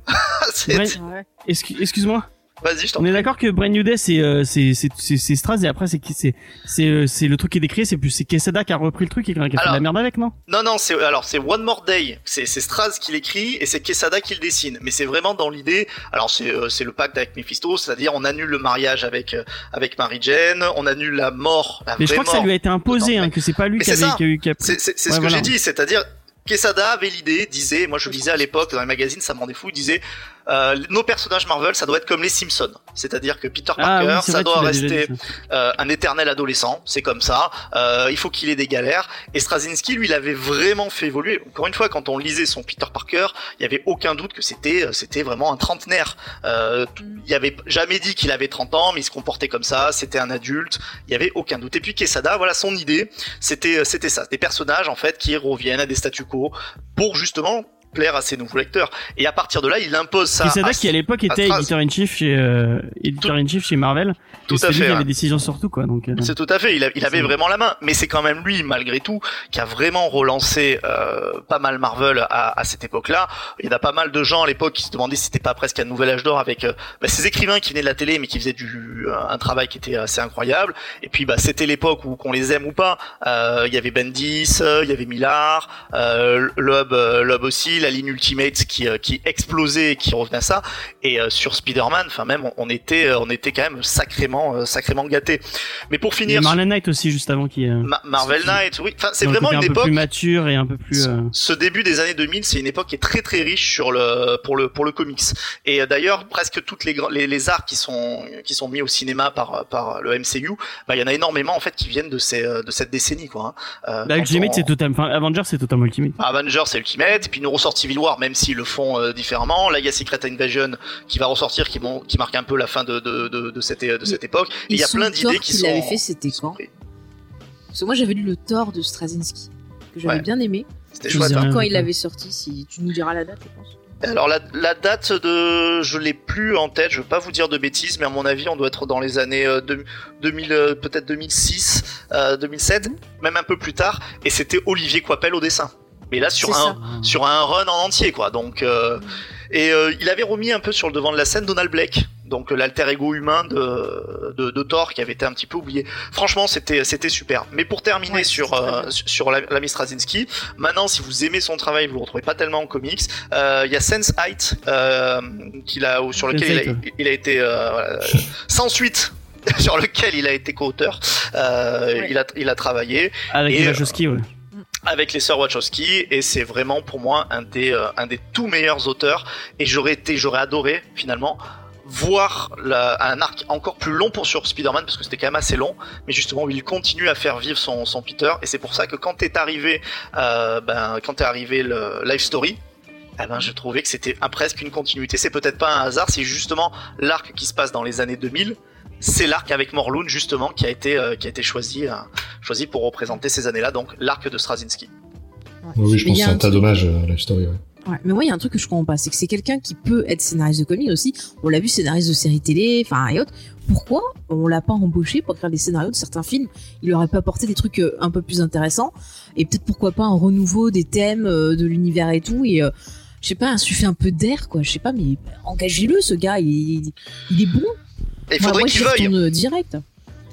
Excuse-moi. Vas-y, je t'en On est d'accord que Brand New Day c'est euh, c'est c'est c'est Straz et après c'est qui c'est c'est euh, c'est le truc qui est décrit c'est plus c'est Quesada qui a repris le truc et qui a fait de la merde avec non? Non, non, c'est alors c'est One More Day. C'est c'est Straz qui l'écrit et c'est Quesada qui le dessine. Mais c'est vraiment dans l'idée. Alors c'est euh, c'est le pacte avec Mephisto, c'est-à-dire on annule le mariage avec euh, avec Mary Jane, on annule la mort, la Mais je crois que ça lui a été imposé hein, que c'est pas lui qui avait qui a eu qui a pris. C'est c'est- Ouais, ce que voilà. j'ai dit, c'est-à-dire Quesada avait l'idée, disait, moi je le disais à l'époque dans les magazines, ça me rendait fou, il disait euh, nos personnages Marvel, ça doit être comme les Simpsons, c'est-à-dire que Peter Ah Parker, oui, ça doit rester euh, un éternel adolescent, c'est comme ça. Euh, il faut qu'il ait des galères. Et Straczynski, lui, il avait vraiment fait évoluer. Encore une fois, quand on lisait son Peter Parker, il y avait aucun doute que c'était, euh, c'était vraiment un trentenaire. Euh, t- il y avait jamais dit qu'il avait 30 ans, mais il se comportait comme ça. C'était un adulte. Il y avait aucun doute. Et puis Quesada, voilà, son idée, c'était, euh, c'était ça, des personnages en fait qui reviennent à des statu quo pour justement plaire à ses nouveaux lecteurs. Et à partir de là, il impose ça. Quesada qui à l'époque était éditeur in chief chez euh, éditeur in chief chez Marvel. Tout à lui fait, avait ouais. des décisions sur tout quoi. Donc euh, C'est tout à fait. Il, a- il avait vraiment la main, mais c'est quand même lui, malgré tout, qui a vraiment relancé euh, pas mal Marvel à, à cette époque-là. Il y en a pas mal de gens à l'époque qui se demandaient si c'était pas presque un nouvel âge d'or avec euh, bah, ces écrivains qui venaient de la télé, mais qui faisaient du euh, un travail qui était assez incroyable. Et puis bah c'était l'époque où qu'on les aime ou pas. euh, Il y avait Bendis, il y avait Millard, euh, Loeb, Loeb aussi, la ligne Ultimate qui euh, qui explosait, et qui revenait à ça. Et euh, sur Spider-Man, enfin même on, était euh, on était quand même sacrément euh, sacrément gâtés. Mais pour finir, Marlon Knight aussi juste avant qui. Ma- Marvel Knight, oui. Enfin, c'est vraiment côté une un peu époque. plus mature et un peu plus. Ce début des années 2000, c'est une époque qui est très très riche sur le pour le pour le comics. Et euh, d'ailleurs, presque toutes les, les les arts qui sont qui sont mis au cinéma par par le MCU, bah il y en a énormément en fait qui viennent de ces de cette décennie quoi. hein. Euh, Bah, Ultimate on- c'est total. Enfin Avengers c'est totalement Ultimate. Avengers c'est Ultimate, puis nous ressort Civil War, même s'ils le font euh, différemment. Là, il y a Secret Invasion qui va ressortir, qui, marque un peu la fin de, de, de, de cette, de cette époque. Et il y a plein d'idées qui qu'il sont. avait fait, c'était quand. Parce que moi j'avais lu le Thor de Straczynski que j'avais Ouais. bien aimé. C'était Je chouette. sais hein. Quand il l'avait sorti, si tu nous diras la date, je pense. Alors la, la date de, je l'ai plus en tête, je veux pas vous dire de bêtises, mais à mon avis on doit être dans les années euh, deux- 2000, euh, peut-être 2006, euh, 2007, même un peu plus tard, et c'était Olivier Coipel au dessin. Mais là sur un ça. sur un run en entier quoi, donc euh, et euh, il avait remis un peu sur le devant de la scène Donald Blake, donc euh, l'alter ego humain de, de de Thor qui avait été un petit peu oublié. Franchement c'était c'était super. Mais pour terminer Ouais, sur euh, sur la- l'ami Straczynski, Maintenant, si vous aimez son travail, vous le retrouvez pas tellement en comics. Euh, Il y a Sense Height euh, qu'il a, ou sur lequel il a, Sense8, il a été euh, voilà, sans suite. sur lequel il a été co-auteur, euh, Ouais. il, a, il a travaillé Avec Et, Eva euh, Joski, ouais. Avec les sœurs Wachowski et c'est vraiment pour moi un des, euh, un des tout meilleurs auteurs et j'aurais été, j'aurais adoré finalement voir un arc encore plus long pour sur Spider-Man parce que c'était quand même assez long mais justement il continue à faire vivre son, Peter et c'est pour ça que quand est arrivé euh, ben quand est arrivé le Life Story eh ben, je trouvais que c'était presque une continuité. C'est peut-être pas un hasard, c'est justement l'arc qui se passe dans les années 2000. C'est l'arc avec Morlun justement qui a été euh, qui a été choisi euh, choisi pour représenter ces années-là, donc l'arc de Straczynski. Oui, oui, je Mais pense que a c'est un un tas d'hommages, euh, Life Story. Ouais. Ouais, mais moi, il y a un truc que je comprends pas, c'est que c'est quelqu'un qui peut être scénariste de comics aussi. On l'a vu scénariste de séries télé, enfin et autres. Pourquoi on l'a pas embauché pour écrire les scénarios de certains films? Il aurait pas apporté des trucs un peu plus intéressants et peut-être pourquoi pas un renouveau des thèmes euh, de l'univers et tout et euh, je sais pas, insuffler un peu d'air quoi. Je sais pas, mais engagez-le ce gars, il, il est bon. Il faudrait moi, qu'il j'y veuille. retourne direct.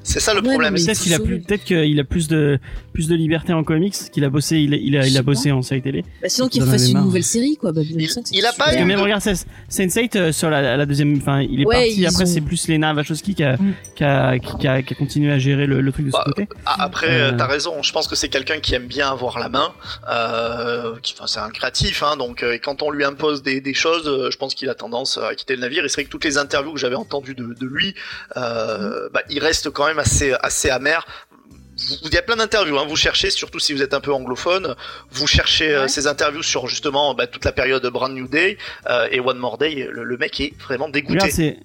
C'est ça le Ouais, problème. Peut-être il qu'il a plus, peut-être qu'il a plus de plus de liberté en comics, qu'il a bossé, il a, il a, il bossé en série télé. Bah, sinon qu'il avez une nouvelle série quoi. Il- 5, c'est il a pas. Parce que eu même de- regarde Sense- Sense8 euh, sur la, la deuxième, enfin il est Ouais, parti. Après ont- c'est plus Lena Wachowski qui a, Mm. qui a, qui a, qui a continué à gérer le, le truc de Bah, ce côté. Ah, Après, Euh. t'as raison. Je pense que c'est quelqu'un qui aime bien avoir la main. Euh, enfin, c'est un créatif, hein, donc euh, et quand on lui impose des, des choses, je pense qu'il a tendance à quitter le navire. Et c'est vrai que toutes les interviews que j'avais entendues de, de lui, euh, bah, il reste quand même assez assez amer. Il y a plein d'interviews, hein, vous cherchez, surtout si vous êtes un peu anglophone, vous cherchez euh, Ouais. ces interviews sur justement bah, toute la période Brand New Day euh, et One More Day. Le, le mec est vraiment dégoûté. Regarde,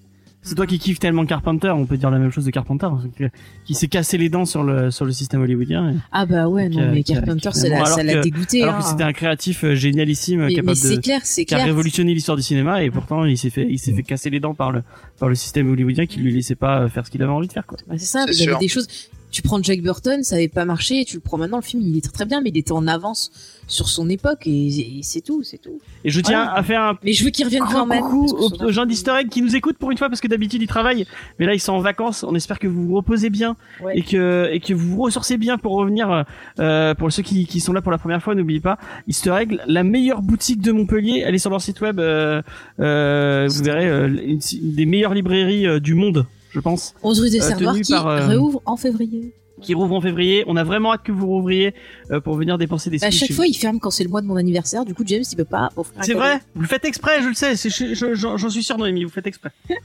c'est toi qui kiffes tellement Carpenter, on peut dire la même chose de Carpenter, hein, qui, s'est cassé les dents sur le sur le système hollywoodien. et- Ah bah ouais, a- non mais Carpenter, a- ça l'a dégoûté. alors hein. que c'était un créatif euh, génialissime, mais, capable de clair, qui a révolutionné l'histoire du cinéma et pourtant il s'est fait il s'est fait casser les dents par le par le système hollywoodien qui lui laissait pas euh, faire ce qu'il avait envie de faire quoi. Bah, c'est ça, il y avait des choses. Tu prends Jack Burton, ça avait pas marché, tu le prends maintenant, le film il est très très bien, mais il était en avance sur son époque et, et c'est tout, c'est tout. Et je tiens à faire un Mais je veux qu'il revienne grand quand même. coucou aux, gens d'Easter Egg qui nous écoutent pour une fois parce que d'habitude ils travaillent mais là ils sont en vacances. On espère que vous vous reposez bien Ouais. et que et que vous vous ressourcez bien pour revenir euh, pour ceux qui, qui sont là pour la première fois n'oubliez pas Easter Egg la meilleure boutique de Montpellier allez sur leur site web euh, euh, vous verrez une, une des meilleures librairies du monde je pense 11 rue des euh, Servoirs tenu qui par, euh, réouvre en février. qui rouvre en février on a vraiment hâte que vous rouvriez euh, pour venir dépenser des Bah, à sous chaque chez fois, il ferme quand c'est le mois de mon anniversaire. Du coup, James, il peut pas offrir c'est vrai vous le faites exprès je le sais c'est je- je- j'en suis sûr Noémie vous le faites exprès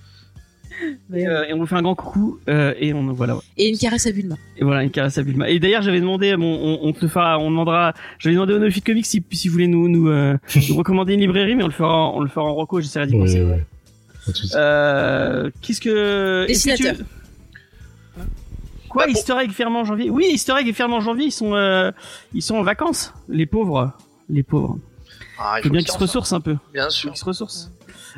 Mais, et, euh, et on vous fait un grand coucou euh, et on voilà ouais. Et une caresse à Bulma. Et voilà, une caresse à Bulma. Et d'ailleurs, j'avais demandé, à mon, on, on te fera, on demandera, j'avais demandé au No Fit Comics si, si vous voulez nous, nous, euh, nous recommander une librairie, mais on le fera, en- on le fera en reco, j'essaierai d'y Ouais, penser. ouais. Souci. Euh, qu'est-ce que... est-ce que tu- Dessinateur. Quoi, Bah, Easter Egg ferme en janvier? Oui, Easter Egg et ferme en janvier, ils sont, euh, ils sont en vacances, les pauvres, les pauvres. Ah, faut bien qu'il qu'il se en sorte. ressource un peu. Bien sûr. qu'il se.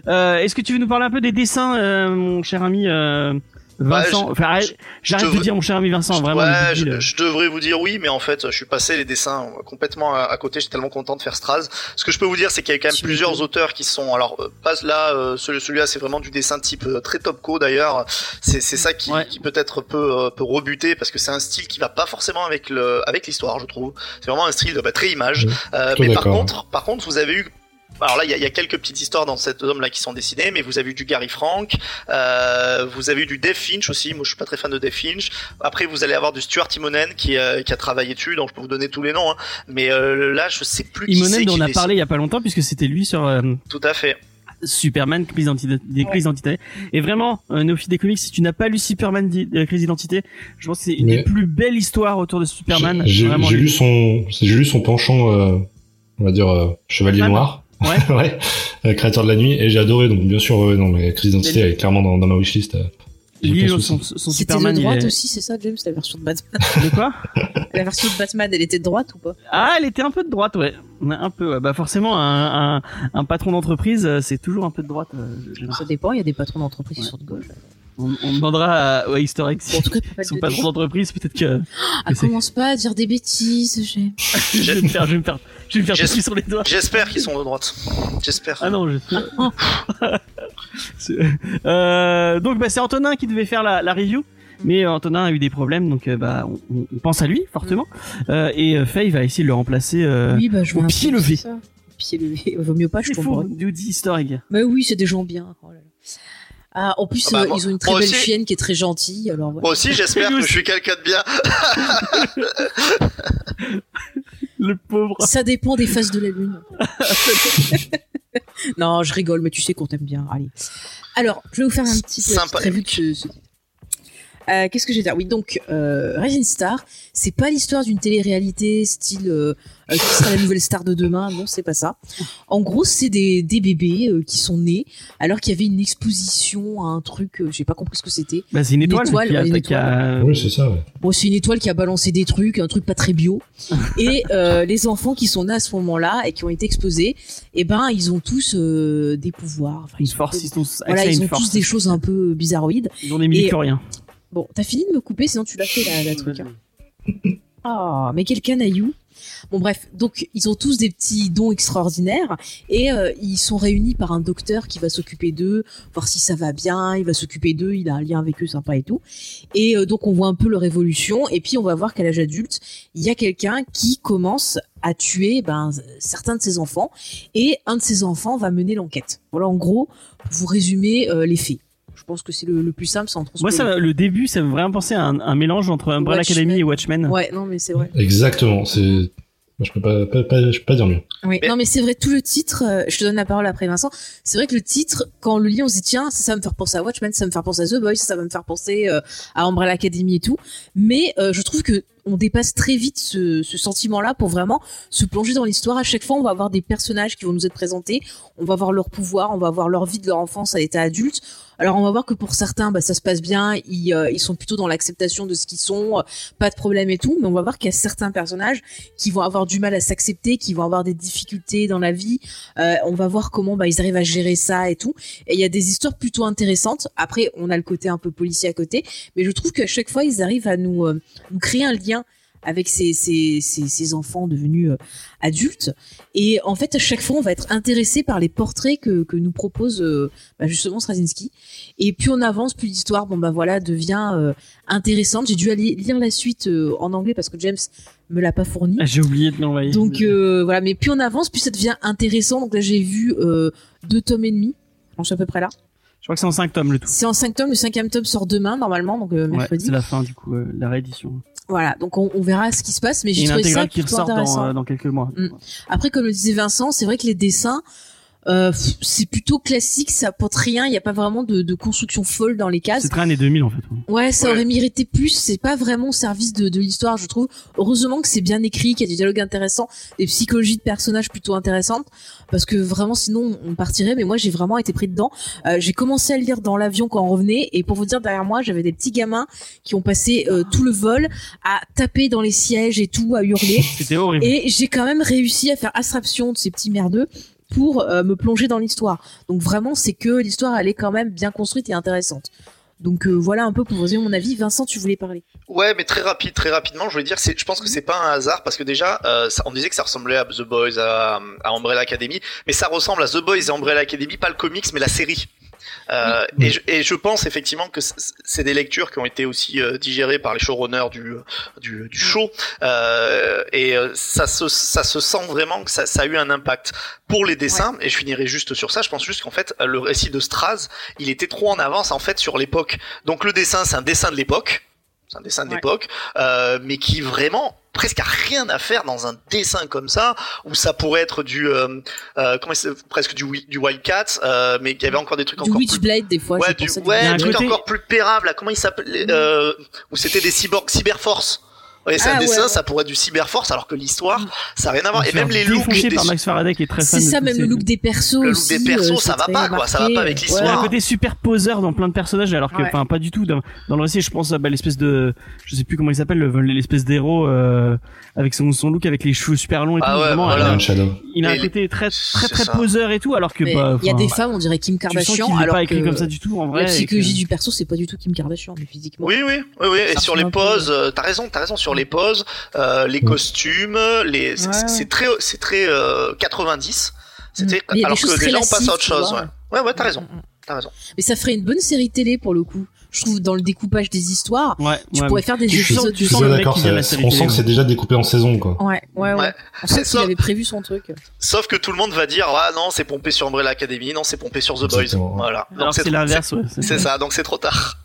Euh, Est-ce que tu veux nous parler un peu des dessins, euh, mon cher ami euh, Vincent Bah, je- Enfin, arrête- j'arrête de devrais- dire mon cher ami Vincent, vraiment. ouais, je, je devrais vous dire oui, mais en fait, je suis passé les dessins euh, complètement à, à côté. J'étais tellement content de faire Straz. Ce que je peux vous dire, c'est qu'il y a quand même plusieurs auteurs qui sont. Alors, euh, pas là, euh, celui- celui-là, c'est vraiment du dessin type euh, très top co d'ailleurs. C'est c'est ça qui, Ouais. qui peut-être peut euh, peut rebuter parce que c'est un style qui va pas forcément avec le avec l'histoire, je trouve. C'est vraiment un style bah, très image. Mhm. Euh, mais par contre, par contre, vous avez eu alors là, il y, a- il y a quelques petites histoires dans cet homme-là qui sont dessinées, mais vous avez eu du Gary Frank, euh, vous avez eu du Dave Finch aussi. Moi, je suis pas très fan de Dave Finch. Après, vous allez avoir du Stuart Timonen qui, euh, qui a travaillé dessus, donc je peux vous donner tous les noms. Hein. Mais euh, là, je sais plus qui c'est Imonen dont on a dessine. parlé il y a pas longtemps puisque c'était lui sur euh, Tout à fait. Superman crise d'identité d'identité et vraiment euh, Néophyte des comics si tu n'as pas lu Superman euh, crise d'identité je pense que c'est une Mais- des plus belles histoires autour de Superman J'ai j'ai- vraiment j'ai lu son, j'ai lu son penchant, euh, on va dire euh, Chevalier Batman Noir. Ouais. ouais. euh, créateur de la nuit et j'ai adoré donc bien sûr ouais, non mais crise d'identité elle est clairement dans, dans ma wishlist. Lui, son, son C'était Superman de il droite est... aussi, c'est ça, James, la version de Batman. de quoi? La version de Batman, elle était de droite ou pas? Ah elle était un peu de droite ouais un peu ouais. bah forcément un, un, un patron d'entreprise euh, c'est toujours un peu de droite euh. Ça dépend, il y a des patrons d'entreprise qui Ouais. sont de gauche. on, on demandera à, à Easter Egg Bon, en tout cas, pas son de patron d'entreprise peut-être que Ah, commence pas à dire des bêtises, j'ai. je vais me faire je vais me faire je vais me faire J'ai- taper sur les doigts J'espère qu'ils sont de droite. J'espère. Ah non, je... Euh, donc bah, c'est Antonin qui devait faire la, la review, mais euh, Antonin a eu des problèmes, donc euh, bah on, on pense à lui fortement. Euh, et euh, Faye va essayer de le remplacer. Euh, Oui, bah, je au pied levé. Pied levé. Vaut mieux pas, je c'est faux, tombe. du dit Easter egg. Mais oui, c'est des gens bien. Oh là là. Ah, en plus, Ah bah, euh, moi- ils ont une très belle aussi. chienne qui est très gentille. Alors, voilà. Moi aussi, j'espère que je suis quelqu'un de bien. Le pauvre. Ça dépend des phases de la lune. non, je rigole, mais tu sais qu'on t'aime bien. Allez. Alors, je vais vous faire un petit Sympa. ce- Euh, Qu'est-ce que j'ai dire? Oui, donc euh, Rising Star, c'est pas l'histoire d'une télé-réalité style euh, euh, qui sera la nouvelle star de demain. Non, c'est pas ça. En gros, c'est des, des bébés euh, qui sont nés alors qu'il y avait une exposition à un truc. euh, j'ai pas compris ce que c'était. Bah, c'est une Une étoile, étoile, qui a, ouais, une a- Oui c'est ça. Ouais. Bon, c'est une étoile qui a balancé des trucs, un truc pas très bio. Et euh, les enfants qui sont nés à ce moment-là et qui ont été exposés, eh ben, ils ont tous euh, des pouvoirs. Enfin, une ils ont force, tous- ils ont Voilà, accès à ils une ont force. tous des choses un peu bizarroïdes. Ils ont des midi-chloriens. Bon, t'as fini de me couper, sinon tu l'as fait la, la truc. hein. Ah, mais quel canaillou. Bon bref, donc ils ont tous des petits dons extraordinaires et euh, ils sont réunis par un docteur qui va s'occuper d'eux, voir si ça va bien, il va s'occuper d'eux, il a un lien avec eux sympa et tout. Et euh, donc on voit un peu leur évolution et puis on va voir qu'à l'âge adulte, il y a quelqu'un qui commence à tuer ben, certains de ses enfants et un de ses enfants va mener l'enquête. Voilà en gros, pour vous résumer euh, les faits. Je pense que c'est le, le plus simple sans trop Moi, ça, le début, ça me vraiment penser à un, un mélange entre Umbrella Watchmen. Academy et Watchmen. Ouais, non mais c'est vrai. Exactement. C'est moi, je peux pas, pas, pas- je peux pas dire mieux. Oui, Mais- non mais c'est vrai, tout le titre, euh, je te donne la parole après Vincent, c'est vrai que le titre, quand on le lit, on se dit tiens, ça, ça va me faire penser à Watchmen, ça va me faire penser à The Boys, ça, ça va me faire penser euh, à Umbrella Academy et tout, mais euh, je trouve que on dépasse très vite ce, sentiment-là pour vraiment se plonger dans l'histoire. À chaque fois, on va avoir des personnages qui vont nous être présentés, on va voir leur pouvoir, on va voir leur vie de leur enfance à l'état adulte. Alors on va voir que pour certains, bah, ça se passe bien, ils, euh, sont plutôt dans l'acceptation de ce qu'ils sont, euh, pas de problème et tout, mais on va voir qu'il y a certains personnages qui vont avoir du mal à s'accepter, qui vont avoir des difficultés dans la vie. Euh, on va voir comment bah, ils arrivent à gérer ça et tout. Et il y a des histoires plutôt intéressantes. Après, on a le côté un peu policier à côté, mais je trouve qu'à chaque fois, ils arrivent à nous créer un lien avec ces, ces, ces enfants devenus euh, adultes. Et en fait, à chaque fois, on va être intéressé par les portraits que, que nous propose euh, bah, justement Straczynski. Et plus on avance, plus l'histoire, bon bah voilà, devient euh, intéressante. J'ai dû aller lire la suite en anglais parce que James me l'a pas fourni. Ah, J'ai oublié de l'envoyer. Donc voilà, mais plus on avance, plus ça devient intéressant. Donc là, j'ai vu deux tomes et demi. Je suis à peu près là. Je crois que c'est en 5 tomes le tout. C'est en cinq tomes. Le cinquième tome sort demain normalement, donc euh, Ouais, mercredi. c'est la fin du coup, euh, la réédition. Voilà, donc on, on verra ce qui se passe. Mais j'ai trouvé ça qui ressort dans, euh, dans quelques mois. Mm. Après, comme le disait Vincent, c'est vrai que les dessins, Euh, c'est plutôt classique, ça apporte rien. Il y a pas vraiment de, de construction folle dans les cases. C'est très années 2000 en fait. Ouais, ça Ouais. aurait mérité plus. C'est pas vraiment au service de, de l'histoire, je trouve. Heureusement que c'est bien écrit, qu'il y a des dialogues intéressants, des psychologies de personnages plutôt intéressantes, parce que vraiment, sinon, on partirait. Mais moi, j'ai vraiment été pris dedans. Euh, j'ai commencé à le lire dans l'avion quand on revenait, et pour vous dire, derrière moi, j'avais des petits gamins qui ont passé euh, tout le vol à taper dans les sièges et tout, à hurler. C'était horrible. Et j'ai quand même réussi à faire abstraction de ces petits merdeux pour euh, me plonger dans l'histoire. Donc vraiment, c'est que l'histoire, elle est quand même bien construite et intéressante. Donc euh, voilà un peu pour vous donner mon avis. Vincent, tu voulais parler Ouais, mais très rapide, très rapidement, je voulais dire, je pense que c'est pas un hasard parce que déjà, euh, ça- on disait que ça ressemblait à The Boys, à, à Umbrella Academy, mais ça ressemble à The Boys et Umbrella Academy, pas le comics, mais la série. Euh, Oui. et, je, et je pense effectivement que c'est des lectures qui ont été aussi euh, digérées par les showrunners du, du, du show. Euh, et euh, ça se, ça se sent vraiment que ça, ça a eu un impact pour les dessins. Et je finirai juste sur ça. Je pense juste qu'en fait le récit de Straz il était trop en avance en fait sur l'époque. Donc le dessin c'est un dessin de l'époque c'est un dessin Ouais. l'époque, euh, mais qui vraiment presque a rien à faire dans un dessin comme ça, où ça pourrait être du euh, euh, comment c'est presque du wi- du Wildcat, euh, mais qui avait encore des trucs Du encore plus Witchblade, des fois. ouais, du, ouais, Il y a un un truc côté- encore plus pérable, là, comment il s'appelait, euh, où c'était des cyborgs, Cyberforce. Ouais, c'est Ah, dessin, ouais. ça pourrait être du Cyberforce, alors que l'histoire, ça n'a rien à voir. Et même les looks par Max Faraday qui est très C'est ça, même le look des persos Le look des persos, euh, ça c'est va pas, quoi, ça va pas avec euh, Il y a l'histoire. un côté super poseur dans plein de personnages alors que Ouais. enfin pas du tout dans, dans le récit je pense à bah, l'espèce de je sais plus comment il s'appelle le- l'espèce d'héros euh, avec son, son look avec les cheveux super longs et Ah tout ouais, vraiment voilà. il a- il un côté très très très ça. poseur et tout alors que bah Il y a des femmes, on dirait Kim tu sens Kardashian, qu'il n'est alors pas écrit que comme ça du tout en vrai la psychologie que- du perso, c'est pas du tout Kim Kardashian, mais physiquement. Oui, oui, oui, oui. Et Ça sur les poses, t'as raison, t'as raison sur les poses, euh, les Mm. costumes, les, c'est- Ouais, ouais. c'est très, c'est très euh, 90. C'était, Mm. Mais il y a des alors que déjà on passe à autre chose. Ouais, ouais, ouais, t'as raison, Mm, mm. t'as raison. Mais ça ferait une bonne série télé pour le coup. Je trouve dans le découpage des histoires, ouais, tu ouais, pourrais faire des épisodes sens on sent que c'est déjà découpé en saison, quoi. Ouais, ouais, ouais. Ouais. On sent qu'il avait prévu son truc. Sauf que tout le monde va dire, ah non, c'est pompé sur Umbrella Academy, non, c'est pompé sur The Boys. Voilà. alors Donc c'est l'inverse ouais, C'est ça, donc c'est trop tard.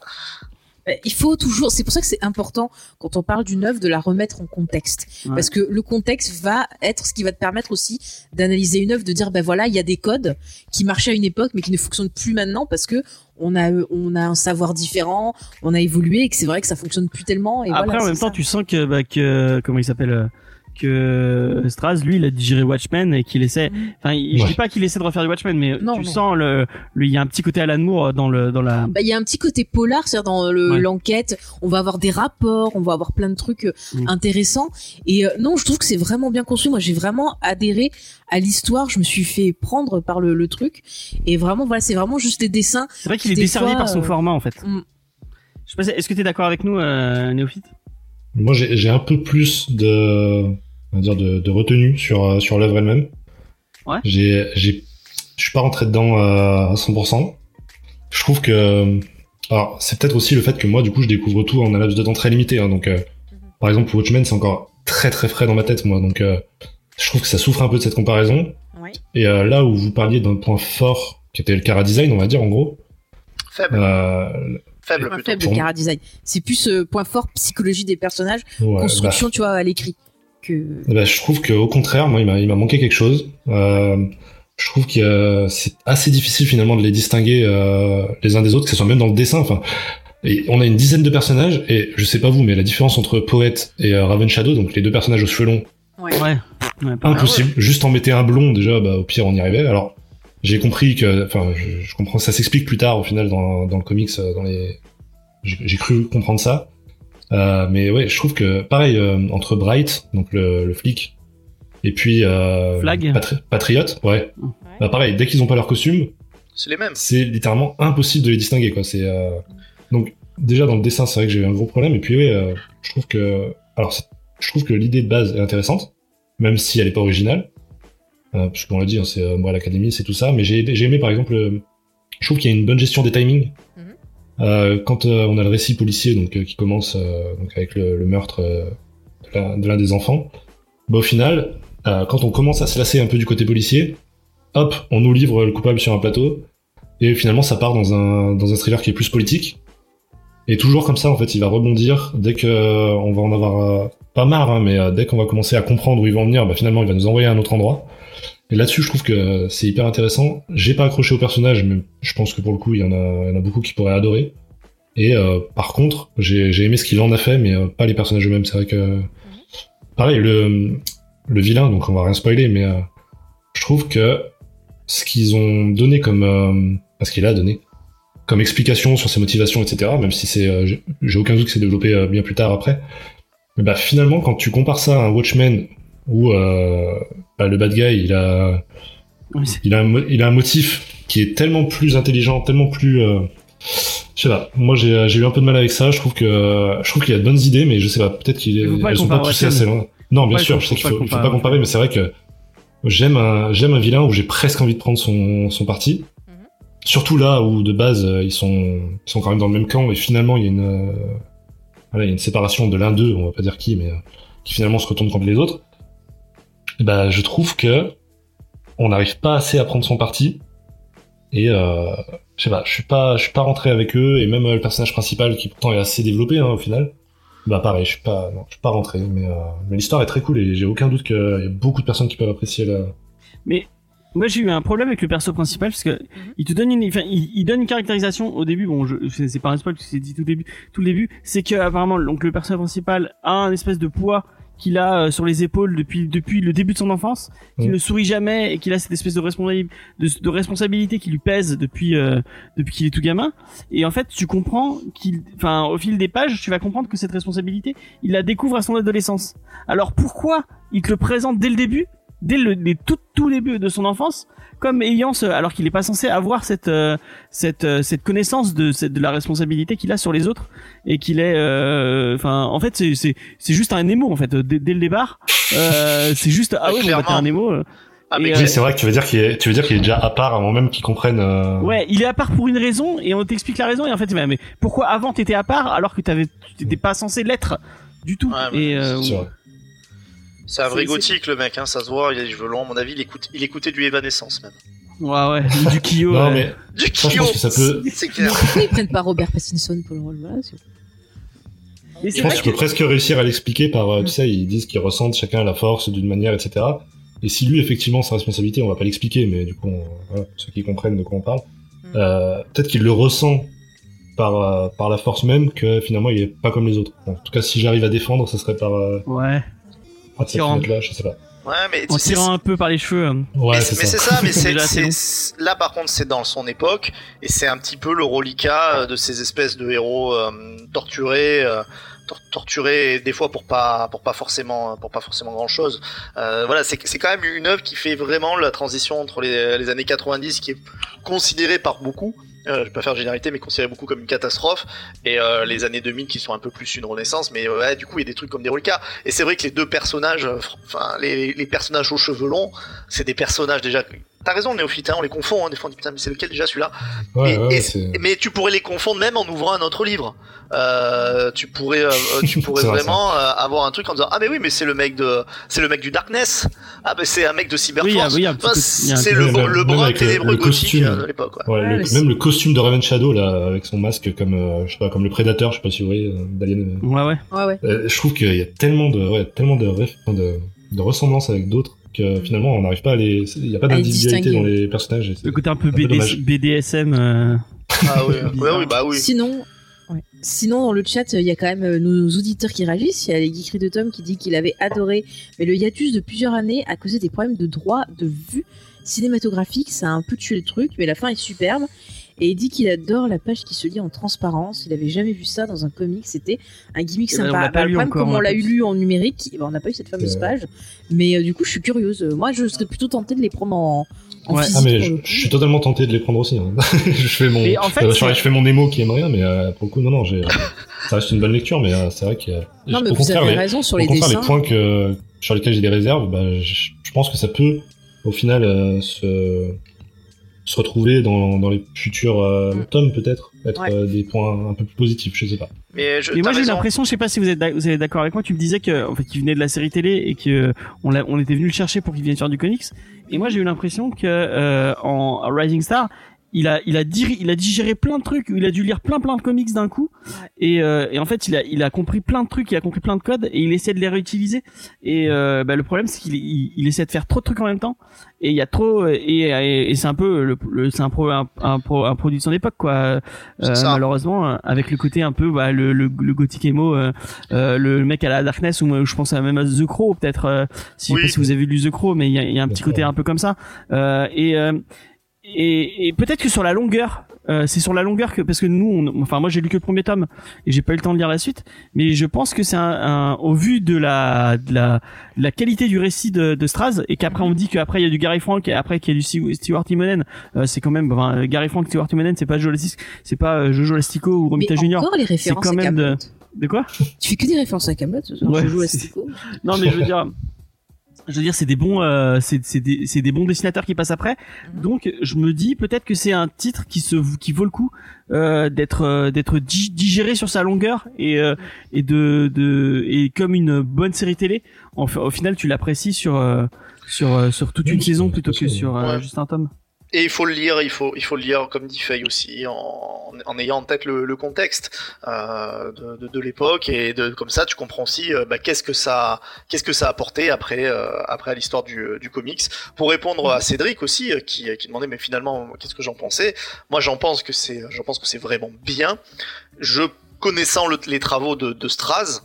Euh, Il faut toujours, c'est pour ça que c'est important quand on parle d'une œuvre de la remettre en contexte, Ouais. parce que le contexte va être ce qui va te permettre aussi d'analyser une œuvre, de dire ben voilà, il y a des codes qui marchaient à une époque mais qui ne fonctionnent plus maintenant parce que on a on a un savoir différent, on a évolué et que c'est vrai que ça fonctionne plus tellement. Et Après, voilà, en même temps, ça. tu sens que, bah, que comment il s'appelle euh, que Straz, lui, il a digéré Watchmen et qu'il essaie. Mhm. Enfin, il- je Ouais. dis pas qu'il essaie de refaire du Watchmen, mais Non, tu non. sens le, le, il y a un petit côté Alan Moore dans le, dans la. Bah, il y a un petit côté polar, c'est-à-dire dans le- Ouais. l'enquête, on va avoir des rapports, on va avoir plein de trucs euh, Mm. intéressants. Et euh, non, je trouve que c'est vraiment bien construit. Moi, j'ai vraiment adhéré à l'histoire. Je me suis fait prendre par le, le truc. Et vraiment, voilà, c'est vraiment juste des dessins. C'est vrai qu'il est Des desservi fois, par son euh, format, en fait. Mm. Je sais pas, est-ce que t'es d'accord avec nous, euh, Néophyte? Moi, j'ai un peu plus de, on va dire, de, de retenue sur, euh, sur l'œuvre elle-même. Ouais. J'ai, j'ai, je suis pas rentré dedans euh, à 100%. Je trouve que, alors, c'est peut-être aussi le fait que moi, du coup, je découvre tout en un laps de temps très limité. Hein, donc, euh, par exemple, Watchmen, c'est encore très très frais dans ma tête, moi. Donc, euh, je trouve que ça souffre un peu de cette comparaison. Ouais. Et euh, là où vous parliez d'un point fort, qui était le cara design, on va dire, en gros, Faible, euh, faible plutôt. faible Pour- cara design. C'est plus euh, point fort psychologie des personnages, ouais, bah, construction, tu vois, à l'écrit. Que ben, je trouve qu'au contraire, moi, il m'a, il m'a manqué quelque chose. Euh, je trouve que c'est assez difficile finalement de les distinguer euh, les uns des autres, que ce soit même dans le dessin. Enfin, et on a une dizaine de personnages et je sais pas vous, mais la différence entre Poète et euh, Raven Shadow, donc les deux personnages aux cheveux longs, ouais. Ouais. ouais pas- impossible. Juste en mettait un blond déjà, bah, au pire on y arrivait. Alors j'ai compris que, enfin, je, je comprends, ça s'explique plus tard au final dans, dans le comics, euh, dans les, j'ai, j'ai cru comprendre ça. Euh, mais ouais, je trouve que pareil euh, entre Bright, donc le, le flic, et puis euh, Flag. Patri- Patriot, ouais. Bah pareil, dès qu'ils ont pas leur costume, C'est les mêmes. c'est littéralement impossible de les distinguer quoi. C'est euh, donc déjà dans le dessin, c'est vrai que j'ai eu un gros problème. Et puis ouais, euh, je trouve que alors je trouve que l'idée de base est intéressante, même si elle est pas originale, euh, puisqu'on l'a dit, hein, c'est euh, moi l'académie, c'est tout ça. Mais j'ai j'ai aimé par exemple, euh, je trouve qu'il y a une bonne gestion des timings. Euh, quand euh, on a le récit policier donc euh, qui commence avec le, meurtre de l'un- de l'un des enfants, bah au final, quand on commence à se lasser un peu du côté policier, hop, on nous livre le coupable sur un plateau, et finalement ça part dans un, dans un thriller qui est plus politique. Et toujours comme ça, en fait, il va rebondir dès que on va en avoir pas marre, hein, mais dès qu'on va commencer à comprendre où ils vont en venir, bah, finalement il va nous envoyer à un autre endroit. Et là-dessus, je trouve que c'est hyper intéressant. J'ai pas accroché au personnage, mais je pense que pour le coup, il y en a, il y en a beaucoup qui pourraient adorer. Et euh, par contre, j'ai j'ai aimé ce qu'il en a fait, mais euh, pas les personnages eux-mêmes. C'est vrai que, pareil, le, le vilain, donc on va rien spoiler, mais euh, je trouve que ce qu'ils ont donné comme, euh, ce qu'il a donné comme explication sur ses motivations, etc. Même si c'est, euh, j'ai- aucun doute que c'est développé bien plus tard après. Mais bah finalement, quand tu compares ça à un Watchmen où euh, bah, le bad guy, il a, Oui, il a, un, mo- il a un motif qui est tellement plus intelligent, tellement plus, euh, je sais pas. Moi, j'ai j'ai eu un peu de mal avec ça. Je trouve que, je trouve qu'il a de bonnes idées, mais je sais pas. Peut-être qu'il Il faut pas elles sont pas poussées assez loin. Non, bien sûr. Je sais qu'il faut, faut pas comparer, mais c'est vrai que j'aime un, j'aime un vilain où j'ai presque envie de prendre son, son parti. Mhm. Surtout là où de base euh, ils sont, ils sont quand même dans le même camp et finalement il y a une, euh, voilà, il y a une séparation de l'un d'eux, on va pas dire qui, mais euh, qui finalement se retourne contre les autres. Et bah, je trouve que on n'arrive pas assez à prendre son parti et euh, je sais pas, je suis pas, je suis pas rentré avec eux et même euh, le personnage principal qui pourtant est assez développé hein, au final. Bah pareil, je suis pas, non, je suis pas rentré, mais euh, mais l'histoire est très cool et j'ai aucun doute qu'il y a beaucoup de personnes qui peuvent apprécier la. Mais moi j'ai eu un problème avec le perso principal parce que il te donne une, enfin, il, il donne une caractérisation au début. Bon, je, c'est c'est pas un spoil, c'est dit tout le début, tout le début, c'est que apparemment donc le personnage principal a un espèce de poids qu'il a euh, sur les épaules depuis depuis le début de son enfance, qu'il Mm. ne sourit jamais et qu'il a cette espèce de responsabilité de, de responsabilité qui lui pèse depuis euh, depuis qu'il est tout gamin. Et en fait, tu comprends qu'il, enfin, au fil des pages, tu vas comprendre que cette responsabilité, il la découvre à son adolescence. Alors pourquoi il te le présente dès le début, dès le les tout tout début de son enfance, comme ayant ce, alors qu'il n'est pas censé avoir cette euh, cette euh, cette connaissance de cette, de la responsabilité qu'il a sur les autres et qu'il est, euh, enfin, en fait, c'est c'est c'est juste un émo en fait dès, dès le départ. Euh, c'est juste ah oui, bon, bah, t'es un émo. euh. Ah, mais euh, Oui, c'est vrai que tu veux dire qu'il est, tu veux dire qu'il est déjà à part avant même qu'ils comprennent. euh, Ouais, il est à part pour une raison et on t'explique la raison et en fait, mais, mais pourquoi avant t'étais à part alors que t'avais, tu t'étais pas censé l'être du tout Ouais, et euh, c'est un vrai gothique le mec, hein, ça se voit, il a les cheveux longs, à mon avis, il, écoute, il écoutait du Evanescence même. ouais ouais, ou du Kyo. Non ouais. mais Du Kyo pense que ça peut. C'est clair. pourquoi ils prennent pas Robert Pattinson pour le rôle Je pense que tu peux presque réussir à l'expliquer par, euh, Mm. tu sais, ils disent qu'ils ressentent chacun la force d'une manière, etc. Et si lui, effectivement, sa responsabilité, on va pas l'expliquer, mais du coup, on- voilà, pour ceux qui comprennent de quoi on parle, Mm. euh, peut-être qu'il le ressent par, euh, par la force même que finalement, il est pas comme les autres. Bon, en tout cas, si j'arrive à défendre, ça serait par, euh, Ouais, cette tirant. fenêtre-là, je sais pas. Ouais, mais en tirant un peu par les cheveux. hein. Ouais, mais c'est ça. mais c'est là par contre c'est dans son époque et c'est un petit peu le reliquat euh, de ces espèces de héros euh, torturés, euh, tor- torturés des fois pour pas pour pas forcément pour pas forcément grand chose. voilà, c'est c'est quand même une œuvre qui fait vraiment la transition entre les, les années 90 qui est considérée par beaucoup. Euh, je vais pas faire généralité, mais considérée beaucoup comme une catastrophe, et euh, les années 2000 qui sont un peu plus une renaissance, mais euh, ouais, du coup il y a des trucs comme des reliquats. Et c'est vrai que les deux personnages, euh, enfin les, les personnages aux cheveux longs, c'est des personnages déjà. T'as raison, néophyte, hein, on les confond, hein, des fois on dit putain, mais c'est lequel déjà celui-là Ouais, Et- ouais, et- c'est- Mais tu pourrais les confondre même en ouvrant un autre livre. Euh, tu pourrais, euh, tu pourrais vrai, vraiment euh, avoir un truc en disant ah mais oui, mais c'est le mec de, c'est le mec du Darkness. Ah mais c'est un mec de Cyberforce. Oui, ah, oui, Enfin, c'est le, le même bras avec le- ténébreux le gothique costume. de l'époque. Ouais. Le- même le costume de Raven Shadow là, avec son masque comme euh, je sais pas comme le prédateur, je sais pas si vous voyez d'Alien. Ouais ouais. Ouais, ouais. Euh, je trouve qu'il y a tellement de ouais, tellement de, ref- de de ressemblances avec d'autres que finalement on n'arrive pas à les il y a pas d'individualité dans les personnages. Le côté un peu un peu BD, dommage. BDSM. euh, Ah oui, ouais, Bizarre. oui, bah oui. Sinon, ouais. Sinon, dans le chat, il y a quand même euh, nos auditeurs qui réagissent. Il y a les geekeries de Tom qui dit qu'il avait adoré, mais le hiatus de plusieurs années à cause des problèmes de droit de vue cinématographique, ça a un peu tué le truc, mais la fin est superbe. Et il dit qu'il adore la page qui se lit en transparence. Il avait jamais vu ça dans un comic. C'était un gimmick Eh ben, on sympa. pas Bah, le lu problème, encore, comme on on l'a eu lu en numérique, eh ben, on n'a pas eu cette fameuse Ouais. page. Mais euh, du coup, je suis curieuse. Moi, je serais plutôt tentée de les prendre en, en Ouais. physique. Ah mais je, suis totalement tenté de les prendre aussi. hein. je fais mon, en fait, euh, je fais mon émo qui aime rien, mais euh, pour le coup non non, j'ai, ça reste une bonne lecture, mais euh, c'est vrai que Non, mais au vous contraire, avez les, raison sur au les contraire, dessins. les points que sur lesquels j'ai des réserves, bah, je, je pense que ça peut au final euh, se se retrouver dans, dans les futurs euh, Mm. tomes peut-être être Ouais. euh, des points un peu plus positifs, je sais pas. Mais je, Et moi j'ai l'impression, je sais pas si vous êtes, vous êtes d'accord avec moi, tu me disais que en fait qu'il venait de la série télé et que on, l'a- on était venu le chercher pour qu'il vienne faire du comics. Et moi j'ai eu l'impression que euh, en Rising Star, il a il a diri- il a digéré plein de trucs, il a dû lire plein plein de comics d'un coup. Ouais. et, euh, et en fait il a il a compris plein de trucs, il a compris plein de codes et il essaie de les réutiliser. Et euh, bah, le problème c'est qu'il il, il essaie de faire trop de trucs en même temps. Et il y a trop et, et, et c'est un peu le, le- c'est un pro un, un, pro- un produit de son époque quoi. Euh, malheureusement euh, avec le côté un peu bah, le, le, le gothic emo euh, euh, le mec à la darkness ou je pense à même à The Crow peut-être euh, si, Oui. je sais pas si vous avez lu The Crow mais il y a, il y a un petit côté un peu comme ça. Euh, et euh, et, et peut-être que sur la longueur, euh, c'est sur la longueur que parce que nous, on- enfin moi j'ai lu que le premier tome et j'ai pas eu le temps de lire la suite, mais je pense que c'est un, un- au vu de la de la, de la qualité du récit de, de Straz et qu'après on me dit qu'après il y a du Gary Frank et après qu'il y a du Stuart Timonen, euh, c'est quand même enfin, Gary Frank, Stuart Timonen, c'est pas Lastic- c'est pas euh, Jojo Lastico ou Mais Romita Junior. encore les références quand même de-. De quoi? Tu fais que des références à Camelot. Ouais, je joue à c'est- Stico. Non mais je veux dire je veux dire c'est des bons euh, c'est c'est des c'est des bons dessinateurs qui passent après. Mhm. donc je me dis peut-être que c'est un titre qui se qui vaut le coup euh, d'être euh, d'être di- digéré sur sa longueur et euh, et de de et comme une bonne série télé. En au final tu l'apprécies sur euh, sur euh, sur toute Oui, une saison plutôt que sur euh, Ouais. juste un tome Et il faut le lire, il faut, il faut le lire comme dit Faye aussi, en, en ayant en tête le, le contexte euh, de, de, de l'époque et de, comme ça tu comprends aussi euh, bah, qu'est-ce que ça, qu'est-ce que ça a apporté après, euh, après à l'histoire du, du comics. Pour répondre à Cédric aussi, euh, qui, qui demandait mais finalement qu'est-ce que j'en pensais, moi j'en pense que c'est, j'en pense que c'est vraiment bien. Je connaissant le- les travaux de, de Straz.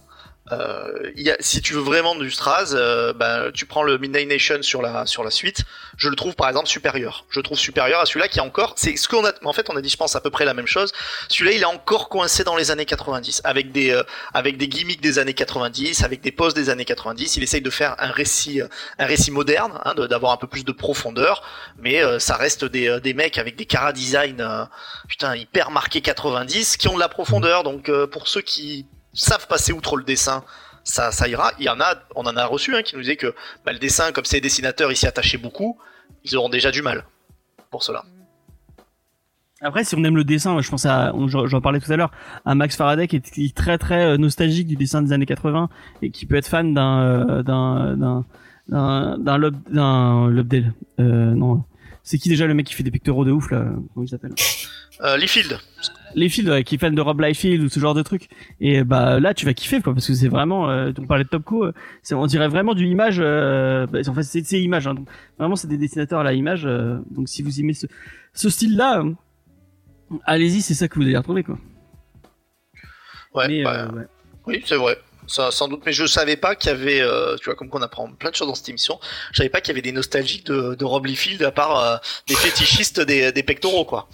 Euh, y a, si tu veux vraiment du Straz, euh, ben, tu prends le Midnight Nation sur la sur la suite. Je le trouve par exemple supérieur. Je le trouve supérieur à celui-là qui est encore. C'est ce qu'on a. En fait, on a dit, je pense à peu près la même chose. Celui-là, il est encore coincé dans les années 90, avec des euh, avec des gimmicks des années 90, avec des poses des années 90. Il essaye de faire un récit euh, un récit moderne, hein, d'avoir un peu plus de profondeur, mais euh, ça reste des euh, des mecs avec des cara design putain hyper marqués 90 qui ont de la profondeur. Donc pour ceux qui savent passer outre le dessin, ça, ça ira. Il y en a, on en a reçu un qui nous disait que bah, le dessin, comme ces dessinateurs s'y attachaient beaucoup, ils auront déjà du mal pour cela. Après, si on aime le dessin, je pense à, j'en parlais tout à l'heure, à Max Faraday qui est, très très euh, nostalgique du dessin des années 80 et qui peut être fan d'un euh, d'un d'un d'un d'un Lob d'un Lobdell. Euh, non, c'est qui déjà le mec qui fait des pictoraux de ouf là Comment il s'appelle? Euh, Liefeld, Les Field, ouais, qui est fan de Rob Liefeld ou ce genre de truc. Et bah là, tu vas kiffer quoi, parce que c'est vraiment. Euh, on parlait de Topco, euh, c'est on dirait vraiment du image. Euh, bah, en fait, c'est c'est image. Hein, donc, vraiment, c'est des dessinateurs à la image. euh, donc si vous aimez ce, ce style-là, euh, allez-y, c'est ça que vous allez retrouver quoi. ouais, Mais, bah, euh, ouais. oui, c'est vrai. Ça, sans doute, mais je savais pas qu'il y avait, euh, tu vois, comme qu'on apprend plein de choses dans cette émission, je savais pas qu'il y avait des nostalgiques de, de Rob Liefeld à part euh, des fétichistes des, des pectoraux, quoi.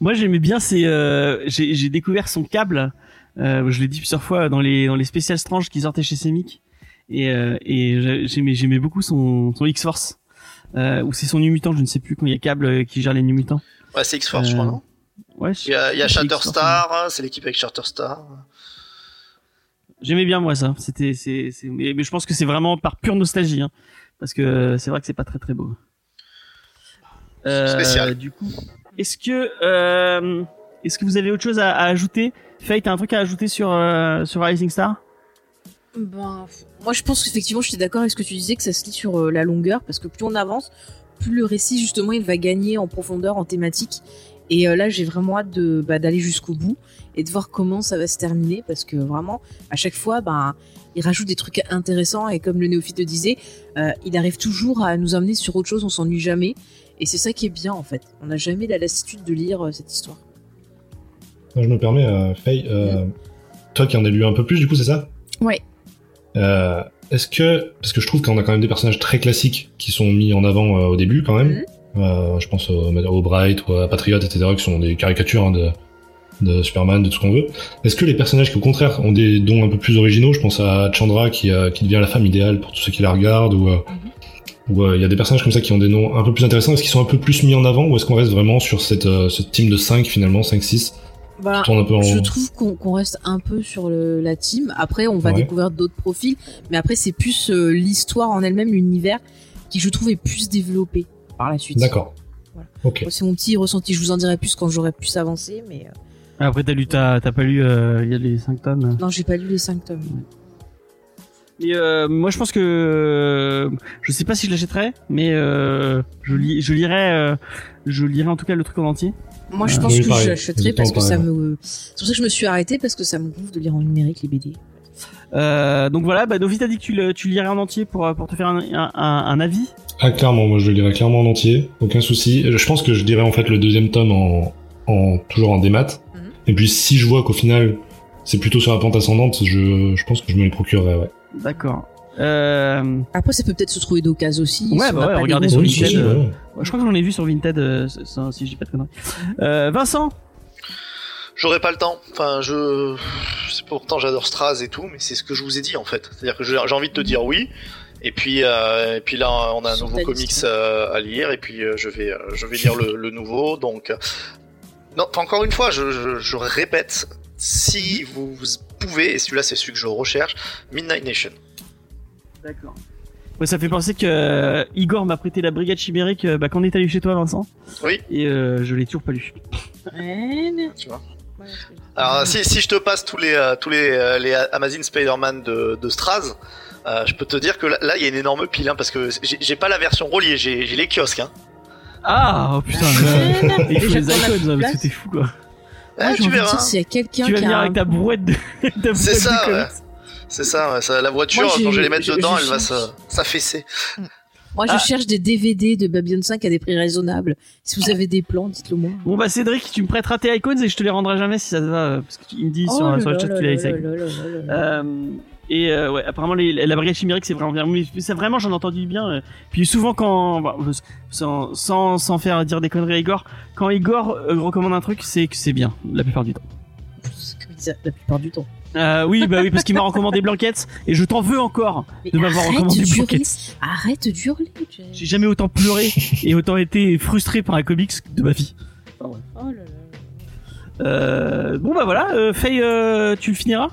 Moi, j'aimais bien ces. Euh, j'ai découvert son câble. Euh, je l'ai dit plusieurs fois dans les dans les spéciales strange qui sortaient chez Semic. Et euh, et j'ai- j'aimais j'aimais beaucoup son son X Force. Euh, ou c'est son nu mutant, je ne sais plus quand il y a câble euh, qui gère les nu mutants. Ouais, c'est X-Force, je Euh, crois, non? Ouais. Il y a, y a Shatterstar, c'est l'équipe avec Shatterstar. J'aimais bien moi ça. C'était c'est mais, mais je pense que c'est vraiment par pure nostalgie hein, parce que euh, c'est vrai que c'est pas très très beau. Euh, Spécial. Du coup, est-ce que euh, est-ce que vous avez autre chose à, ajouter? Faye, t'as un truc à ajouter sur euh, Rising Star? Ben, moi je pense qu'effectivement, je suis d'accord avec ce que tu disais, que ça se lit sur euh, la longueur, parce que plus on avance, plus le récit justement il va gagner en profondeur, en thématique. Et là, j'ai vraiment hâte de bah, d'aller jusqu'au bout et de voir comment ça va se terminer, parce que vraiment, à chaque fois, ben, il rajoute des trucs intéressants et comme le néophyte disait, il arrive toujours à nous amener sur autre chose, on s'ennuie jamais. Et c'est ça qui est bien en fait. On n'a jamais la lassitude de lire euh, cette histoire. Je me permets, euh, Faye, euh, toi qui en as lu un peu plus, du coup, c'est ça? Ouais. Euh, Est-ce que, parce que je trouve qu'on a quand même des personnages très classiques qui sont mis en avant euh, au début quand même. Euh, je pense au, au Bright ou à Patriot, etc., qui sont des caricatures hein, de, de Superman, de tout ce qu'on veut. Est-ce que les personnages qui au contraire ont des dons un peu plus originaux, je pense à Chandra qui, euh, qui devient la femme idéale pour tous ceux qui la regardent, ou euh, ou euh, il y a des personnages comme ça qui ont des noms un peu plus intéressants, est-ce qu'ils sont un peu plus mis en avant, ou est-ce qu'on reste vraiment sur cette, euh, ce team de 5 finalement, 5-6, Bah, qui tourne un peu en... Je trouve qu'on reste un peu sur le, la team. Après, on va Ouais. découvrir d'autres profils, mais après, c'est plus euh, l'histoire en elle-même, l'univers, qui je trouve est plus développé par la suite. D'accord. Voilà. C'est mon petit ressenti. Je vous en dirai plus quand j'aurai plus avancé, mais euh, Après, t'as lu, t'as, t'as pas lu, euh, il y a les 5 tomes? non, j'ai pas lu les cinq tomes. Mais euh, moi, je pense que euh, je sais pas si je l'achèterais, mais euh, je lis, je lirai, euh, je lirai en tout cas le truc en entier. Moi, je Ouais. pense Oui, que pareil. j'achèterais parce que ça me. C'est pour ça que je me suis arrêtée parce que ça me gonfle de lire en numérique les BD. Euh, donc voilà, bah, Dovi t'a dit que tu, le, tu lirais en entier pour euh, pour te faire un, un, un- un avis. Ah, clairement, moi je le lirai clairement en entier, aucun souci. Je pense que je dirais en fait le deuxième tome en, en toujours en démat. Mhm. Et puis si je vois qu'au final c'est plutôt sur la pente ascendante, je, je pense que je me les procurerai, ouais. D'accord. Euh, Après, ça peut peut-être se trouver d'occasion aussi. Ouais, si bah ouais, regardez sur Vinted, euh, ouais. je crois que j'en ai vu sur Vinted, euh, si je dis pas de conneries. Euh, Vincent, J'aurais pas le temps. Enfin, je. Pourtant, j'adore Straz et tout, mais c'est ce que je vous ai dit en fait. C'est-à-dire que j'ai envie de te dire oui. Et puis, euh, et puis là, on a un nouveau comics euh, à lire, et puis euh, je vais, euh, je vais lire le, le nouveau. Donc, euh, non, enfin, encore une fois, je, je, je répète, si vous, vous pouvez, et celui-là, c'est celui que je recherche, Midnight Nation. D'accord. Ouais, ça fait penser que euh, Igor m'a prêté la brigade chimérique euh, bah, quand on est allé chez toi, Vincent. Oui. Et euh, je l'ai toujours pas lu. Ouais, mais- Tu vois. Ouais, Alors, si, si je te passe tous les, euh, tous les, euh, les Amazing Spider-Man de, de Straz, euh, je peux te dire que là, il y a une énorme pile, hein, parce que j'ai pas la version reliée, j'ai les kiosques. Hein. Ah, oh putain. Il faut les hein, parce que t'es fou quoi. J'ai tu de verras. dire, s'il y a quelqu'un Tu vas qui venir a avec ta brouette de, ta C'est ça, de ouais. C'est ça, ouais, ça, la voiture, Moi, quand je vais les mettre je- dedans, je elle va cherche. se- s'affaisser. Moi, je Ah. cherche des DVD de Babylon 5 à des prix raisonnables. Si vous avez des plans, dites-le moi. Bon bah Cédric, tu me prêteras tes icônes et je te les rendrai jamais si ça te va, euh, parce qu'il me dit sur, Oh sur le là chat là qu'il a les là Euh, et euh, ouais, apparemment les- la brigade chimérique c'est vraiment bien. Mais c'est vraiment j'en ai entendu du bien. euh. Puis souvent quand, bah, sans, sans, sans faire dire des conneries à Igor, quand Igor euh, recommande un truc, c'est que c'est bien la plupart du temps. C'est comme ça, la plupart du temps. Euh, oui, bah oui, parce qu'il m'a recommandé Blanquette et je t'en veux encore de m'avoir arrête recommandé. Blanquette. Arrête d'hurler. J'ai jamais autant pleuré et autant été frustré par un comics de ma vie. Oh là là. Euh, bon bah voilà, euh, Faye, euh, tu le finiras?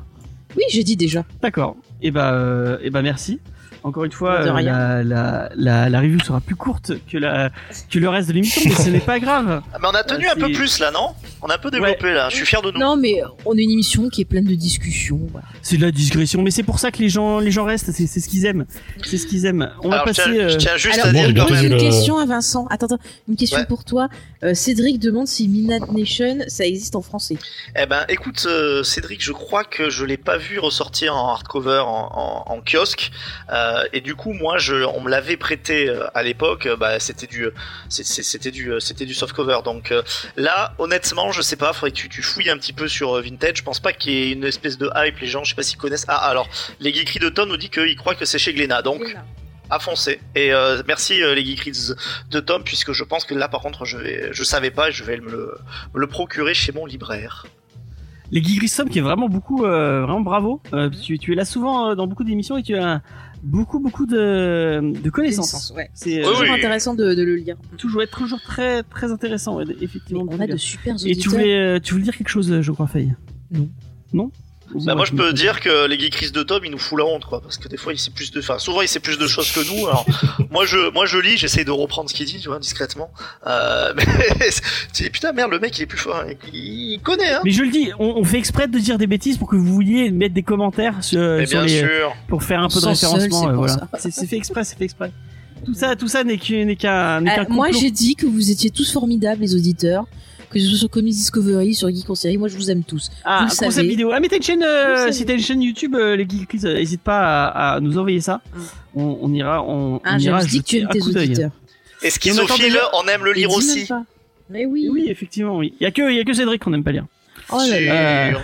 Oui, j'ai dit déjà. D'accord. Et bah, et bah merci. Encore une fois, euh, la, la, la, la review sera plus courte que, la, que le reste de l'émission, mais ce n'est pas grave. Ah, mais on a tenu Euh, un peu plus là, non? On a un peu développé là, je suis fier de nous. Non, mais on est une émission qui est pleine de discussions. voilà. C'est de la digression, mais c'est pour ça que les gens, les gens restent. C'est ce qu'ils aiment. C'est ce qu'ils aiment. On va je passer. tiens, je euh, tiens juste Alors, à bon, dire j'ai quand même. Une question à Vincent. Attends, attends. Une question Ouais. pour toi. Euh, Cédric demande si Midnight Nation, ça existe en français. Eh ben, écoute, euh, Cédric, je crois que je l'ai pas vu ressortir en hardcover en, en, en kiosque, euh, et du coup, moi, je, on me l'avait prêté euh, à l'époque. euh, Bah, c'était du, c'était du, euh, c'était du softcover. Donc euh, là, honnêtement, je sais pas. Faudrait que tu, tu fouilles un petit peu sur euh, Vintage. Je pense pas qu'il y ait une espèce de hype. Les gens, je sais pas s'ils connaissent. Ah, alors, les geekeries de Tom nous dit qu'ils croient que c'est chez Glénat. Donc, à foncer. Et euh, merci euh, les geekeries de Tom, puisque je pense que là, par contre, je vais, je savais pas, et je vais me le, me le procurer chez mon libraire. les Geek Grissom qui est vraiment beaucoup, euh, vraiment bravo. Euh, tu, tu es là souvent euh, dans beaucoup d'émissions et tu as beaucoup, beaucoup de, de connaissances. Ouais. C'est Oui, euh, toujours oui. intéressant de, de le lire. toujours, être toujours très, très intéressant. ouais, Mais effectivement. on a de super Et tu auditeurs. voulais, euh, tu voulais dire quelque chose, je crois, Faye Non. Non? Bah moi je peux dire que les geekeries de Tom il nous fout la honte quoi parce que des fois il sait plus de enfin souvent il sait plus de choses que nous alors moi je moi je lis j'essaye de reprendre ce qu'il dit tu vois discrètement euh, mais tu dis putain merde le mec il est plus fort il, il connaît hein Mais je le dis, on, on fait exprès de dire des bêtises pour que vous vouliez mettre des commentaires sur, mais sur bien les, sûr pour faire un peu de référencement. c'est euh, voilà. C'est fait exprès, c'est fait exprès. Tout ça, tout ça n'est qu'un, n'est Euh, moi, j'ai dit que vous étiez tous formidables, les auditeurs. Que ce soit sur Comics Discovery, sur Geek en série, moi je vous aime tous. Ah, vous concept savez. vidéo. Ah, mais t'as une chaîne, euh, si t'as une chaîne YouTube, euh, les Geekies, euh, n'hésite pas à, à nous envoyer ça. Mm. On, on ira, on, Ah, on ira dit que tu jeter aimes un tes coup auditeurs. et on schizophile aime le lire aussi. Mais oui. Oui, effectivement, oui. Il y a que, il y a que Cédric qu'on n'aime pas lire. Oh là là.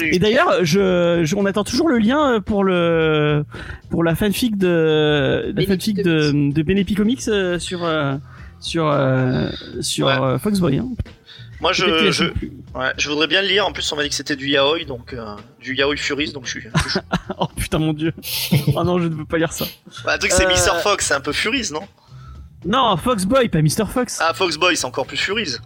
Et d'ailleurs, je, je- on attend toujours le lien pour le, pour la fanfic de, la fanfic de, de Benepi Comics sur, euh, sur, euh, sur Ouais. euh, Foxboy. Hein. moi je, je, plus. ouais, je voudrais bien le lire en plus on m'a dit que c'était du yaoi donc euh, du yaoi Furies donc je suis Oh putain mon dieu. oh non, je ne veux pas lire ça. bah, un truc c'est Euh, Mr Fox c'est un peu Furies non? Non, Foxboy, pas Mr. Fox. ah Fox Boy c'est encore plus Furies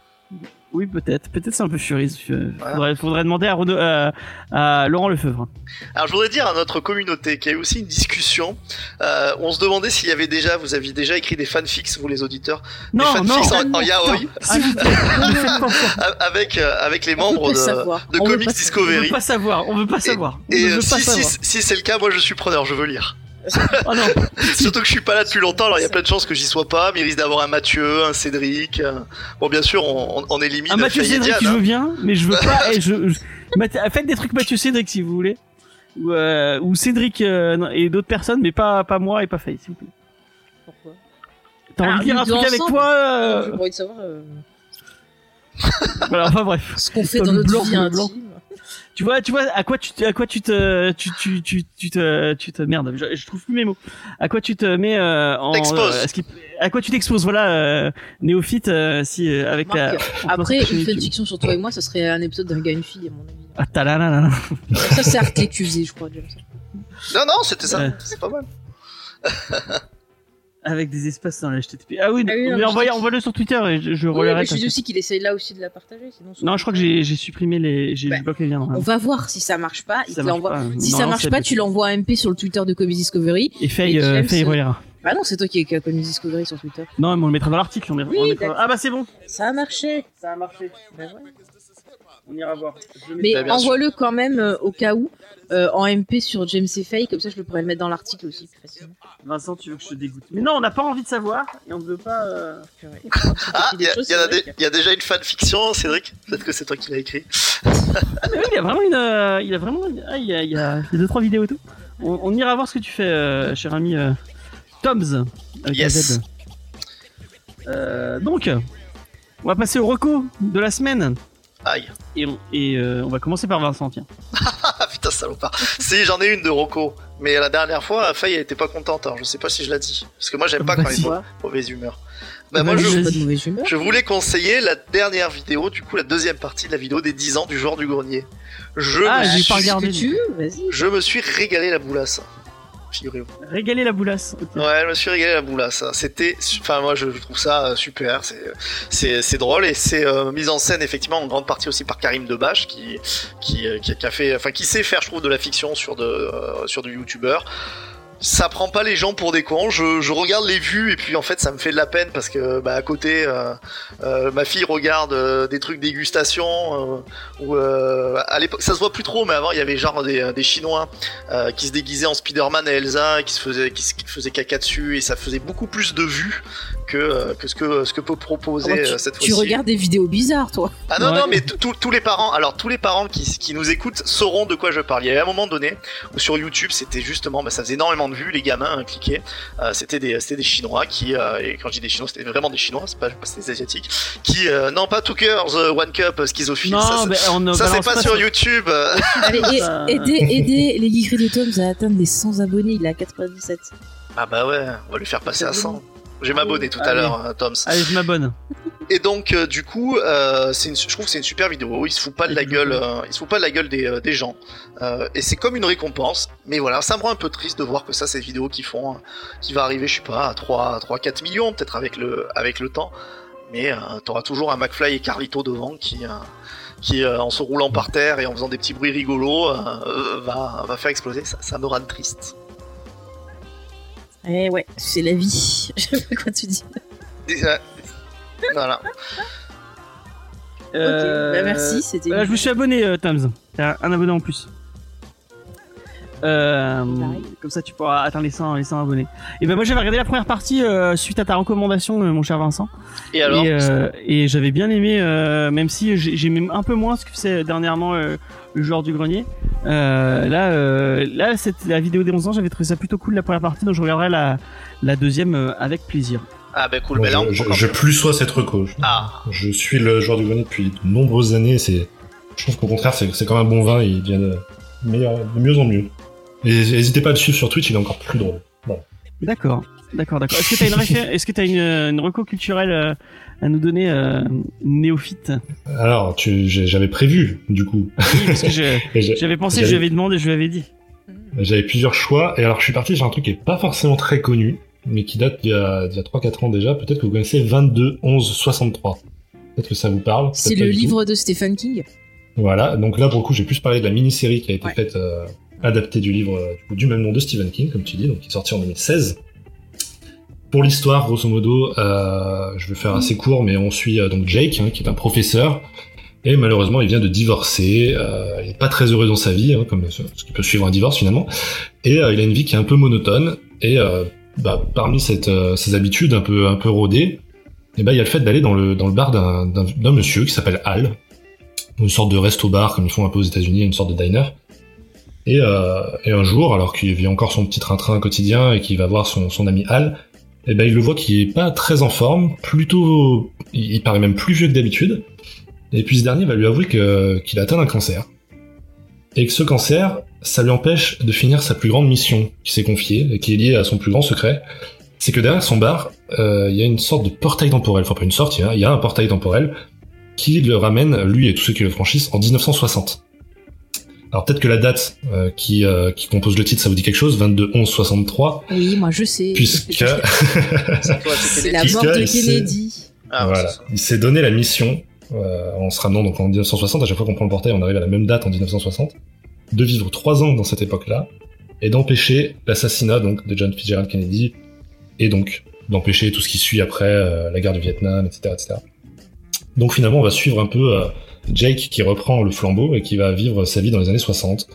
Oui, peut-être. Peut-être c'est un peu Furies. Euh, Voilà. Faudrait, faudrait demander à, Renaud- à, à Laurent Lefebvre. Alors je voudrais dire à notre communauté qu'il y a eu aussi une discussion. Euh, on se demandait s'il y avait déjà, vous aviez déjà écrit des fanfics, vous les auditeurs, Non, des non, fanfics en, non, en yaoi, avec euh, avec les membres de, Comics pas On veut Discovery. pas savoir. On veut pas savoir. On Et ne euh, veut pas si, si, savoir. si c'est le cas, moi je suis preneur, je veux lire. Oh non. Surtout que je suis pas là depuis longtemps, alors il y a plein de chances que j'y sois pas, mais il risque d'avoir un Mathieu, un Cédric. euh, Bon, bien sûr, on, on, élimine Un Mathieu Cédric, Diane, je hein. veux bien, mais je veux pas. je, je- Math- Faites des trucs Mathieu Cédric si vous voulez. Ou, euh, ou Cédric euh, et d'autres personnes, mais pas, pas moi et pas Faye, s'il vous plaît. Pourquoi T'as envie de dire un truc avec toi euh, J'ai envie de savoir euh, Voilà, enfin bref. ce qu'on fait dans notre Blanc, vie intime. Tu vois, tu vois, à quoi tu, te- à quoi tu te, tu, tu, tu, tu te, tu te, merde, je, je trouve plus mes mots. À quoi tu te mets euh, en, T'exposes. euh, à, ce qui- à quoi tu t'exposes, voilà, euh, néophyte, euh, si euh, avec. Marc, en Après, une fanfiction sur toi et moi, ça serait un épisode d'un gars et une fille, à mon avis. Ah, ta la la la la. Ça, c'est Arte que tu faisais, je crois, James. Non, non, c'était ça, c'est pas mal. Avec des espaces dans la HTTP. Ah oui, Ah oui, non, mais mais envoie- envoie-le sur Twitter et je, je Oui, je t'inquiète. aussi qu'il essaye là aussi de la partager, sinon. Non, je crois que j'ai, supprimé les, j'ai Bah, bloque les liens. On va voir si ça marche pas. Il Ça te marche l'envoie. pas. Si Non, ça marche pas, le- tu l'envoies un MP sur le Twitter de Comics Discovery. Et Faye, euh, Faye relaiera. Bah non, c'est toi qui qui a Comics Discovery sur Twitter. Non, mais on le mettra dans l'article. Oui, le mettra-. Ah bah c'est bon. Ça a marché. Ça a marché. Bah ouais. On ira voir. Le Mais envoie-le quand même euh, au cas où euh, en MP sur James et Faye, comme ça je le pourrais le mettre dans l'article aussi plus facilement. Vincent, tu veux que je te dégoûte Mais non, on n'a pas envie de savoir et on ne veut pas. euh. Ah, il y, a- déjà une fanfiction, Cédric Peut-être que c'est toi qui l'as écrit. Ah, mais oui, il y a vraiment une. euh, il y a vraiment. Ah, il y a, il y deux trois vidéos et tout. On, on ira voir ce que tu fais, euh, cher ami euh, Toms. Yes. Euh, donc, on va passer au reco de la semaine. Aïe. Et, on, et euh, on va commencer par Vincent, tiens. Salopard. si, j'en ai une de Rocco. Mais la dernière fois, Faye, elle était pas contente. Alors, je sais pas si je l'ai dit. Parce que moi, j'aime pas quand il est mauvaise humeur. Bah, moi, je, vas-y. pas de mauvaise humeur. je voulais conseiller la dernière vidéo, du coup, la deuxième partie de la vidéo des 10 ans du joueur du grenier. Je, Ah, me, suis, pas regardé. Tu je me suis régalé la boulasse. Figurez-vous. Régaler la boulasse. Ouais, je me suis régalé la boulasse. C'était, su- enfin moi je trouve ça euh, super. C'est, c'est, c'est drôle et c'est euh, mis en scène effectivement en grande partie aussi par Karim Debache qui, qui, euh, qui, qui a fait, enfin qui sait faire, je trouve, de la fiction sur de, euh, sur du youtubeur. Ça prend pas les gens pour des cons. Je, regarde les vues et puis en fait ça me fait de la peine parce que bah, à côté euh, euh, ma fille regarde euh, des trucs dégustation où euh, à l'époque ça se voit plus trop mais avant il y avait genre des, des chinois qui se déguisaient en Spider-Man et Elsa, qui se faisait, qui, se- qui faisait caca dessus, et ça faisait beaucoup plus de vues que, euh, que ce que ce que peut proposer Ah euh, tu, cette tu fois-ci. regardes des vidéos bizarres, toi. Ah non Ouais. non, mais tous les parents, alors tous les parents qui, qui nous écoutent sauront de quoi je parle. Il y avait un moment donné où sur YouTube c'était justement, bah, ça faisait énormément de vues, les gamins hein, cliquaient. Euh, c'était des c'était des Chinois qui, euh, et quand je dis des Chinois, c'était vraiment des Chinois, c'est pas, des asiatiques, qui euh, non pas Two Girls, One Cup, schizophile. Non, ça, ça- mais on ne ça, c'est pas sur YouTube. Allez, Ça- aidez, aidez les geekeries de Tom à atteindre les 100 abonnés. Il est à 97. Ah bah ouais, on va lui faire passer à 100. Je vais m'abonner tout à l'heure, hein, Toms. Allez, je m'abonne. Et donc, euh, du coup, euh, une- je trouve que c'est une super vidéo. Il se fout pas de la gueule, euh, il se fout pas de la gueule des, euh, des gens. Euh, et c'est comme une récompense. Mais voilà, ça me rend un peu triste de voir que ça, ces vidéos qui font, euh, qui va arriver, je sais pas, à 3, 3 4 millions, peut-être avec le, avec le temps. Mais euh, t'auras toujours un McFly et Carlito devant qui, euh, qui euh, en se roulant par terre et en faisant des petits bruits rigolos, euh, euh, va, va faire exploser. Ça, ça me rend triste. Eh ouais, c'est la vie. Je sais pas quoi tu dis. Euh, voilà. Euh, Ok, bah merci, c'était. euh, je me suis abonné, euh, Tams. T'as un abonné en plus. Euh, comme ça, tu pourras atteindre les 100, les 100 abonnés. Et ben moi, j'avais regardé la première partie euh, suite à ta recommandation, euh, mon cher Vincent. Et alors et, euh, et j'avais bien aimé, euh, même si j'ai- j'aimais un peu moins ce que faisait dernièrement euh, le joueur du grenier. Euh, là, euh, là, cette, la vidéo des 11 ans, j'avais trouvé ça plutôt cool la première partie, donc je regarderai la, la deuxième euh, avec plaisir. Ah bah cool. Moi, mais là, on je, je, plus sois cette reco. Je, Ah. je suis le joueur du grenier depuis de nombreuses années. C'est, je trouve qu'au contraire, c'est, c'est comme un bon vin. Il devient de, meilleur, de mieux en mieux. Et n'hésitez pas à le suivre sur Twitch. Il est encore plus drôle. D'accord, d'accord, d'accord. Est-ce que t'as une, est-ce que t'as une, une reco culturelle euh, à nous donner, euh, néophyte Alors, j'avais prévu, du coup. Oui, parce que j'avais pensé, J'avais- je lui avais demandé, je lui avais dit. J'avais plusieurs choix, et alors je suis parti sur un truc qui est pas forcément très connu, mais qui date d'il y a, a 3-4 ans déjà. Peut-être que vous connaissez 22 11 63. Peut-être que ça vous parle. C'est le tout. livre de Stephen King. Voilà, donc là pour le coup j'ai plus parlé de la mini-série qui a été Ouais. faite, euh, adaptée du livre euh, du, coup, du même nom de Stephen King, comme tu dis, donc qui est sorti en 2016. Pour l'histoire, grosso modo, euh, je vais faire assez court, mais on suit euh, donc Jake, hein, qui est un professeur, et malheureusement il vient de divorcer, euh, il est pas très heureux dans sa vie, hein, comme ce, qui peut suivre un divorce finalement, et euh, il a une vie qui est un peu monotone, et euh, bah, parmi cette, ses habitudes un peu, un peu rodées, et ben il y a le fait d'aller dans le, dans le bar d'un- monsieur qui s'appelle Al, une sorte de resto-bar comme ils font un peu aux États-Unis, une sorte de diner. Et, et un jour, alors qu'il vit encore son petit train-train quotidien et qu'il va voir son, son ami Al, eh ben il le voit qu'il est pas très en forme, plutôt, il, paraît même plus vieux que d'habitude. Et puis ce dernier va lui avouer qu'il a atteint un cancer et que ce cancer, ça lui empêche de finir sa plus grande mission qui s'est confiée et qui est liée à son plus grand secret. C'est que derrière son bar, euh, il y a une sorte de portail temporel, enfin pas une sorte, il y y a un portail temporel qui le ramène, lui et tous ceux qui le franchissent, en 1960. Alors peut-être que la date euh, qui, euh, qui compose le titre, ça vous dit quelque chose, 22 11 63, Oui, moi je sais. puisque C'est la mort de Kennedy. Ah, voilà, c'est ça. il s'est donné la mission, euh, en se ramenant donc en 1960, à chaque fois qu'on prend le portail, on arrive à la même date en 1960, de vivre trois ans dans cette époque-là et d'empêcher l'assassinat donc de John Fitzgerald Kennedy et donc d'empêcher tout ce qui suit après euh, la guerre du Vietnam, etc., etc. Donc finalement, on va suivre un peu euh, Jake qui reprend le flambeau et qui va vivre sa vie dans les années 60,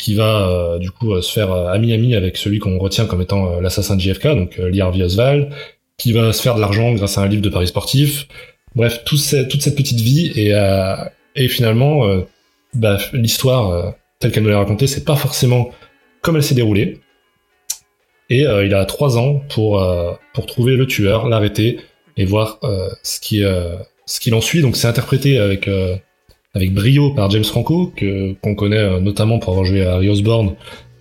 qui va euh, du coup euh, se faire euh, ami-ami avec celui qu'on retient comme étant l'assassin de JFK, donc Lee Harvey Oswald, qui va se faire de l'argent grâce à un livre de paris sportif. Bref, toute cette petite vie et, finalement, bah, l'histoire telle qu'elle nous l'a racontée, c'est pas forcément comme elle s'est déroulée. Et il a trois ans pour trouver le tueur, l'arrêter et voir ce qui ce qu'il en suit. Donc c'est interprété avec euh, avec brio par James Franco que qu'on connaît euh, notamment pour avoir joué à Harry Osborn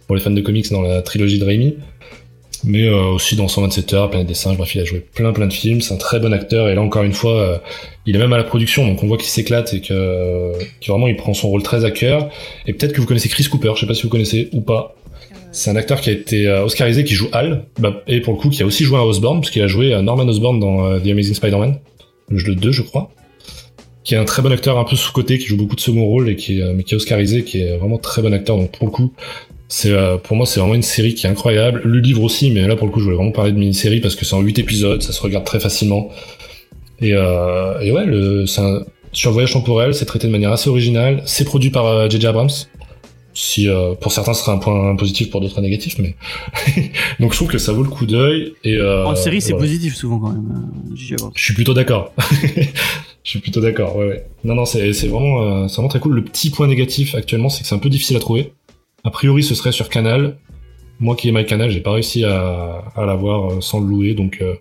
pour les fans de comics dans la trilogie de Raimi, mais euh, aussi dans 127 heures, Planète des singes. Bref, il a joué plein plein de films. C'est un très bon acteur et là encore une fois, euh, il est même à la production, donc on voit qu'il s'éclate et que, que vraiment il prend son rôle très à cœur. Et peut-être que vous connaissez Chris Cooper, je sais pas si vous connaissez ou pas. C'est un acteur qui a été euh, oscarisé, qui joue Hal, bah, et pour le coup qui a aussi joué à Osborn, puisqu'il a joué à Norman Osborn dans euh, The Amazing Spider-Man, le 2 je crois, qui est un très bon acteur un peu sous-côté, qui joue beaucoup de second rôle, et qui est, euh, mais qui est oscarisé, qui est vraiment très bon acteur, donc pour le coup, c'est euh, pour moi c'est vraiment une série qui est incroyable. Le livre aussi, mais là pour le coup je voulais vraiment parler de mini-série parce que c'est en 8 épisodes, ça se regarde très facilement. Et, euh, et ouais, le, un, sur Voyage temporel, c'est traité de manière assez originale, c'est produit par euh, J.J. Abrams. Si euh, pour certains ce serait un point positif, pour d'autres un négatif, mais donc je trouve que ça vaut le coup d'œil. Et euh, En série, c'est voilà. positif souvent quand même. euh. Je suis plutôt d'accord. Je suis plutôt d'accord. Ouais, ouais. Non, non, c'est c'est vraiment, euh, c'est vraiment très cool. Le petit point négatif actuellement, c'est que c'est un peu difficile à trouver. A priori, ce serait sur Canal. Moi qui ai my Canal, j'ai pas réussi à, à l'avoir euh, sans le louer, donc euh,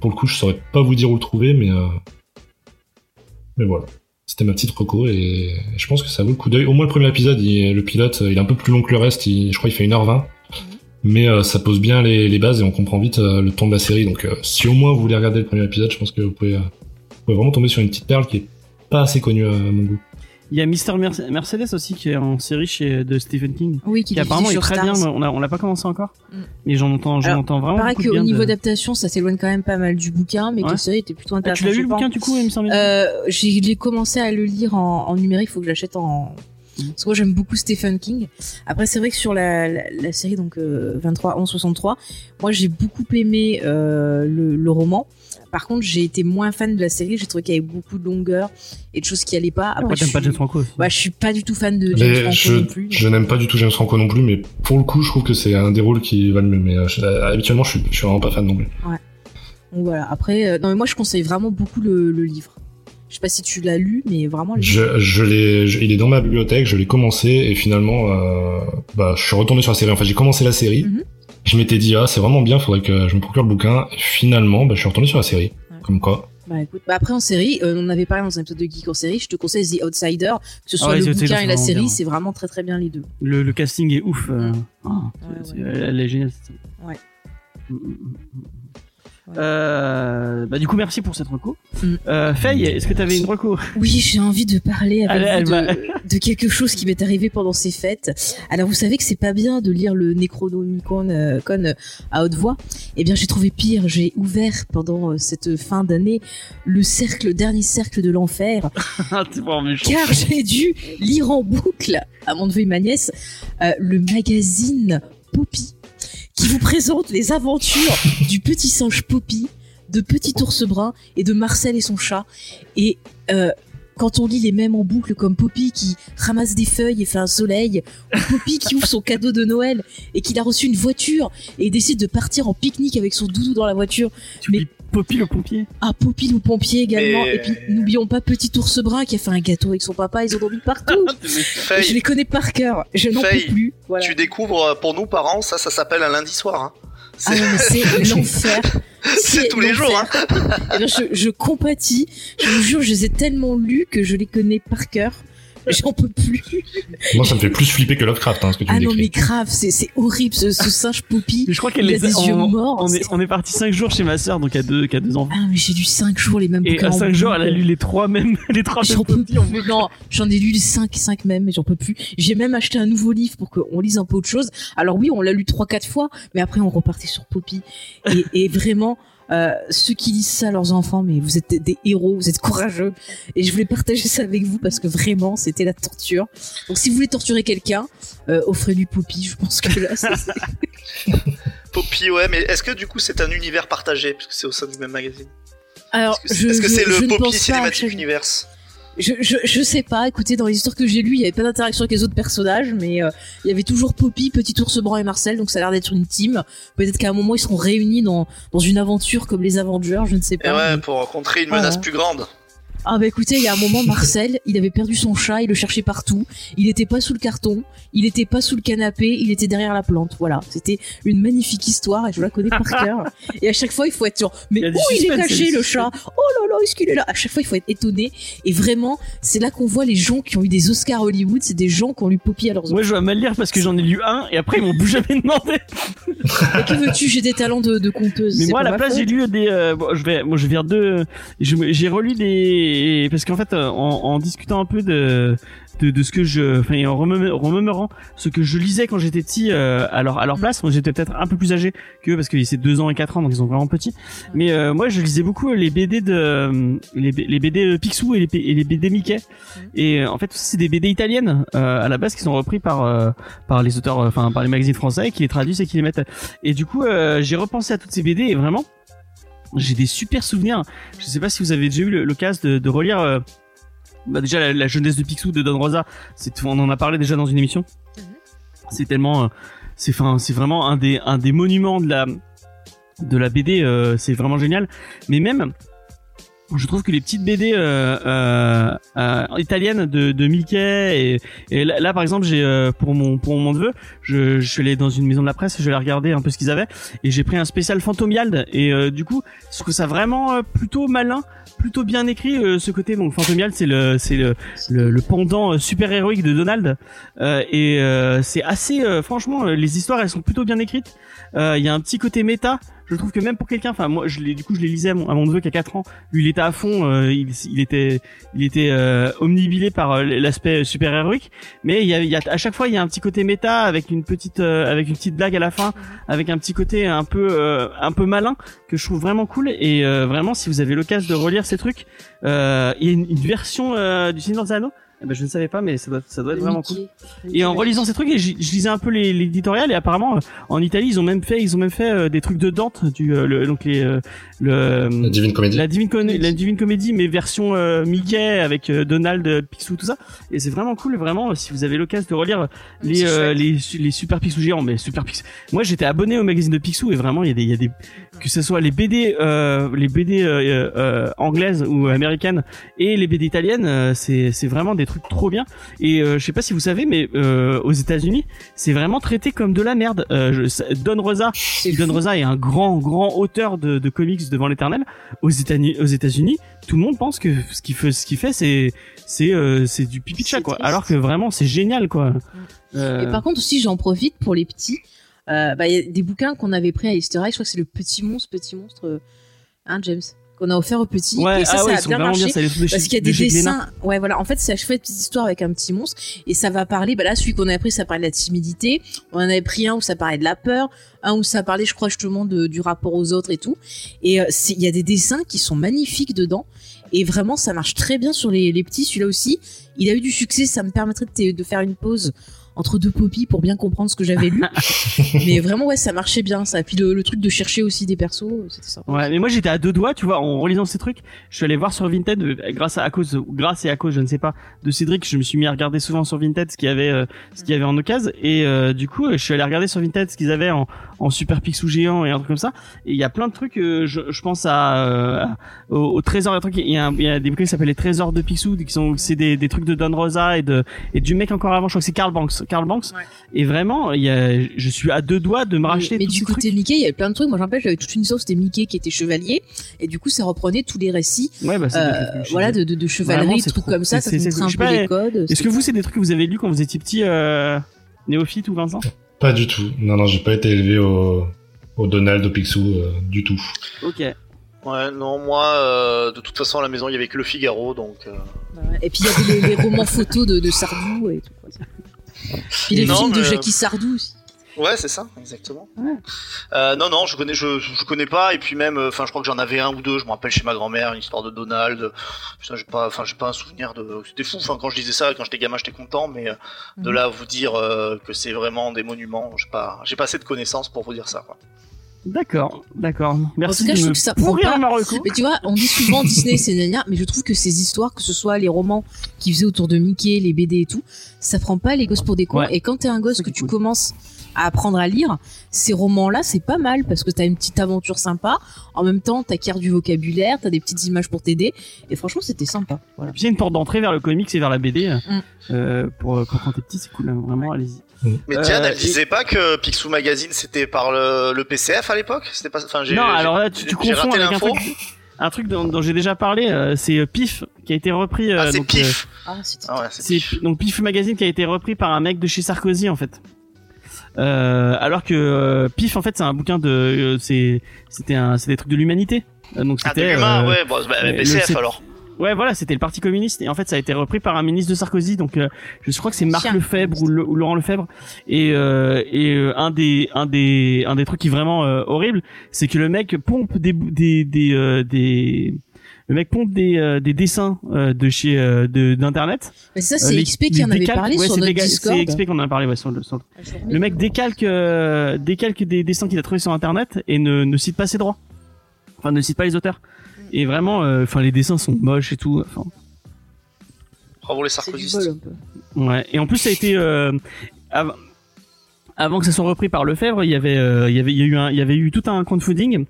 pour le coup, je saurais pas vous dire où le trouver, mais euh, mais voilà. C'était ma petite reco et je pense que ça vaut le coup d'œil. Au moins le premier épisode, il- le pilote, il est un peu plus long que le reste. il- je crois qu'il fait 1h20. Mais euh, ça pose bien les, les bases et on comprend vite euh, le ton de la série. Donc euh, si au moins vous voulez regarder le premier épisode, je pense que vous pouvez, vous pouvez vraiment tomber sur une petite perle qui est pas assez connue à mon goût. Il y a Mister Merce- Mercedes aussi qui est en série chez de Stephen King. Oui, qui Qui apparemment est très Stars. bien. On a- on l'a pas commencé encore, Mm. mais j'en entends, j'en Alors, entends vraiment. Pareil qu'au niveau de- adaptation, ça s'éloigne quand même pas mal du bouquin, mais que Ouais. la série était plutôt Ah, intéressante. tu l'as lu le bouquin du coup, il me semble. Euh, j'ai j'ai commencé à le lire en, en numérique, faut que je l'achète en. Mhm. Parce que moi j'aime beaucoup Stephen King. Après c'est vrai que sur la, la, la série donc euh, 23 11 63, moi j'ai beaucoup aimé euh, le, le roman. Par contre j'ai été moins fan de la série. J'ai trouvé qu'il y avait beaucoup de longueur et de choses qui allaient pas. Après Pourquoi je t'aimes pas suis- James Franco aussi bah, je suis pas du tout fan de James Mais Franco je, non plus. je n'aime pas du tout James Franco non plus, mais pour le coup, je trouve que c'est un des rôles qui va le mieux. Mais euh, habituellement, je suis, je suis vraiment pas fan non plus. Donc voilà. Après euh, non mais moi je conseille vraiment beaucoup le, le livre. Je sais pas si tu l'as lu, mais vraiment le livre. Je, je l'ai, je- il est dans ma bibliothèque, je l'ai commencé et finalement, euh, bah, je suis retourné sur la série. Enfin, j'ai commencé la série. Mhm. Je m'étais dit ah c'est vraiment bien, faudrait que je me procure le bouquin. Et finalement, bah, je suis retourné sur la série. Ouais. Comme quoi. Bah écoute, bah après en série, euh, on avait parlé dans un épisode de Geek en série, je te conseille The Outsider, que ce soit Ah ouais, le bouquin et la série, c'est vraiment très très bien les deux. Le, le casting est ouf. euh. Ah, Ouais, ouais. c'est- Elle est géniale. cette série. Ouais. Euh, bah du coup merci pour cette reco. Mm. Euh, Faye, est-ce que t'avais une reco? Oui, j'ai envie de parler avec Allez, vous de, de quelque chose qui m'est arrivé pendant ces fêtes. Alors vous savez que c'est pas bien de lire le Necronomicon euh, à haute voix. Eh bien j'ai trouvé pire. J'ai ouvert pendant cette fin d'année le cercle, le dernier cercle de l'enfer, Ah, car j'ai dû lire en boucle à mon neveu et ma nièce le magazine Poppy qui vous présente les aventures du petit singe Poppy, de Petit ours brun et de Marcel et son chat. Et euh, quand on lit les mêmes en boucle comme Poppy qui ramasse des feuilles et fait un soleil, ou Poppy qui ouvre son cadeau de Noël et qu'il a reçu une voiture et décide de partir en pique-nique avec son doudou dans la voiture. Tu Mais- oublies Poppy le pompier. Ah, Poppy le pompier également. Mais- Et puis n'oublions pas Petit ours brun qui a fait un gâteau avec son papa, ils ont dormi partout. Et je les connais par cœur. Je n'en peux plus. Voilà. tu découvres euh, pour nous parents, ça, ça s'appelle un lundi soir. Hein. Ah C'est non, mais c'est l'enfer. c'est tous les jours. Hein. Eh bien, je, je compatis. Je vous jure, je les ai tellement lus que je les connais par cœur. J'en peux plus. Moi, ça me fait plus flipper que Lovecraft, hein, ce que tu Ah me non, mais grave, c'est c'est horrible ce, ce singe Poppy. Mais je crois qu'elle a les yeux on, morts. On est, on est parti 5 jours chez ma sœur, donc à deux, qui a deux enfants. Ah, mais j'ai lu 5 jours les mêmes Et à en 5 jours, elle a lu les trois mêmes, les trois mêmes J'en peux plus. Non, j'en ai lu les 5, 5 même, mais j'en peux plus. J'ai même acheté un nouveau livre pour qu'on lise un peu autre chose. Alors oui, on l'a lu 3-4 fois, mais après on repartait sur Poppy. Et, et vraiment, euh, ceux qui lisent ça à leurs enfants, mais vous êtes des, des héros, vous êtes courageux. Et je voulais partager ça avec vous parce que vraiment, c'était la torture. Donc si vous voulez torturer quelqu'un, euh, offrez-lui Poppy. Je pense que là, c'est- Poppy, ouais, mais est-ce que du coup c'est un univers partagé? Puisque c'est au sein du même magazine Alors, Est-ce que c'est je, est-ce que je- c'est je le Poppy Cinematic Universe? Je, je, je sais pas, écoutez, dans les histoires que j'ai lues, il y avait pas d'interaction avec les autres personnages, mais euh, il y avait toujours Poppy, Petit Ours Brun et Marcel, donc ça a l'air d'être une team. Peut-être qu'à un moment, ils seront réunis dans, dans une aventure comme les Avengers, je ne sais Et pas. ouais, mais- pour rencontrer une menace plus grande. Ah bah écoutez, il y a un moment, Marcel, il avait perdu son chat, il le cherchait partout, il était pas sous le carton, il était pas sous le canapé, il était derrière la plante, voilà. C'était une magnifique histoire et je la connais par cœur. Et à chaque fois, il faut être genre, mais Il où il est suspense, il caché le chat? Oh là là, est-ce qu'il est là? À chaque fois, il faut être étonné. Et vraiment, c'est là qu'on voit les gens qui ont eu des Oscars Hollywood, c'est des gens qui ont lu Poppy à leurs. Moi, je dois mal lire parce que j'en ai lu un et après ils m'ont plus jamais demandé. Et que veux-tu? J'ai des talents de, de conteuse. Mais moi, à la place, j'ai lu des. euh, bon, je vais, moi, je viens de. je me- J'ai relu des parce qu'en fait, euh, en, en discutant un peu de de, de ce que je, enfin, et en remémorant ce que je lisais quand j'étais petit euh, à leur à leur place. Moi, j'étais peut-être un peu plus âgé que parce que c'est deux ans et quatre ans, donc ils sont vraiment petits. Mais euh, moi, je lisais beaucoup les BD de euh, les, les BD Picsou et les, et BD Mickey. Et euh, en fait, c'est des BD italiennes euh, à la base qui sont repris par euh, par les auteurs, euh, enfin par les magazines français, qui les traduisent et qui les mettent. Et du coup, euh, j'ai repensé à toutes ces BD et vraiment, j'ai des super souvenirs. Je sais pas si vous avez déjà eu l'occasion de, de relire. euh, bah déjà la, la jeunesse de Picsou de Don Rosa, c'est on en a parlé déjà dans une émission. C'est tellement, euh, c'est vraiment un des un des monuments de la de la BD. euh, c'est vraiment génial. Mais même je trouve que les petites BD euh, euh, euh, italiennes de, de Mickey et, et là, par exemple j'ai euh, pour mon pour mon neveu je, je suis allé dans une maison de la presse je l'ai regardé un peu ce qu'ils avaient et j'ai pris un spécial Fantomiald et euh, du coup je trouve ça vraiment euh, plutôt malin plutôt bien écrit ce côté. Donc Fantomiald c'est le c'est le, le, le pendant super héroïque de Donald et c'est assez franchement les histoires elles sont plutôt bien écrites. Il y a un petit côté méta je trouve que même pour quelqu'un enfin moi je l'ai du coup je les lisais à mon, à mon neveu qui a 4 ans. Lui il était à fond euh, il, il était il était euh, omnibilé par euh, l'aspect super héroïque mais il y a, il y a à chaque fois il y a un petit côté méta avec une petite euh, avec une petite blague à la fin avec un petit côté un peu euh, un peu malin que je trouve vraiment cool. Et euh, vraiment si vous avez l'occasion de relire ces trucs euh, il y a une, une version euh, du Seigneur des Anneaux eh ben, je ne savais pas mais ça doit ça doit être vraiment cool. Et en relisant ces trucs, et je lisais un peu les l'éditorial et apparemment euh, en Italie ils ont même fait ils ont même fait euh, des trucs de Dante du euh, le, donc les euh, le La Divine Comédie. la divine Con- la divine comédie mais version euh, Mickey avec euh, Donald Picsou tout ça. Et c'est vraiment cool vraiment si vous avez l'occasion de relire les euh, les les super Picsou géants mais super Picsou. Moi j'étais abonné au magazine de Picsou et vraiment il y a des il y a des que ce soit les BD euh, les BD euh, euh, anglaises ou américaines et les BD italiennes euh, c'est c'est vraiment des trucs trop bien et euh, je sais pas si vous savez mais euh, aux États-Unis c'est vraiment traité comme de la merde euh, je, Don Rosa Don. Rosa est un grand grand auteur de, de comics devant l'éternel aux États-Unis aux États-Unis tout le monde pense que ce qu'il fait ce qu'il fait c'est c'est c'est du pipi de chat quoi triste. alors que vraiment c'est génial quoi Et par contre aussi, j'en profite pour les petits. Bah, il y a des bouquins qu'on avait pris à Easter Egg. Je crois que c'est le petit monstre, petit monstre, hein, James, qu'on a offert au petit. Ouais, et ça, ah ça ouais, a bien marché. bien, de Parce qu'il y a de des dessins. Ouais, voilà. En fait, c'est à chaque fois une petite histoire avec un petit monstre. Et ça va parler. Bah là, celui qu'on a pris, ça parlait de la timidité. On en avait pris un où ça parlait de la peur. Un où ça parlait, je crois, justement, de, du rapport aux autres et tout. Et euh, il y a des dessins qui sont magnifiques dedans. Et vraiment, ça marche très bien sur les, les petits. Celui-là aussi, il a eu du succès. Ça me permettrait de faire une pause entre deux poppies pour bien comprendre ce que j'avais lu. mais vraiment, ouais, ça marchait bien, ça. Puis le, le truc de chercher aussi des persos, c'était ça. Ouais, mais moi j'étais à deux doigts, tu vois, en relisant ces trucs. Je suis allé voir sur Vinted, euh, grâce à, à cause, grâce et à cause, je ne sais pas, de Cédric, je me suis mis à regarder souvent sur Vinted ce qu'il y avait, euh, ce qu'il y avait en occasion. Et euh, du coup, je suis allé regarder sur Vinted ce qu'ils avaient en, en super pixou géant et un truc comme ça. Et il y a plein de trucs. euh, je, je pense à, euh, au, au trésor, des trucs. Il y a, un- il y a des bouquins qui s'appellent les trésors de Picsou, qui sont, c'est des, des trucs de Don Rosa et de et du mec encore avant. Je crois que c'est Karl Banks. Karl Banks. Ouais. Et vraiment, il y a, je suis à deux doigts de me racheter mais du côté. Mickey, il y avait plein de trucs. Moi, j'en rappelle, j'avais toute une histoire, c'était Mickey qui était chevalier. Et du coup, ça reprenait tous les récits, Ouais, bah, euh, des voilà, de, de, de Vraiment, chevalerie, de c'est trucs trop- comme ça. Ça c'est- montrait un peu pas, les codes. Est-ce que vous, c'est des trucs que vous avez lus quand vous étiez petit, euh, néophyte ou Vincent? Pas du tout. Non, non, j'ai pas été élevé au, au Donald, au Picsou, euh, du tout. Ok. Ouais, non, moi, euh, de toute façon, à la maison, il y avait que le Figaro, donc. euh. Et puis, il y avait les, les romans photos de, de Sardou et tout. Les Non, films de Jackie Sardou aussi. Ouais, c'est ça, exactement. Ouais. Euh, non, non, je connais, je, je connais pas. Et puis même, euh, enfin, je crois que j'en avais un ou deux. Je me rappelle chez ma grand-mère une histoire de Donald. Putain, j'ai pas, enfin, j'ai pas un souvenir de. C'était fou. Enfin, quand je disais ça, quand j'étais gamin, j'étais content. Mais euh, de Mhm. là à vous dire euh, que c'est vraiment des monuments, j'ai pas, j'ai pas assez de connaissances pour vous dire ça. Quoi. D'accord, d'accord. Merci cas, de je me trouve que ça prend pas-. Mais tu vois, on dit souvent Disney, c'est gna mais je trouve que ces histoires, que ce soit les romans qui faisaient autour de Mickey, les BD et tout, ça prend pas les gosses pour des cons. Ouais. Et quand t'es un gosse C'est que tu cool. commences à apprendre à lire, ces romans-là, c'est pas mal parce que t'as une petite aventure sympa. En même temps, t'acquiers du vocabulaire, t'as des petites images pour t'aider. Et franchement, c'était sympa. Voilà. A une porte d'entrée vers le comics et vers la BD. Mm. euh, pour, pour quand t'es petit, c'est cool, hein, vraiment, allez-y. Mais Euh, Diane, elle et- disait pas que Picsou Magazine c'était par le, le PCF à l'époque? C'était pas. Enfin, j'ai. Non, alors là, tu, confonds avec un truc, un truc dont, dont j'ai déjà parlé, euh, c'est euh, Pif, qui a été repris. euh, Ah, c'est Pif. Ah, Ah ouais, c'est Pif. donc Pif Magazine qui a été repris par un mec de chez Sarkozy en fait. Euh, alors que euh, Pif en fait c'est un bouquin de euh, c'est c'était un c'est des trucs de l'humanité. Euh, donc Ah, de c'était l'humain, euh, ouais, bon, bah, le- PCF alors. Ouais voilà c'était le parti communiste et en fait ça a été repris par un ministre de Sarkozy donc euh, je crois que c'est Marc Chien. Lefebvre ou, Le- ou Laurent Lefebvre et euh, et euh, un des un des un des trucs qui est vraiment euh, horrible c'est que le mec pompe des des des euh, des le mec pompe des euh, des dessins euh, de chez euh, de d'internet Mais ça, c'est XP qui en avait parlé ouais, sur c'est notre Discord. C'est XP qu'on en a parlé ouais, sur le, sur le- Ah, le mec décalque euh, décalque des dessins qu'il a trouvés sur internet et ne, ne cite pas ses droits. Enfin ne cite pas les auteurs. Et vraiment euh, enfin les dessins sont moches et tout. Enfin Bravo les sarkozystes. ouais. Et en plus ça a été euh, av- avant que ça soit repris par Lefebvre, il y avait euh, il y avait il y a eu un, il y avait eu tout un crowdfunding.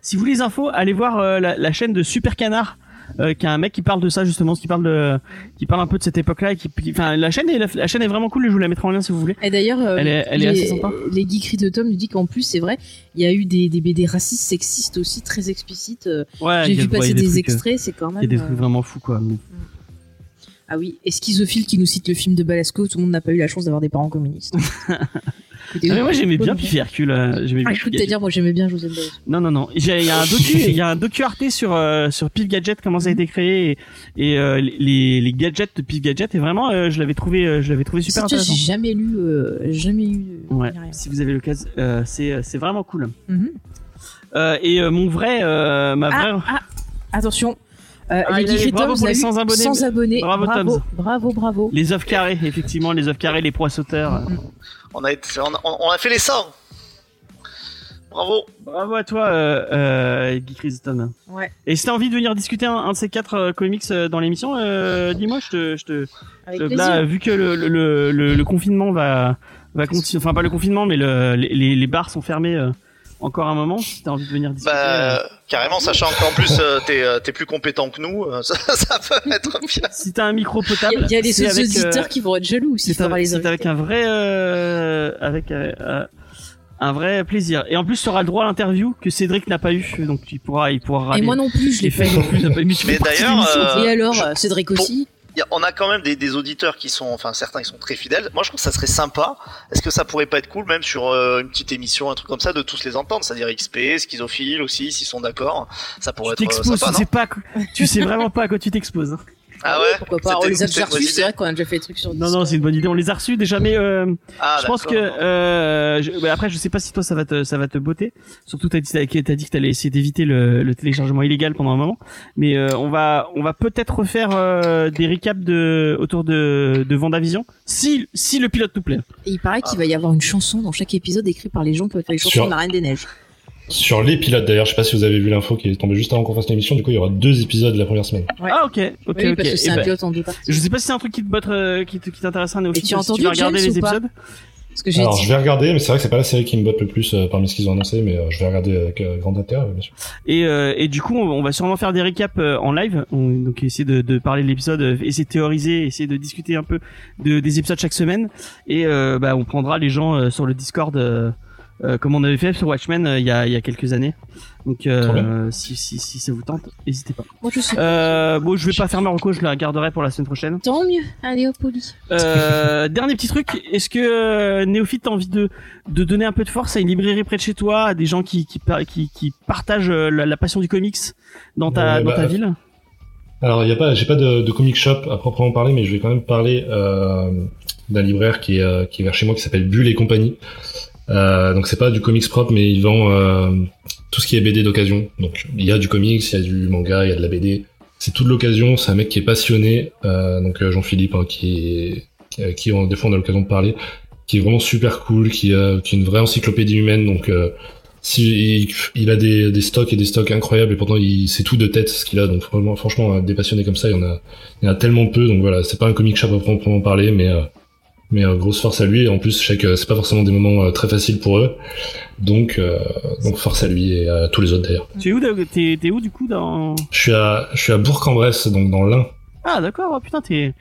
Si vous voulez les infos, allez voir euh, la, la chaîne de Super Canard. Euh, qui a un mec qui parle de ça justement, qui parle de, qui parle un peu de cette époque-là, qui, enfin la chaîne est la, la chaîne est vraiment cool. Je vous la mettrai en lien si vous voulez. Et d'ailleurs, euh, Elle est- elle est les, assez sympa. Les geekeries de Tom nous dit qu'en plus, c'est vrai, il y a eu des, des BD racistes, sexistes aussi, très explicites. euh, Ouais, J'ai il vu il passer des, trucs, euh, extraits, c'est quand Il même. y a des euh, trucs vraiment fous quoi. Ah oui, et Schizophile qui nous cite le film de Balasco, tout le monde n'a pas eu la chance d'avoir des parents communistes. Ah, mais moi j'aimais bien et Hercule. euh, J'aimais Ah, je crois dire, moi j'aimais bien José Balasco. Non non non. Il y a un docu, il y a un docu Arte sur euh, sur Pif Gadget comment ça a été créé et, et euh, les les gadgets de Pif Gadget et vraiment euh, je l'avais trouvé euh, je l'avais trouvé super intéressant. j'ai jamais lu, euh, jamais eu. Ouais. Si vous avez l'occasion, c'est c'est vraiment cool. Mhm. Euh, et mon vrai ma vraie Ah, ah, attention. Euh, Ah, les bravo Toms pour les eu 100 abonnés. 100 abonnés. Bravo, bravo, bravo, bravo. les œufs carrés effectivement les œufs carrés les pois sauteurs. On a, été, on, a, on a fait les 100 Bravo Bravo à toi euh, euh, Guy Christon. Ouais. Et si t'as envie de venir discuter un, un de ces quatre euh, comics euh, dans l'émission, euh, dis-moi je te je te Avec plaisir. Là, vu que le, le, le, le- le confinement va, va continuer, enfin pas le confinement, mais le, les- les, les bars sont fermés euh, encore un moment. Si t'as envie de venir discuter. euh, Bah, carrément, sachant qu'en plus euh, t'es euh, t'es plus compétent que nous, euh, ça, ça peut être bien. si t'as un micro Il y potable, a- il y a des avec, auditeurs euh, qui vont être jaloux avec, les c'est avec un vrai, euh, avec euh, euh, un vrai plaisir. Et en plus, tu auras le droit à l'interview que Cédric n'a pas eu, donc il pourra, il pourra. Et râler. moi non plus, je l'ai Faye fait. non plus n'a pas eu. Mais d'ailleurs, euh, Et alors, je- euh, Cédric aussi a- on a quand même des, des auditeurs qui sont, enfin certains qui sont très fidèles. Moi, je trouve que ça serait sympa. Est-ce que ça pourrait pas être cool, même sur euh, une petite émission, un truc comme ça, de tous les entendre, c'est-à-dire XP, Schizophile aussi, s'ils sont d'accord. Ça pourrait Tu être euh, t'exposes, sympa, tu non? sais pas, tu sais vraiment pas à quoi tu t'exposes. Ah ouais. Pourquoi pas On C'était- les a déjà reçus, c'est vrai qu'on a déjà fait des trucs sur Non, non, c'est une bonne idée. On les a reçus déjà, mais euh, Ah, je pense que euh, je- bah, après, je sais pas si toi ça va te ça va te botter. Surtout t'as dit t'as t'as dit que t'allais essayer d'éviter le, le téléchargement illégal pendant un moment. Mais euh, on va on va peut-être refaire euh, des recaps de autour de de Vendavision si si le pilote nous plaît. Et il paraît qu'il va y avoir une chanson dans chaque épisode écrite par les gens qui ont fait les chansons de la Reine des Neiges. Sur les pilotes d'ailleurs, je sais pas si vous avez vu l'info qui est tombée juste avant qu'on fasse l'émission, du coup il y aura deux épisodes la première semaine. Ouais. Ah ok ok oui, ok. parce que c'est Eh un ben, pilote en deux parties. je sais pas si c'est un truc qui te botte euh, qui t'intéressera Néophyte. Et tu as si entendu vas regarder James les épisodes. Parce que j'ai Alors dit. je vais regarder, mais c'est vrai que c'est pas la série qui me botte le plus euh, parmi ce qu'ils ont annoncé, mais euh, je vais regarder avec euh, grand intérêt, bien sûr. Et, euh, et du coup, on, on va sûrement faire des récaps euh, en live. On- donc essayer de, de parler de l'épisode, essayer de théoriser, essayer de discuter un peu de, des épisodes chaque semaine. Et euh, bah, on prendra les gens euh, sur le Discord euh, comme on avait fait sur Watchmen euh, il y, a, il y a quelques années. Donc euh, si, si, si ça vous tente, n'hésitez pas. Moi je. Euh, bon, je vais pas faire ma reco, je la garderai pour la semaine prochaine. Tant mieux. Allez hop, Oli. Euh, dernier petit truc, est-ce que euh, Néophyte t'as envie de, de donner un peu de force à une librairie près de chez toi, à des gens qui, qui, qui, qui partagent euh, la, la passion du comics dans ta, Ouais, dans bah, ta ville? Alors y a pas, j'ai pas de, de comic shop à proprement parler, mais je vais quand même parler euh, d'un libraire qui est, euh, qui est vers chez moi qui s'appelle Bulle et compagnie. Euh, donc c'est pas du comics propre, mais il vend euh, tout ce qui est BD d'occasion. Donc il y a du comics, il y a du manga, il y a de la BD. C'est tout de l'occasion. C'est un mec qui est passionné. Euh, donc euh, Jean-Philippe, hein, qui est, qui, avec qui des fois on a l'occasion de parler, qui est vraiment super cool, qui, qui est une vraie encyclopédie humaine. Donc euh, si, il, a des, des stocks et des stocks incroyables et pourtant il c'est tout de tête ce qu'il a. Donc franchement, des passionnés comme ça, il y en a, il y en a tellement peu. Donc voilà, c'est pas un comic shop à proprement parler, mais euh, mais euh, grosse force à lui. Et en plus, je sais que c'est pas forcément des moments euh, très faciles pour eux. Donc euh, donc force à lui et à tous les autres d'ailleurs. Tu es où, t'es, t'es où du coup dans Je suis à je suis à Bourg-en-Bresse, donc dans l'Ain. Ah d'accord, oh, putain t'es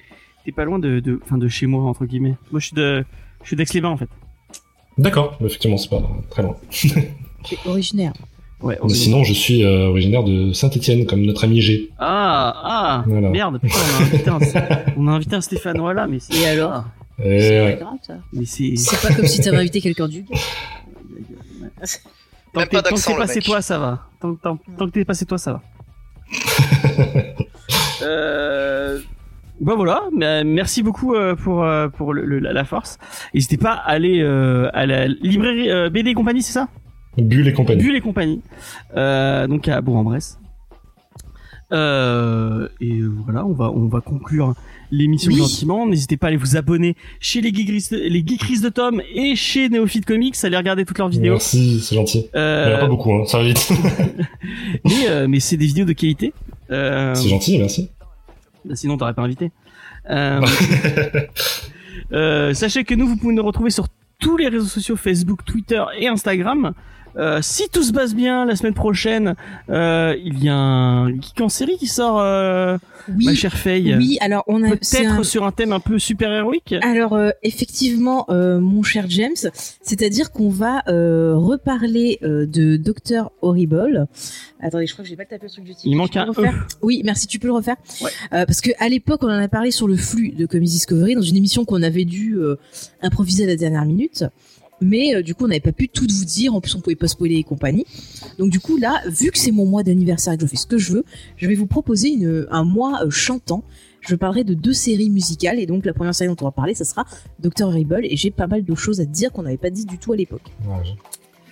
t'es pas loin de de enfin de chez moi entre guillemets. Moi je suis de je suis d'Aix-les-Bains en fait. D'accord, effectivement, c'est pas très loin. Originaire. Ouais. Mais sinon, je suis euh, originaire de Saint-Étienne, comme notre ami G. Ah ah Voilà. merde putain on a invité un, on a invité un Stéphanois là mais c'est Et alors? C'est ouais. pas grave ça. mais c'est pas comme si t'avais invité quelqu'un du. tant que, pas t'es- tant que d'accent, t'es le passé mec. toi ça va. Tant, tant, tant que t'es passé toi ça va. euh... Bon voilà, mais, merci beaucoup euh, pour euh, pour le, le- la la force. N'hésitez pas à aller euh, à la librairie euh, BD et compagnie, c'est ça? Bulle et compagnie. Bulle et compagnie. Euh, donc à Bourg-en-Bresse. Euh, et voilà, on va on va conclure l'émission Oui. gentiment. N'hésitez pas à aller vous abonner chez les Geekris, les Geekris de Tom et chez Neophyte Comics, à aller regarder toutes leurs vidéos. Merci, c'est gentil. Il y en a Euh, pas beaucoup, hein, ça va vite. mais euh, mais c'est des vidéos de qualité. Euh, c'est gentil, merci. bah, sinon t'aurais pas invité. Euh, euh, sachez que nous vous pouvez nous retrouver sur tous les réseaux sociaux Facebook, Twitter et Instagram. Euh, si tout se passe bien, la semaine prochaine, euh, il y a un geek en série qui sort, euh, Oui. ma chère Faye. Oui, alors on a. Peut-être un- sur un thème un peu super héroïque. Alors euh, effectivement, euh, mon cher James, c'est-à-dire qu'on va euh, reparler euh, de Docteur Horrible. Attendez, je crois que j'ai pas tapé le truc du titre. Il manque un E. Oui, merci. Tu peux le refaire Ouais. Euh, Parce que à l'époque, on en a parlé sur le flux de Comics Discovery dans une émission qu'on avait dû euh, improviser à la dernière minute. Mais euh, du coup, on n'avait pas pu tout vous dire. En plus, on pouvait pas spoiler et compagnie. Donc du coup, là, vu que c'est mon mois d'anniversaire et que je fais ce que je veux, je vais vous proposer une, un mois euh, chantant. Je parlerai de deux séries musicales et donc la première série dont on va parler, ça sera Doctor Horrible et j'ai pas mal de choses à te dire qu'on n'avait pas dit du tout à l'époque. Ouais,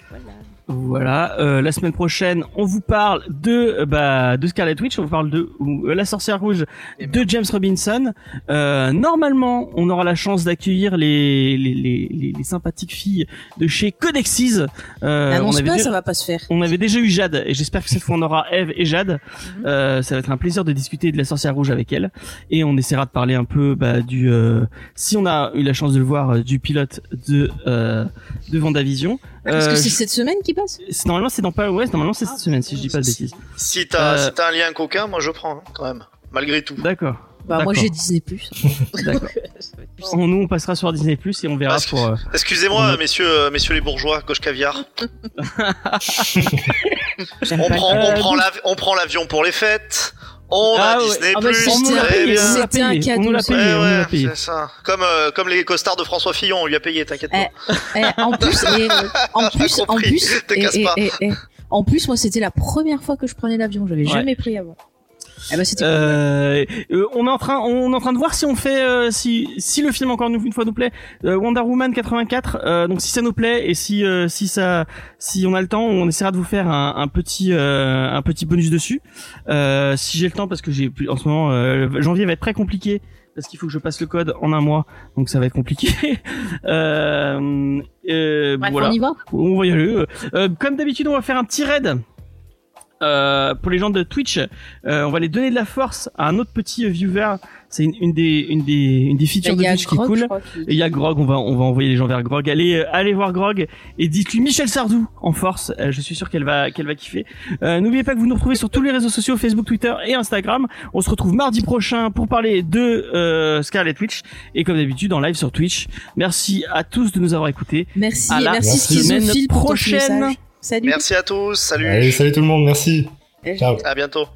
Voilà. Euh, la semaine prochaine, on vous parle de euh, bah de Scarlet Witch. On vous parle de ou, euh, la sorcière rouge Et de James Robinson. Euh, normalement, on aura la chance d'accueillir les les, les les sympathiques filles de chez Codexis. Euh, on avait pas, déjà- ça va pas se faire. On avait déjà eu Jade et j'espère que cette fois on aura Eve et Jade. Mhm. Euh, ça va être un plaisir de discuter de la sorcière rouge avec elle et on essaiera de parler un peu bah, du euh, si on a eu la chance de le voir du pilote de euh, de Vendavision. Parce Euh, que c'est je- cette semaine qui passe c'est- normalement c'est dans pas ouais normalement c'est Ah, cette semaine si je dis pas de si- bêtises. Si t'as Euh, un lien coquin, moi je prends, hein, quand même. Malgré tout. D'accord. Bah moi j'ai Disney Plus. Nous on passera sur Disney Plus et on verra pour. euh, Excusez-moi, On messieurs, euh, messieurs les bourgeois, gauche caviar. On prend, Euh, on prend l'av- on prend l'avion pour les fêtes. On Ah a ouais. Disney+, Ah bah, Plus, C'était un cadeau, on l'a payé, Ouais, on nous l'a ouais, payé. c'est ça. Comme, euh, comme les costards de François Fillon, on lui a payé, t'inquiète pas. Eh, en plus, et, en plus, en plus, et- et- en plus, moi, c'était la première fois que je prenais l'avion. J'avais Ouais. jamais pris avant. Eh ben. Euh, euh, on est en train, on est en train de voir si on fait, euh, si, si le film encore une une fois nous plaît, euh, Wonder Woman 84. euh, donc si ça nous plaît et si, euh, si ça, si on a le temps, on essaiera de vous faire un, un petit, euh, un petit bonus dessus. Euh, si j'ai le temps, parce que j'ai en ce moment, euh, janvier va être très compliqué parce qu'il faut que je passe le code en un mois, donc ça va être compliqué. euh, euh, Bref, voilà. on y va. On va y aller. Euh, comme d'habitude, on va faire un petit raid. Euh, pour les gens de Twitch, euh, on va les donner de la force à un autre petit viewer. C'est une, une des une des une des features de Twitch qui est cool. il y a Grog, on va on va envoyer les gens vers Grog. Allez euh, allez voir Grog et dites-lui Michel Sardou en force. Euh, je suis sûr qu'elle va qu'elle va kiffer. Euh, N'oubliez pas que vous nous retrouvez sur tous les réseaux sociaux Facebook, Twitter et Instagram. On se retrouve mardi prochain pour parler de euh, Scarlet Witch et comme d'habitude en live sur Twitch. Merci à tous de nous avoir écoutés. Merci, À la merci semaine Schizophile pour ton prochaine. Salut. Merci à tous, salut, Allez, salut tout le monde, merci. Ciao. à bientôt.